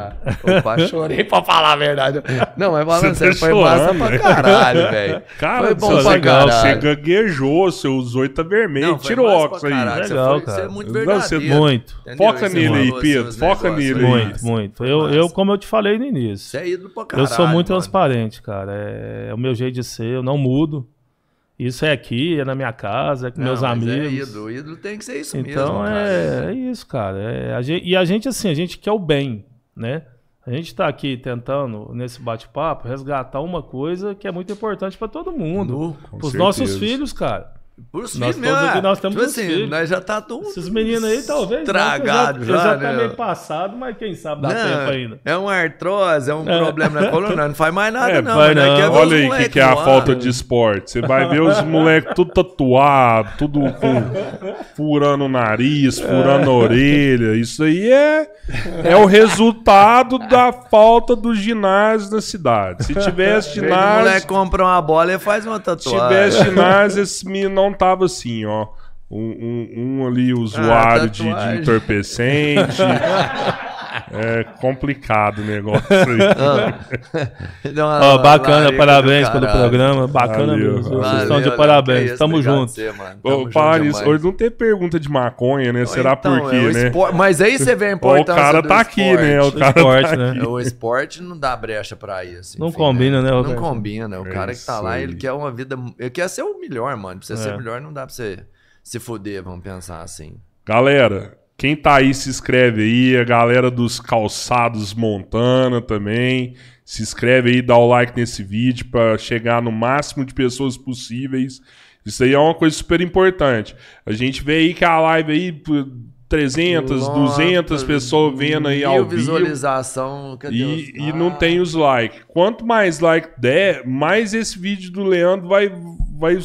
quase chorei pra falar a verdade. Não, mas falando Você tá sério, foi massa pra né? caralho, velho. Cara, foi bom você, pra legal, você caralho. gaguejou, seus oito tá vermelho. Não, Tira o massa óculos aí. caralho. Você Legal, foi- Você é cara. muito Não, você- verdadeiro. Muito. entendeu? Foca Você nele aí, Pedro, foca negócios nele aí. Muito, muito. Eu, eu, como eu te falei no início, Você é ídolo pra caralho. eu sou muito mano. transparente, cara. É, é o meu jeito de ser, eu não mudo. Isso é aqui, é na minha casa, é com Não, meus mas amigos. É ídolo. ídolo tem que ser isso Então mesmo. é, cara. é isso, cara. É, a gente- e a gente, assim, a gente quer o bem, né? A gente tá aqui tentando, nesse bate-papo, resgatar uma coisa que é muito importante para todo mundo. Para os nossos filhos, cara. Pros Nós filhos, né? aqui, nós temos tipo assim, filhos. nós já tá tudo Esses meninos aí, talvez. Estragado não, que já, já, já tá né? meio passado, mas quem sabe dá Não, tempo ainda. É uma artrose, é um problema na coluna, não faz mais nada É, não. vai mas nós não. Olha aí o que, que é a falta de esporte. Você vai ver os moleques tudo tatuado, tudo com, furando o nariz, furando a orelha. Isso aí é, é o resultado da falta do ginásio na cidade. Se tivesse Em vez do moleque ginásio, compra uma bola e faz uma se tatuagem. tivesse ginásio, esse menino não tava assim, ó. Um, um- um ali usuário de, de Ah, tatuagem. entorpecente. É complicado o negócio aí. Ó, bacana, parabéns pelo programa. Bacana Valeu, mesmo. valeu. Vocês estão de Léo, parabéns. isso, Tamo obrigado junto. você, mano. Tamo demais. hoje não tem pergunta de maconha, né? Será Então, por quê, é o né? espor- Mas aí você vê a Ó, o importância cara do tá aqui, esporte. né? O cara esporte, tá né? aqui. O esporte não dá brecha pra isso. Não enfim, combina, né, Não Roberto? combina. O É cara que tá lá, ele quer uma vida. Ele quer ser o melhor, mano. Pra você ser É. o melhor, não dá pra você se fuder, vamos pensar assim. Galera, quem tá aí se inscreve aí, a galera dos calçados Montana também. Se inscreve aí, dá o like nesse vídeo pra chegar no máximo de pessoas possíveis. Isso aí é uma coisa super importante. A gente vê aí que a live aí, por 300, Nossa, 200 pessoas vendo aí ao vivo. visualização. cadê E, os- e não tem os likes. Quanto mais like der, mais esse vídeo do Leandro vai, vai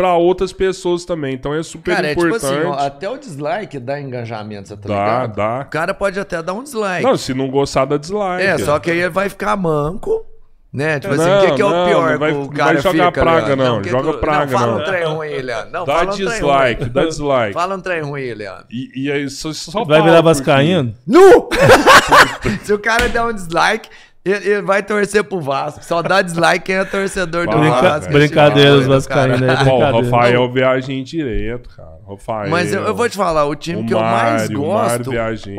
para outras pessoas também. Então é super Cara, é tipo importante. assim, ó, até o dislike dá engajamento, você tá dá, ligado? dá. O cara pode até dar um dislike. Não, se não gostar, dá dislike. é, só que aí ele vai ficar manco. Né? Tipo assim, Não, o que, que é o não, pior não vai- que o não cara vai jogar fica, praga, não, o que joga praga, não. Fala não. um trem ruim, Leandro. Não, dá dislike, dá dislike. Fala um trem ruim, Leandro. E, e aí só, só Vai virar porque- vascaíno? Nu! Se o cara der um dislike, ele, ele vai torcer pro Vasco. Só dá dislike quem é torcedor do Brinca- Vasco. brincadeiras cara. aí. Pô, o. Rafael viagem direto, cara. Rafael. Mas eu, eu vou te falar, o time o que eu mais Mário, o Mário gosto. O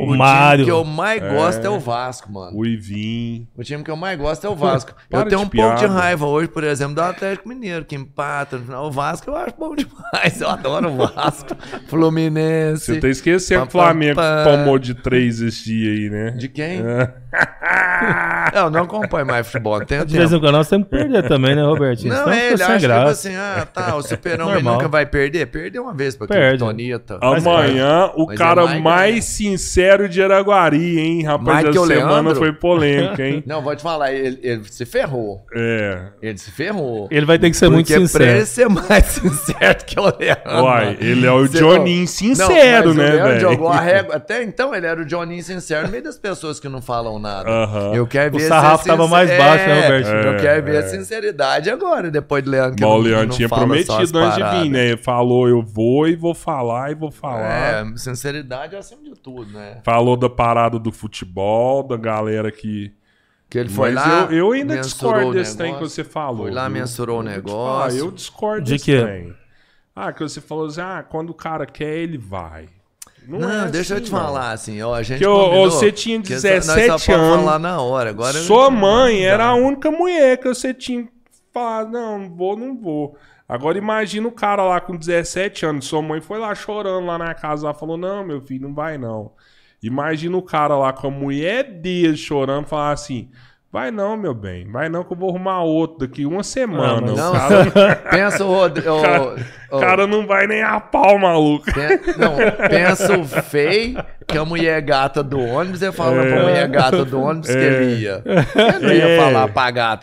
O time Mário. que eu mais gosto é o Vasco, mano. O Ivim. O time que eu mais gosto é o Vasco. Eu tenho de um pouco de raiva hoje, por exemplo, do Atlético Mineiro, que empata no final. O Vasco eu acho bom demais. Eu adoro o Vasco. Fluminense. Você tá esquecendo que o Flamengo pá, pá. tomou de três esse dia aí, né? De quem? É. Eu não acompanho mais futebol, não tenho De vez em quando nós temos que perder também, né, Robertinho? Não, Senão é, ele acha tipo assim, ah, tá, o super-homem Normal. nunca vai perder. Perdeu uma vez pra. Kryptonita. Amanhã, o Mas cara é mais ganha. sincero de Araguari, hein? Rapaz, Mais que essa o semana Leandro? foi polêmica, hein? Não, vou te falar, ele, ele se ferrou. É. Ele se ferrou. Ele vai ter que ser muito Porque pra ele sincero. ser mais sincero que o Leandro. Uai, ele é o Você- Não, sincero, mas o né, velho? jogou a régua. Até então ele era o Johnny sincero no meio das pessoas que não falam nada. Aham. Eu quero O ver sarrafo se tava mais baixo, né, É, Roberto? Eu É, quero ver é. a sinceridade agora, depois do Leandro. que Mas o não- Leandro não tinha prometido antes de vir, né? Ele falou, eu vou e vou falar e vou falar. É, sinceridade é acima de tudo, né? Falou da parada do futebol, da galera que. Que ele foi Mas lá. eu, eu ainda discordo o desse trem que você falou. Foi lá, viu? mensurou o negócio. falar, eu discordo De desse quê? trem. Ah, que você falou assim, ah, quando o cara quer, ele vai. Não, Não, é deixa eu assim, te não. falar assim, ó, a gente Que combinou você tinha que só- nós 17 só pode anos. falar na hora, agora Sua mãe era a Não. única mulher que você tinha que falar, não, não vou, não vou. Agora imagina o cara lá com 17 anos, sua mãe foi lá chorando lá na casa, ela falou, não, meu filho, não vai não. Imagina o cara lá com a mulher dele chorando, falar assim, vai não, meu bem, vai não que eu vou arrumar outro daqui uma semana. o Não, cara, pensa o Rodrigo. cara, o- cara não vai nem a pau, maluco. Pen- Não, pensa o feio, que a mulher gata do ônibus, ele fala É. pra mulher gata do ônibus que É. ele ia. Ele não ia É. falar pra gata